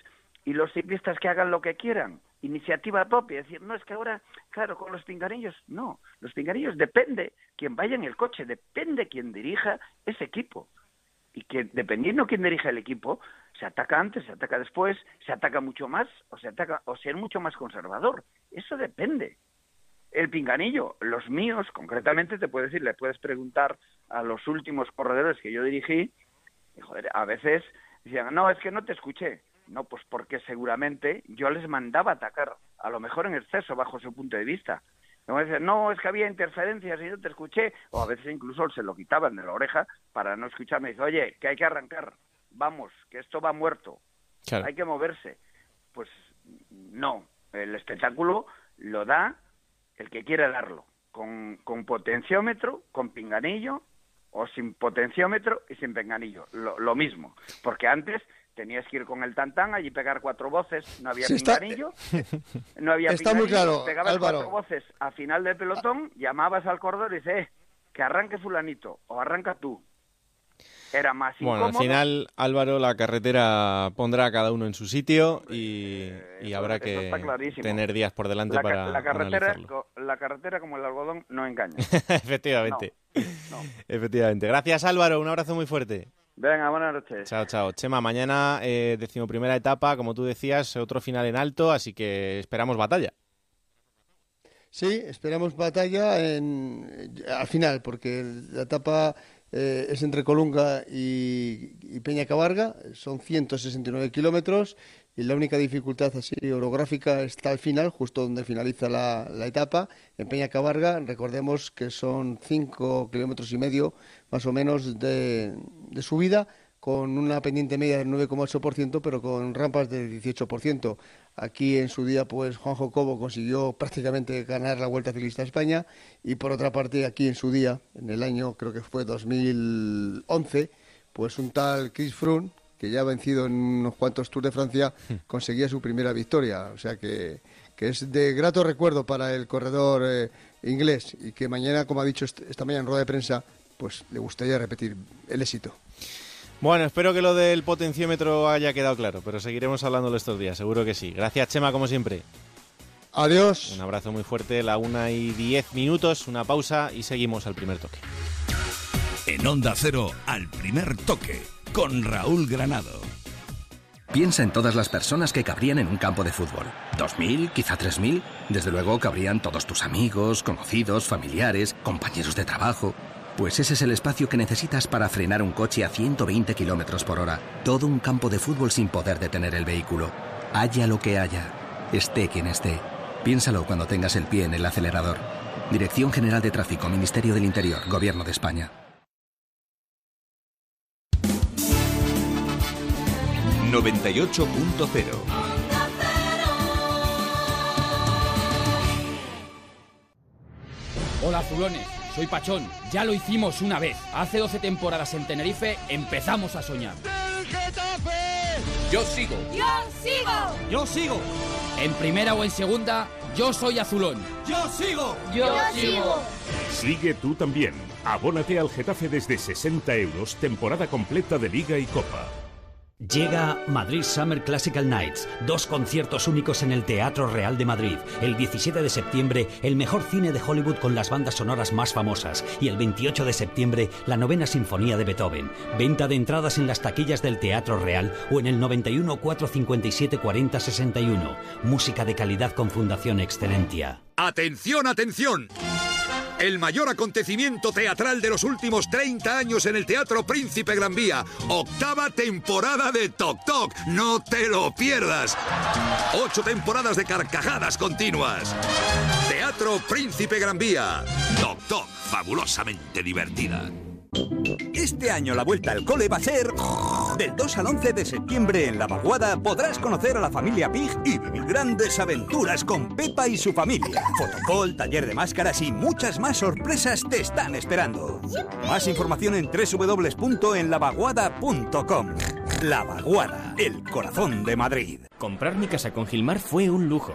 y los ciclistas que hagan lo que quieran. Iniciativa propia. Decir, no es que ahora, claro, con los pinganillos, no. Los pinganillos depende quien vaya en el coche, depende quien dirija ese equipo. Y que dependiendo quién dirija el equipo, se ataca antes, se ataca después, se ataca mucho más o se ataca o ser mucho más conservador. Eso depende el pinganillo. Los míos, concretamente, te puedo decir, le puedes preguntar a los últimos corredores que yo dirigí, y, joder, a veces decían, no, es que no te escuché. No, pues porque seguramente yo les mandaba atacar, a lo mejor en exceso, bajo su punto de vista. no, es que había interferencias y yo te escuché, o a veces incluso se lo quitaban de la oreja para no escucharme. Dice, oye, que hay que arrancar, vamos, que esto va muerto, hay que moverse. Pues no, el espectáculo lo da el que quiere darlo, con, con potenciómetro, con pinganillo, o sin potenciómetro y sin pinganillo, lo mismo, porque antes tenías que ir con el tantán allí pegar cuatro voces, no había pinganillo, no había está muy claro, pegabas cuatro voces a final del pelotón, llamabas al corredor y dices, eh, que arranque fulanito, o arranca tú. Era más Bueno, al final, Álvaro, la carretera pondrá a cada uno en su sitio y, y habrá que tener días por delante para la carretera, la carretera, como el algodón, no engaña. Efectivamente. Efectivamente. Gracias, Álvaro. Un abrazo muy fuerte. Venga, buenas noches. Chao, chao. Chema, mañana eh, decimoprimera etapa, como tú decías, otro final en alto, así que esperamos batalla. Sí, esperamos batalla en, al final, porque la etapa eh, es entre Colunga y, y Peña Cabarga, son 169 kilómetros y la única dificultad así orográfica está al final, justo donde finaliza la, etapa, en Peña Cabarga, recordemos que son 5 kilómetros y medio más o menos de, subida, con una pendiente media del 9,8%, pero con rampas del 18%. Aquí en su día, pues Juan Jocobo consiguió prácticamente ganar la Vuelta Ciclista a España y por otra parte, aquí en su día, en el año creo que fue 2011, pues un tal Chris Froome que ya ha vencido en unos cuantos Tours de Francia, hmm. conseguía su primera victoria. O sea que, es de grato recuerdo para el corredor eh, inglés y que mañana, como ha dicho esta mañana en rueda de prensa, pues le gustaría repetir el éxito. Bueno, espero que lo del potenciómetro haya quedado claro, pero seguiremos hablándolo estos días, seguro que sí. Gracias, Chema, como siempre. Adiós. Un abrazo muy fuerte, la una y diez minutos, una pausa y seguimos al primer toque. En Onda Cero, al primer toque con Raúl Granado. Piensa en todas las personas que cabrían en un campo de fútbol. ¿Dos mil? ¿Quizá tres mil? Desde luego cabrían todos tus amigos, conocidos, familiares, compañeros de trabajo. Pues ese es el espacio que necesitas para frenar un coche a 120 kilómetros por hora. Todo un campo de fútbol sin poder detener el vehículo. Haya lo que haya. Esté quien esté. Piénsalo cuando tengas el pie en el acelerador. Dirección General de Tráfico, Ministerio del Interior, Gobierno de España. 98.0 Hola azulones, soy Pachón. Ya lo hicimos una vez. Hace 12 temporadas en Tenerife empezamos a soñar. Yo sigo. Yo sigo. Yo sigo. En primera o en segunda, yo soy azulón. Yo sigo. Yo, sigo. Sigue tú también. Abónate al Getafe desde 60 euros, temporada completa de Liga y Copa. Llega Madrid Summer Classical Nights, dos conciertos únicos en el Teatro Real de Madrid. El 17 de septiembre, el mejor cine de Hollywood con las bandas sonoras más famosas. Y el 28 de septiembre, la novena sinfonía de Beethoven. Venta de entradas en las taquillas del Teatro Real o en el 91 457 40 61. Música de calidad con Fundación Excelentia. ¡Atención, atención! El mayor acontecimiento teatral de los últimos 30 años en el Teatro Príncipe Gran Vía. Octava temporada de Tok Tok. No te lo pierdas. Ocho temporadas de carcajadas continuas. Teatro Príncipe Gran Vía. Tok Tok, fabulosamente divertida. Este año la vuelta al cole va a ser... Del 2 al 11 de septiembre en La Vaguada podrás conocer a la familia Pig y vivir grandes aventuras con Pepa y su familia. Fotocall, taller de máscaras y muchas más sorpresas te están esperando. Más información en www.enlavaguada.com. La Vaguada, el corazón de Madrid. Comprar mi casa con Gilmar fue un lujo.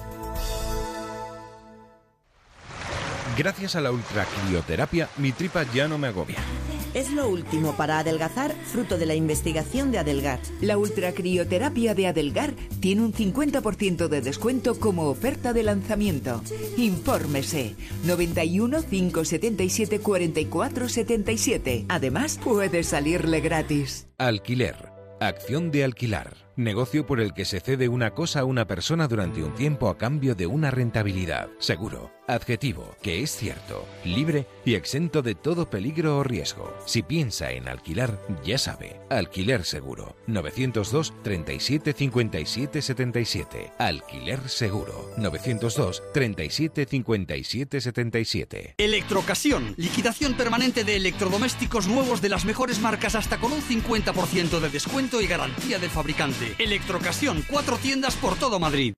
Gracias a la ultracrioterapia, mi tripa ya no me agobia. Es lo último para adelgazar, fruto de la investigación de Adelgar. La ultracrioterapia de Adelgar tiene un 50% de descuento como oferta de lanzamiento. Infórmese 91 577 44 77. Además, puede salirle gratis. Alquiler. Acción de alquilar. Negocio por el que se cede una cosa a una persona durante un tiempo a cambio de una rentabilidad. Seguro. Adjetivo, que es cierto, libre y exento de todo peligro o riesgo. Si piensa en alquilar, ya sabe. Alquiler seguro. 902 37 57 77. Alquiler seguro. 902 37 57 77. Electrocasión. Liquidación permanente de electrodomésticos nuevos de las mejores marcas hasta con un 50% de descuento y garantía del fabricante. Electrocasión, cuatro tiendas por todo Madrid.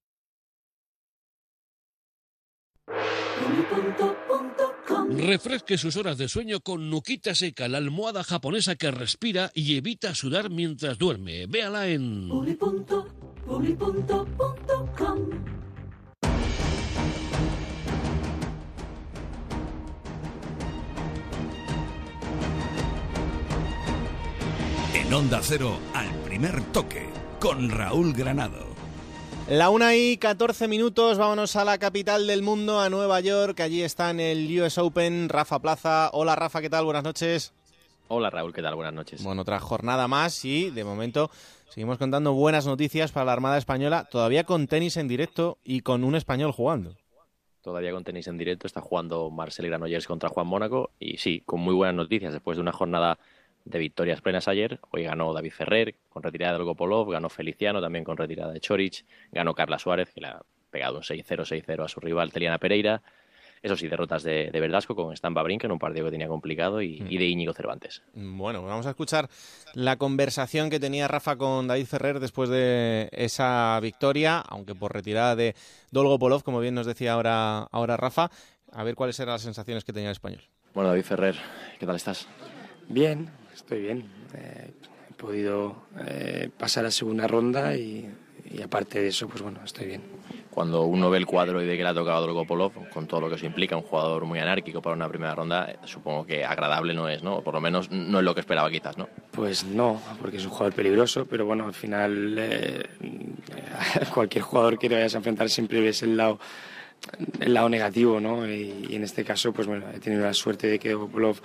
Refresque sus horas de sueño con Nuquita Seca, la almohada japonesa que respira y evita sudar mientras duerme. Véala en... En Onda Cero, al primer toque con Raúl Granado. La una y 14 minutos, vámonos a la capital del mundo, a Nueva York. Allí está en el US Open Rafa Plaza. Hola Rafa, ¿qué tal? Buenas noches. Hola Raúl, ¿qué tal? Buenas noches. Bueno, otra jornada más y de momento seguimos contando buenas noticias para la Armada Española, todavía con tenis en directo y con un español jugando. Todavía con tenis en directo, está jugando Marcel Granollers contra Juan Mónaco y sí, con muy buenas noticias después de una jornada de victorias plenas ayer. Hoy ganó David Ferrer con retirada de Gopolov, ganó Feliciano también con retirada de Chorich, ganó Carla Suárez, que le ha pegado un 6-0, 6-0 a su rival Teliana Pereira. Eso sí, derrotas de, de Verdasco con Stampa Brink en un partido que tenía complicado y, y, de Íñigo Cervantes. Bueno, vamos a escuchar la conversación que tenía Rafa con David Ferrer después de esa victoria, aunque por retirada de Dolgopolov, como bien nos decía ahora, ahora Rafa. A ver cuáles eran las sensaciones que tenía el español. Bueno, David Ferrer, ¿qué tal estás? Bien, estoy bien. Eh, he podido eh, pasar a segunda ronda y, y, aparte de eso, pues bueno, estoy bien. Cuando uno ve el cuadro y ve que le ha tocado Dolgopolov, con todo lo que eso implica, un jugador muy anárquico para una primera ronda, eh, supongo que agradable no es, ¿no? Por lo menos no es lo que esperaba quizás, ¿no? Pues no, porque es un jugador peligroso, pero bueno, al final eh, cualquier jugador que te vayas a enfrentar siempre ves el lado el lado negativo, ¿no? Y, y, en este caso, pues bueno, he tenido la suerte de que Dolgopolov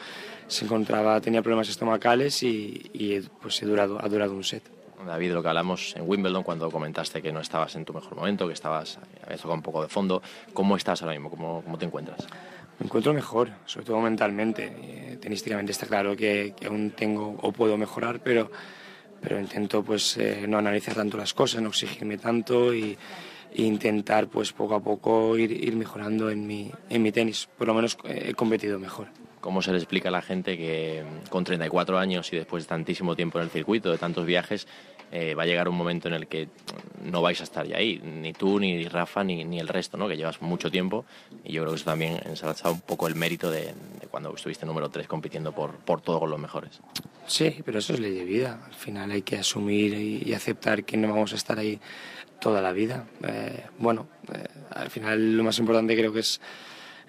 se encontraba, tenía problemas estomacales y, y pues he durado, ha durado un set. David, lo que hablamos en Wimbledon cuando comentaste que no estabas en tu mejor momento, que estabas, habías tocado un poco de fondo, ¿cómo estás ahora mismo? ¿Cómo, cómo te encuentras? Me encuentro mejor, sobre todo mentalmente. Eh, tenísticamente está claro que, que, aún tengo o puedo mejorar, pero, pero intento pues eh, no analizar tanto las cosas, no exigirme tanto y, e intentar pues poco a poco ir, ir mejorando en mi, en mi tenis. Por lo menos he competido mejor. ¿Cómo se le explica a la gente que con 34 años y después de tantísimo tiempo en el circuito, de tantos viajes, eh, va a llegar un momento en el que no vais a estar ya ahí, ni tú, ni Rafa, ni, ni el resto, ¿no? que llevas mucho tiempo y yo creo que eso también ensalza un poco el mérito de, de cuando estuviste número 3 compitiendo por, por todo con los mejores. Sí, pero eso es ley de vida. Al final hay que asumir y, y aceptar que no vamos a estar ahí toda la vida. Eh, bueno, eh, al final lo más importante creo que es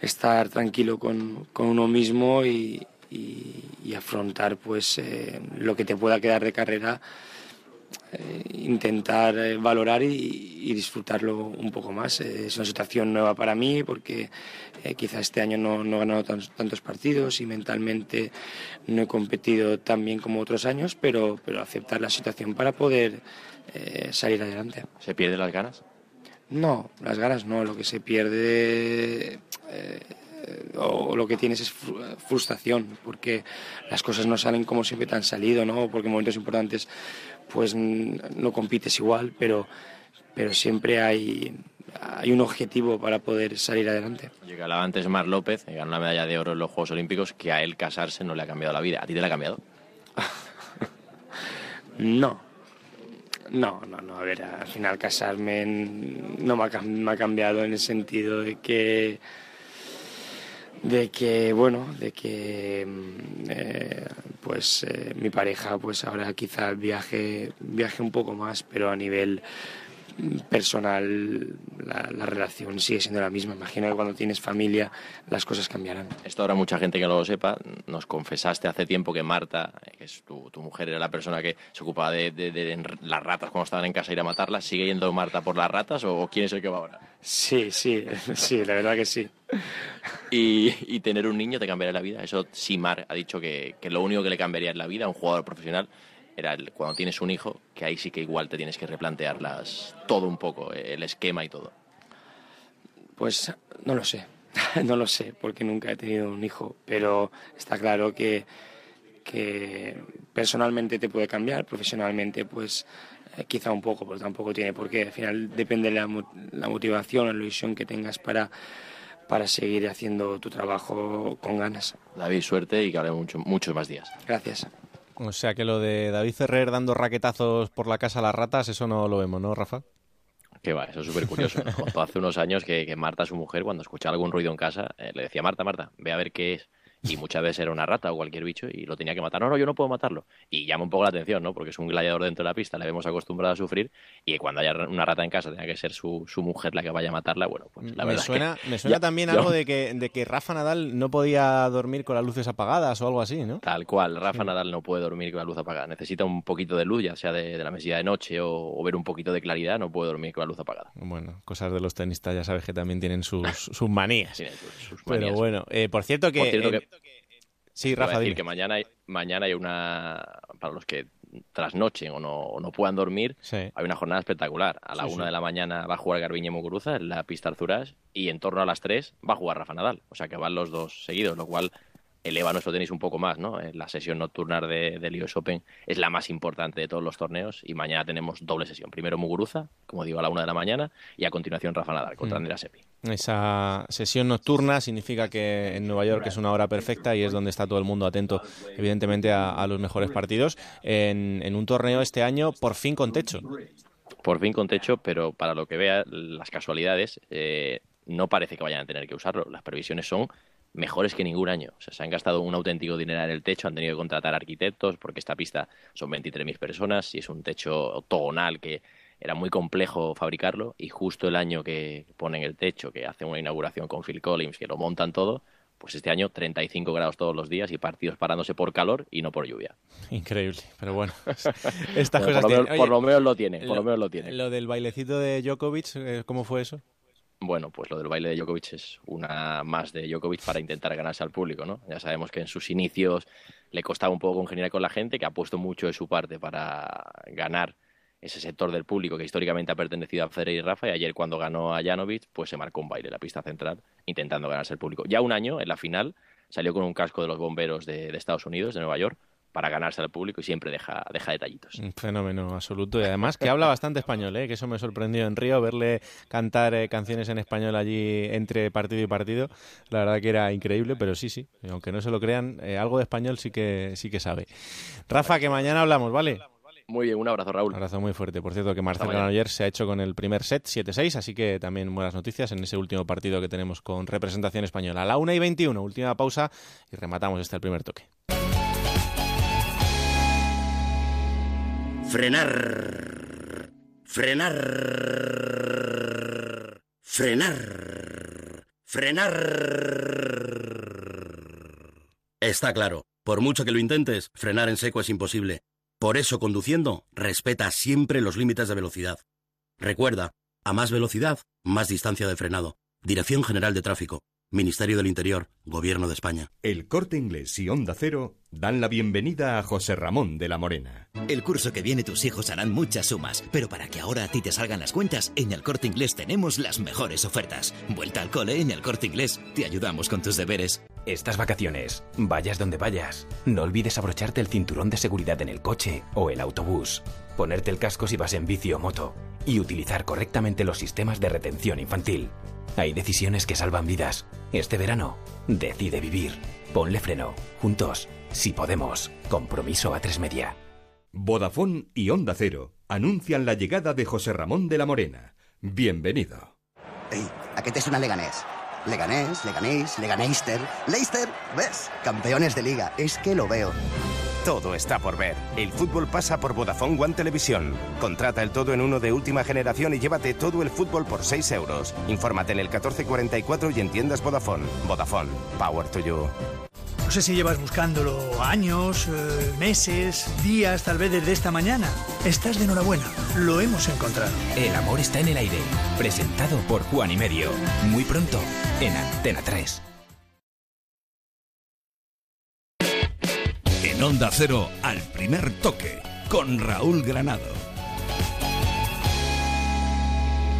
estar tranquilo con, con uno mismo y, y, y afrontar pues eh, lo que te pueda quedar de carrera eh, intentar eh, valorar y, y, disfrutarlo un poco más. Eh, es una situación nueva para mí porque quizá este año no, no he ganado tantos, tantos, partidos y mentalmente no he competido tan bien como otros años, pero, pero aceptar la situación para poder eh, salir adelante. ¿Se pierden las ganas? No, las ganas no. Lo que se pierde o lo que tienes es frustración porque las cosas no salen como siempre te han salido, ¿no? Porque en momentos importantes pues no compites igual, pero, pero siempre hay, hay un objetivo para poder salir adelante. Hablaba antes Mar López, que ganó la medalla de oro en los Juegos Olímpicos, que a él casarse no le ha cambiado la vida. ¿A ti te la ha cambiado? no. No, no, no. A ver, al final casarme no me ha, cambiado en el sentido de que de que bueno de que eh, pues eh, mi pareja pues ahora quizá viaje viaje un poco más pero a nivel personal la, relación sigue siendo la misma. Imagino que cuando tienes familia las cosas cambiarán. Esto ahora mucha gente que no lo sepa. Nos confesaste hace tiempo que Marta, que es tu, mujer, era la persona que se ocupaba de, las ratas cuando estaban en casa ir a matarlas. ¿Sigue yendo Marta por las ratas o quién es el que va ahora? Sí, sí, sí, la verdad que sí. Y, tener un niño te cambiaría la vida. Eso sí, Mar ha dicho que, que lo único que le cambiaría en la vida a un jugador profesional era cuando tienes un hijo, que ahí sí que igual te tienes que replantear las, todo un poco, el esquema y todo. Pues no lo sé, no lo sé, porque nunca he tenido un hijo, pero está claro que, que personalmente te puede cambiar, profesionalmente pues eh, quizá un poco, pero tampoco tiene por qué. Al final depende de la, la motivación, la ilusión que tengas para, para seguir haciendo tu trabajo con ganas. David, suerte y que hable mucho, muchos más días. Gracias. O sea que lo de David Ferrer dando raquetazos por la casa a las ratas, eso no lo vemos, ¿no, Rafa? Que va, eso es súper curioso. hace unos años que, Marta, su mujer, cuando escuchaba algún ruido en casa, eh, le decía, Marta, Marta, ve a ver qué es y muchas veces era una rata o cualquier bicho y lo tenía que matar. No, no, yo no puedo matarlo. Y llama un poco la atención, ¿no? Porque es un gladiador dentro de la pista, le vemos acostumbrado a sufrir y cuando haya una rata en casa tenga que ser su, su mujer la que vaya a matarla, bueno, pues la me verdad suena, Me suena también algo de que, de que Rafa Nadal no podía dormir con las luces apagadas o algo así, ¿no? Tal cual, Rafa Nadal no puede dormir con la luz apagada. Necesita un poquito de luz, ya sea de, la mesilla de noche o, ver un poquito de claridad, no puede dormir con la luz apagada. Bueno, cosas de los tenistas ya sabes que también tienen sus, sus manías. Pero bueno, eh, por cierto que... Sí, Rafa, decir que mañana hay, mañana hay una, para los que trasnochen o no, no puedan dormir, hay una jornada espectacular. A la una de la mañana va a jugar Garbiñe Muguruza en la pista Arzuras y en torno a las tres va a jugar Rafa Nadal. O sea que van los dos seguidos, lo cual eleva nuestro tenis un poco más, ¿no? Eh, la sesión nocturna de, del US Open es la más importante de todos los torneos y mañana tenemos doble sesión. Primero Muguruza, como digo, a la una de la mañana y a continuación Rafa Nadal contra mm. Andrea Seppi. Esa sesión nocturna significa que en Nueva York es una hora perfecta y es donde está todo el mundo atento, evidentemente, a, los mejores partidos. En, un torneo este año, por fin con techo. Por fin con techo, pero para lo que vea, las casualidades, eh, no parece que vayan a tener que usarlo. Las previsiones son mejores que ningún año. O sea, se han gastado un auténtico dinero en el techo, han tenido que contratar arquitectos, porque esta pista son 23.000 personas y es un techo octogonal que era muy complejo fabricarlo y justo el año que ponen el techo, que hacen una inauguración con Phil Collins, que lo montan todo, pues este año 35 grados todos los días y partidos parándose por calor y no por lluvia. Increíble, pero bueno, estas cosas por, lo menos, por lo menos lo tiene, por lo, menos lo tiene. Lo del bailecito de Djokovic, eh, ¿cómo fue eso? Bueno, pues lo del baile de Djokovic es una más de Djokovic para intentar ganarse al público, ¿no? Ya sabemos que en sus inicios le costaba un poco congeniar con la gente, que ha puesto mucho de su parte para ganar ese sector del público que históricamente ha pertenecido a Federer y Rafa y ayer cuando ganó a Janovic pues se marcó un baile en la pista central intentando ganarse el público. Ya un año en la final salió con un casco de los bomberos de Estados Unidos, de Nueva York, para ganarse al público y siempre deja, deja detallitos. Un fenómeno absoluto y además que habla bastante español, ¿eh? que eso me sorprendió en Río, verle cantar eh, canciones en español allí entre partido y partido, la verdad que era increíble, pero sí, sí, aunque no se lo crean, eh, algo de español sí que, sí que sabe. Rafa, que mañana hablamos, ¿vale? Muy bien, un abrazo, Raúl. Un abrazo muy fuerte. Por cierto, que Marcelo ayer se ha hecho con el primer set 7-6, así que también buenas noticias en ese último partido que tenemos con representación española. A la 1 y 21, última pausa y rematamos este el primer toque. Frenar. Frenar. Frenar. Frenar. Está claro. Por mucho que lo intentes, frenar en seco es imposible. Por eso, conduciendo, respeta siempre los límites de velocidad. Recuerda, a más velocidad, más distancia de frenado. Dirección General de Tráfico. Ministerio del Interior, Gobierno de España. El Corte Inglés y Onda Cero dan la bienvenida a José Ramón de la Morena. El curso que viene tus hijos harán muchas sumas, pero para que ahora a ti te salgan las cuentas, en el Corte Inglés tenemos las mejores ofertas. Vuelta al cole en el Corte Inglés. Te ayudamos con tus deberes. Estas vacaciones, vayas donde vayas, no olvides abrocharte el cinturón de seguridad en el coche o el autobús, ponerte el casco si vas en bici o moto y utilizar correctamente los sistemas de retención infantil. Hay decisiones que salvan vidas. Este verano, decide vivir. Ponle freno. Juntos, si podemos. Compromiso a tres media. Vodafone y Onda Cero anuncian la llegada de José Ramón de la Morena. Bienvenido. Ey, ¿a qué te suena Leganés? Leganés, Leganés, Leganeister, Leicester, ¿ves? Campeones de liga, es que lo veo. Todo está por ver. El fútbol pasa por Vodafone One Televisión. Contrata el todo en uno de última generación y llévate todo el fútbol por 6 euros. Infórmate en el 1444 y en tiendas Vodafone. Vodafone, power to you. No sé si llevas buscándolo años, eh, meses, días, tal vez desde esta mañana. Estás de enhorabuena, lo hemos encontrado. El amor está en el aire, presentado por Juan y Medio. Muy pronto, en Antena 3. En Onda Cero, al primer toque, con Raúl Granado.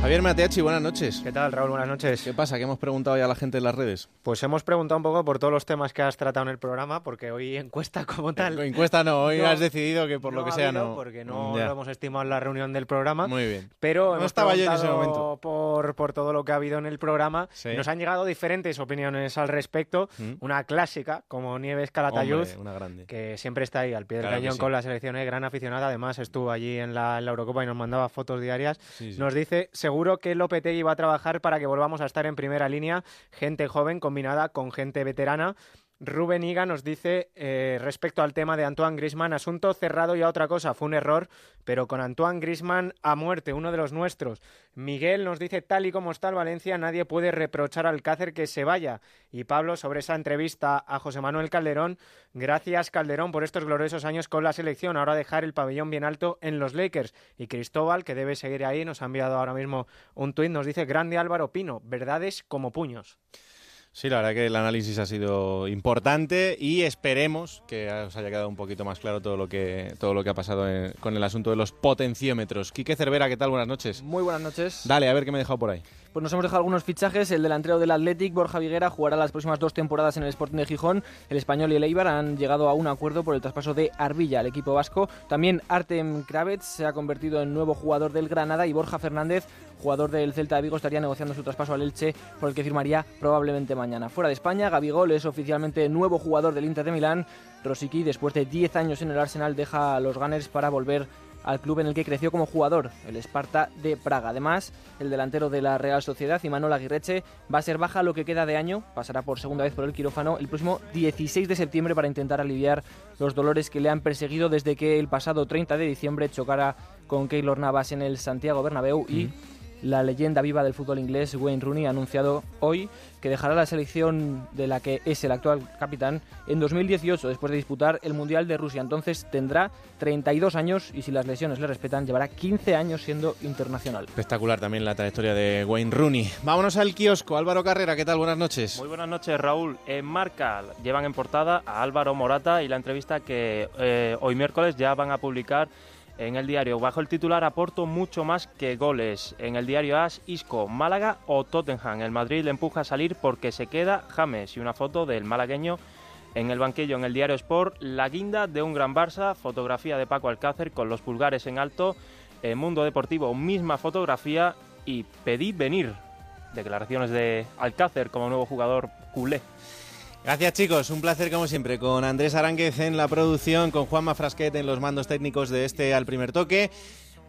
Javier Mateachi, buenas noches. ¿Qué tal, Raúl? Buenas noches. ¿Qué pasa? ¿Qué hemos preguntado ya a la gente en las redes? Pues hemos preguntado un poco por todos los temas que has tratado en el programa, porque hoy encuesta como tal. Encuesta no, hoy has decidido que por lo que sea no. Porque no lo hemos estimado en la reunión del programa. Muy bien. Pero no hemos estaba yo en ese momento. Por, por todo lo que ha habido en el programa. Sí. Nos han llegado diferentes opiniones al respecto. Mm. Una clásica, como Nieves Calatayud, Hombre, una grande. que siempre está ahí al pie del Claro cañón sí. con la selección, gran aficionada. Además, estuvo allí en la, en la Eurocopa y nos mandaba fotos diarias. Sí. Nos dice, seguro que Lopetegui va a trabajar para que volvamos a estar en primera línea, gente joven combinada con gente veterana. Rubén Higa nos dice eh, respecto al tema de Antoine Grisman, asunto cerrado y a otra cosa, fue un error, pero con Antoine Grisman a muerte, uno de los nuestros. Miguel nos dice, tal y como está el Valencia, nadie puede reprochar al Cácer que se vaya. Y Pablo, sobre esa entrevista a José Manuel Calderón, gracias Calderón por estos gloriosos años con la selección, ahora dejar el pabellón bien alto en los Lakers. Y Cristóbal, que debe seguir ahí, nos ha enviado ahora mismo un tuit, nos dice, grande Álvaro Pino, verdades como puños. Sí, la verdad que el análisis ha sido importante y esperemos que os haya quedado un poquito más claro todo lo que todo lo que ha pasado en- con el asunto de los potenciómetros. Quique Cervera, ¿qué tal? Buenas noches. Muy buenas noches. Dale, a ver qué me he dejado por ahí. Pues nos hemos dejado algunos fichajes. El delantero del Athletic, Borja Viguera, jugará las próximas dos temporadas en el Sporting de Gijón. El español y el Eibar han llegado a un acuerdo por el traspaso de Arbilla al equipo vasco. También Artem Kravets se ha convertido en nuevo jugador del Granada y Borja Fernández, jugador del Celta de Vigo, estaría negociando su traspaso al Elche, por el que firmaría probablemente mañana. Fuera de España, Gabigol es oficialmente nuevo jugador del Inter de Milán. Rosicky, después de 10 años en el Arsenal, deja los Gunners para volver al club en el que creció como jugador, el Esparta de Praga. Además, el delantero de la Real Sociedad, Imanol Aguirreche, va a ser baja lo que queda de año, pasará por segunda vez por el quirófano el próximo 16 de septiembre para intentar aliviar los dolores que le han perseguido desde que el pasado 30 de diciembre chocara con Keylor Navas en el Santiago Bernabéu y la leyenda viva del fútbol inglés, Wayne Rooney, ha anunciado hoy que dejará la selección de la que es el actual capitán en 2018, después de disputar el Mundial de Rusia. Entonces tendrá 32 años y si las lesiones le respetan, llevará 15 años siendo internacional. Espectacular también la trayectoria de Wayne Rooney. Vámonos al kiosco. Álvaro Carrera, ¿qué tal? Buenas noches. Muy buenas noches, Raúl. En Marca llevan en portada a Álvaro Morata y la entrevista que eh, hoy miércoles ya van a publicar en el diario. Bajo el titular aporto mucho más que goles. En el diario AS, Isco, Málaga o Tottenham. El Madrid le empuja a salir porque se queda James y una foto del malagueño en el banquillo. En el diario Sport, la guinda de un gran Barça, fotografía de Paco Alcácer con los pulgares en alto. En Mundo Deportivo, misma fotografía y pedí venir. Declaraciones de Alcácer como nuevo jugador culé. Gracias chicos, un placer como siempre con Andrés Aránguez en la producción, con Juanma Frasquet en los mandos técnicos de este al primer toque.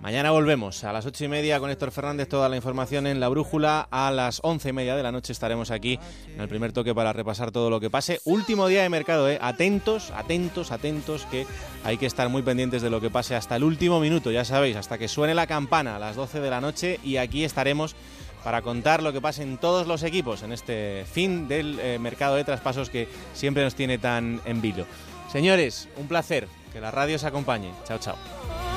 Mañana volvemos a las ocho y media con Héctor Fernández, toda la información en la brújula. A las once y media de la noche estaremos aquí en el primer toque para repasar todo lo que pase. Último día de mercado, ¿eh? atentos, atentos, atentos, que hay que estar muy pendientes de lo que pase hasta el último minuto, ya sabéis, hasta que suene la campana a las 12 de la noche y aquí estaremos para contar lo que pasa en todos los equipos en este fin del eh, mercado de traspasos que siempre nos tiene tan en vilo. Señores, un placer, que la radio os acompañe. Chao, chao.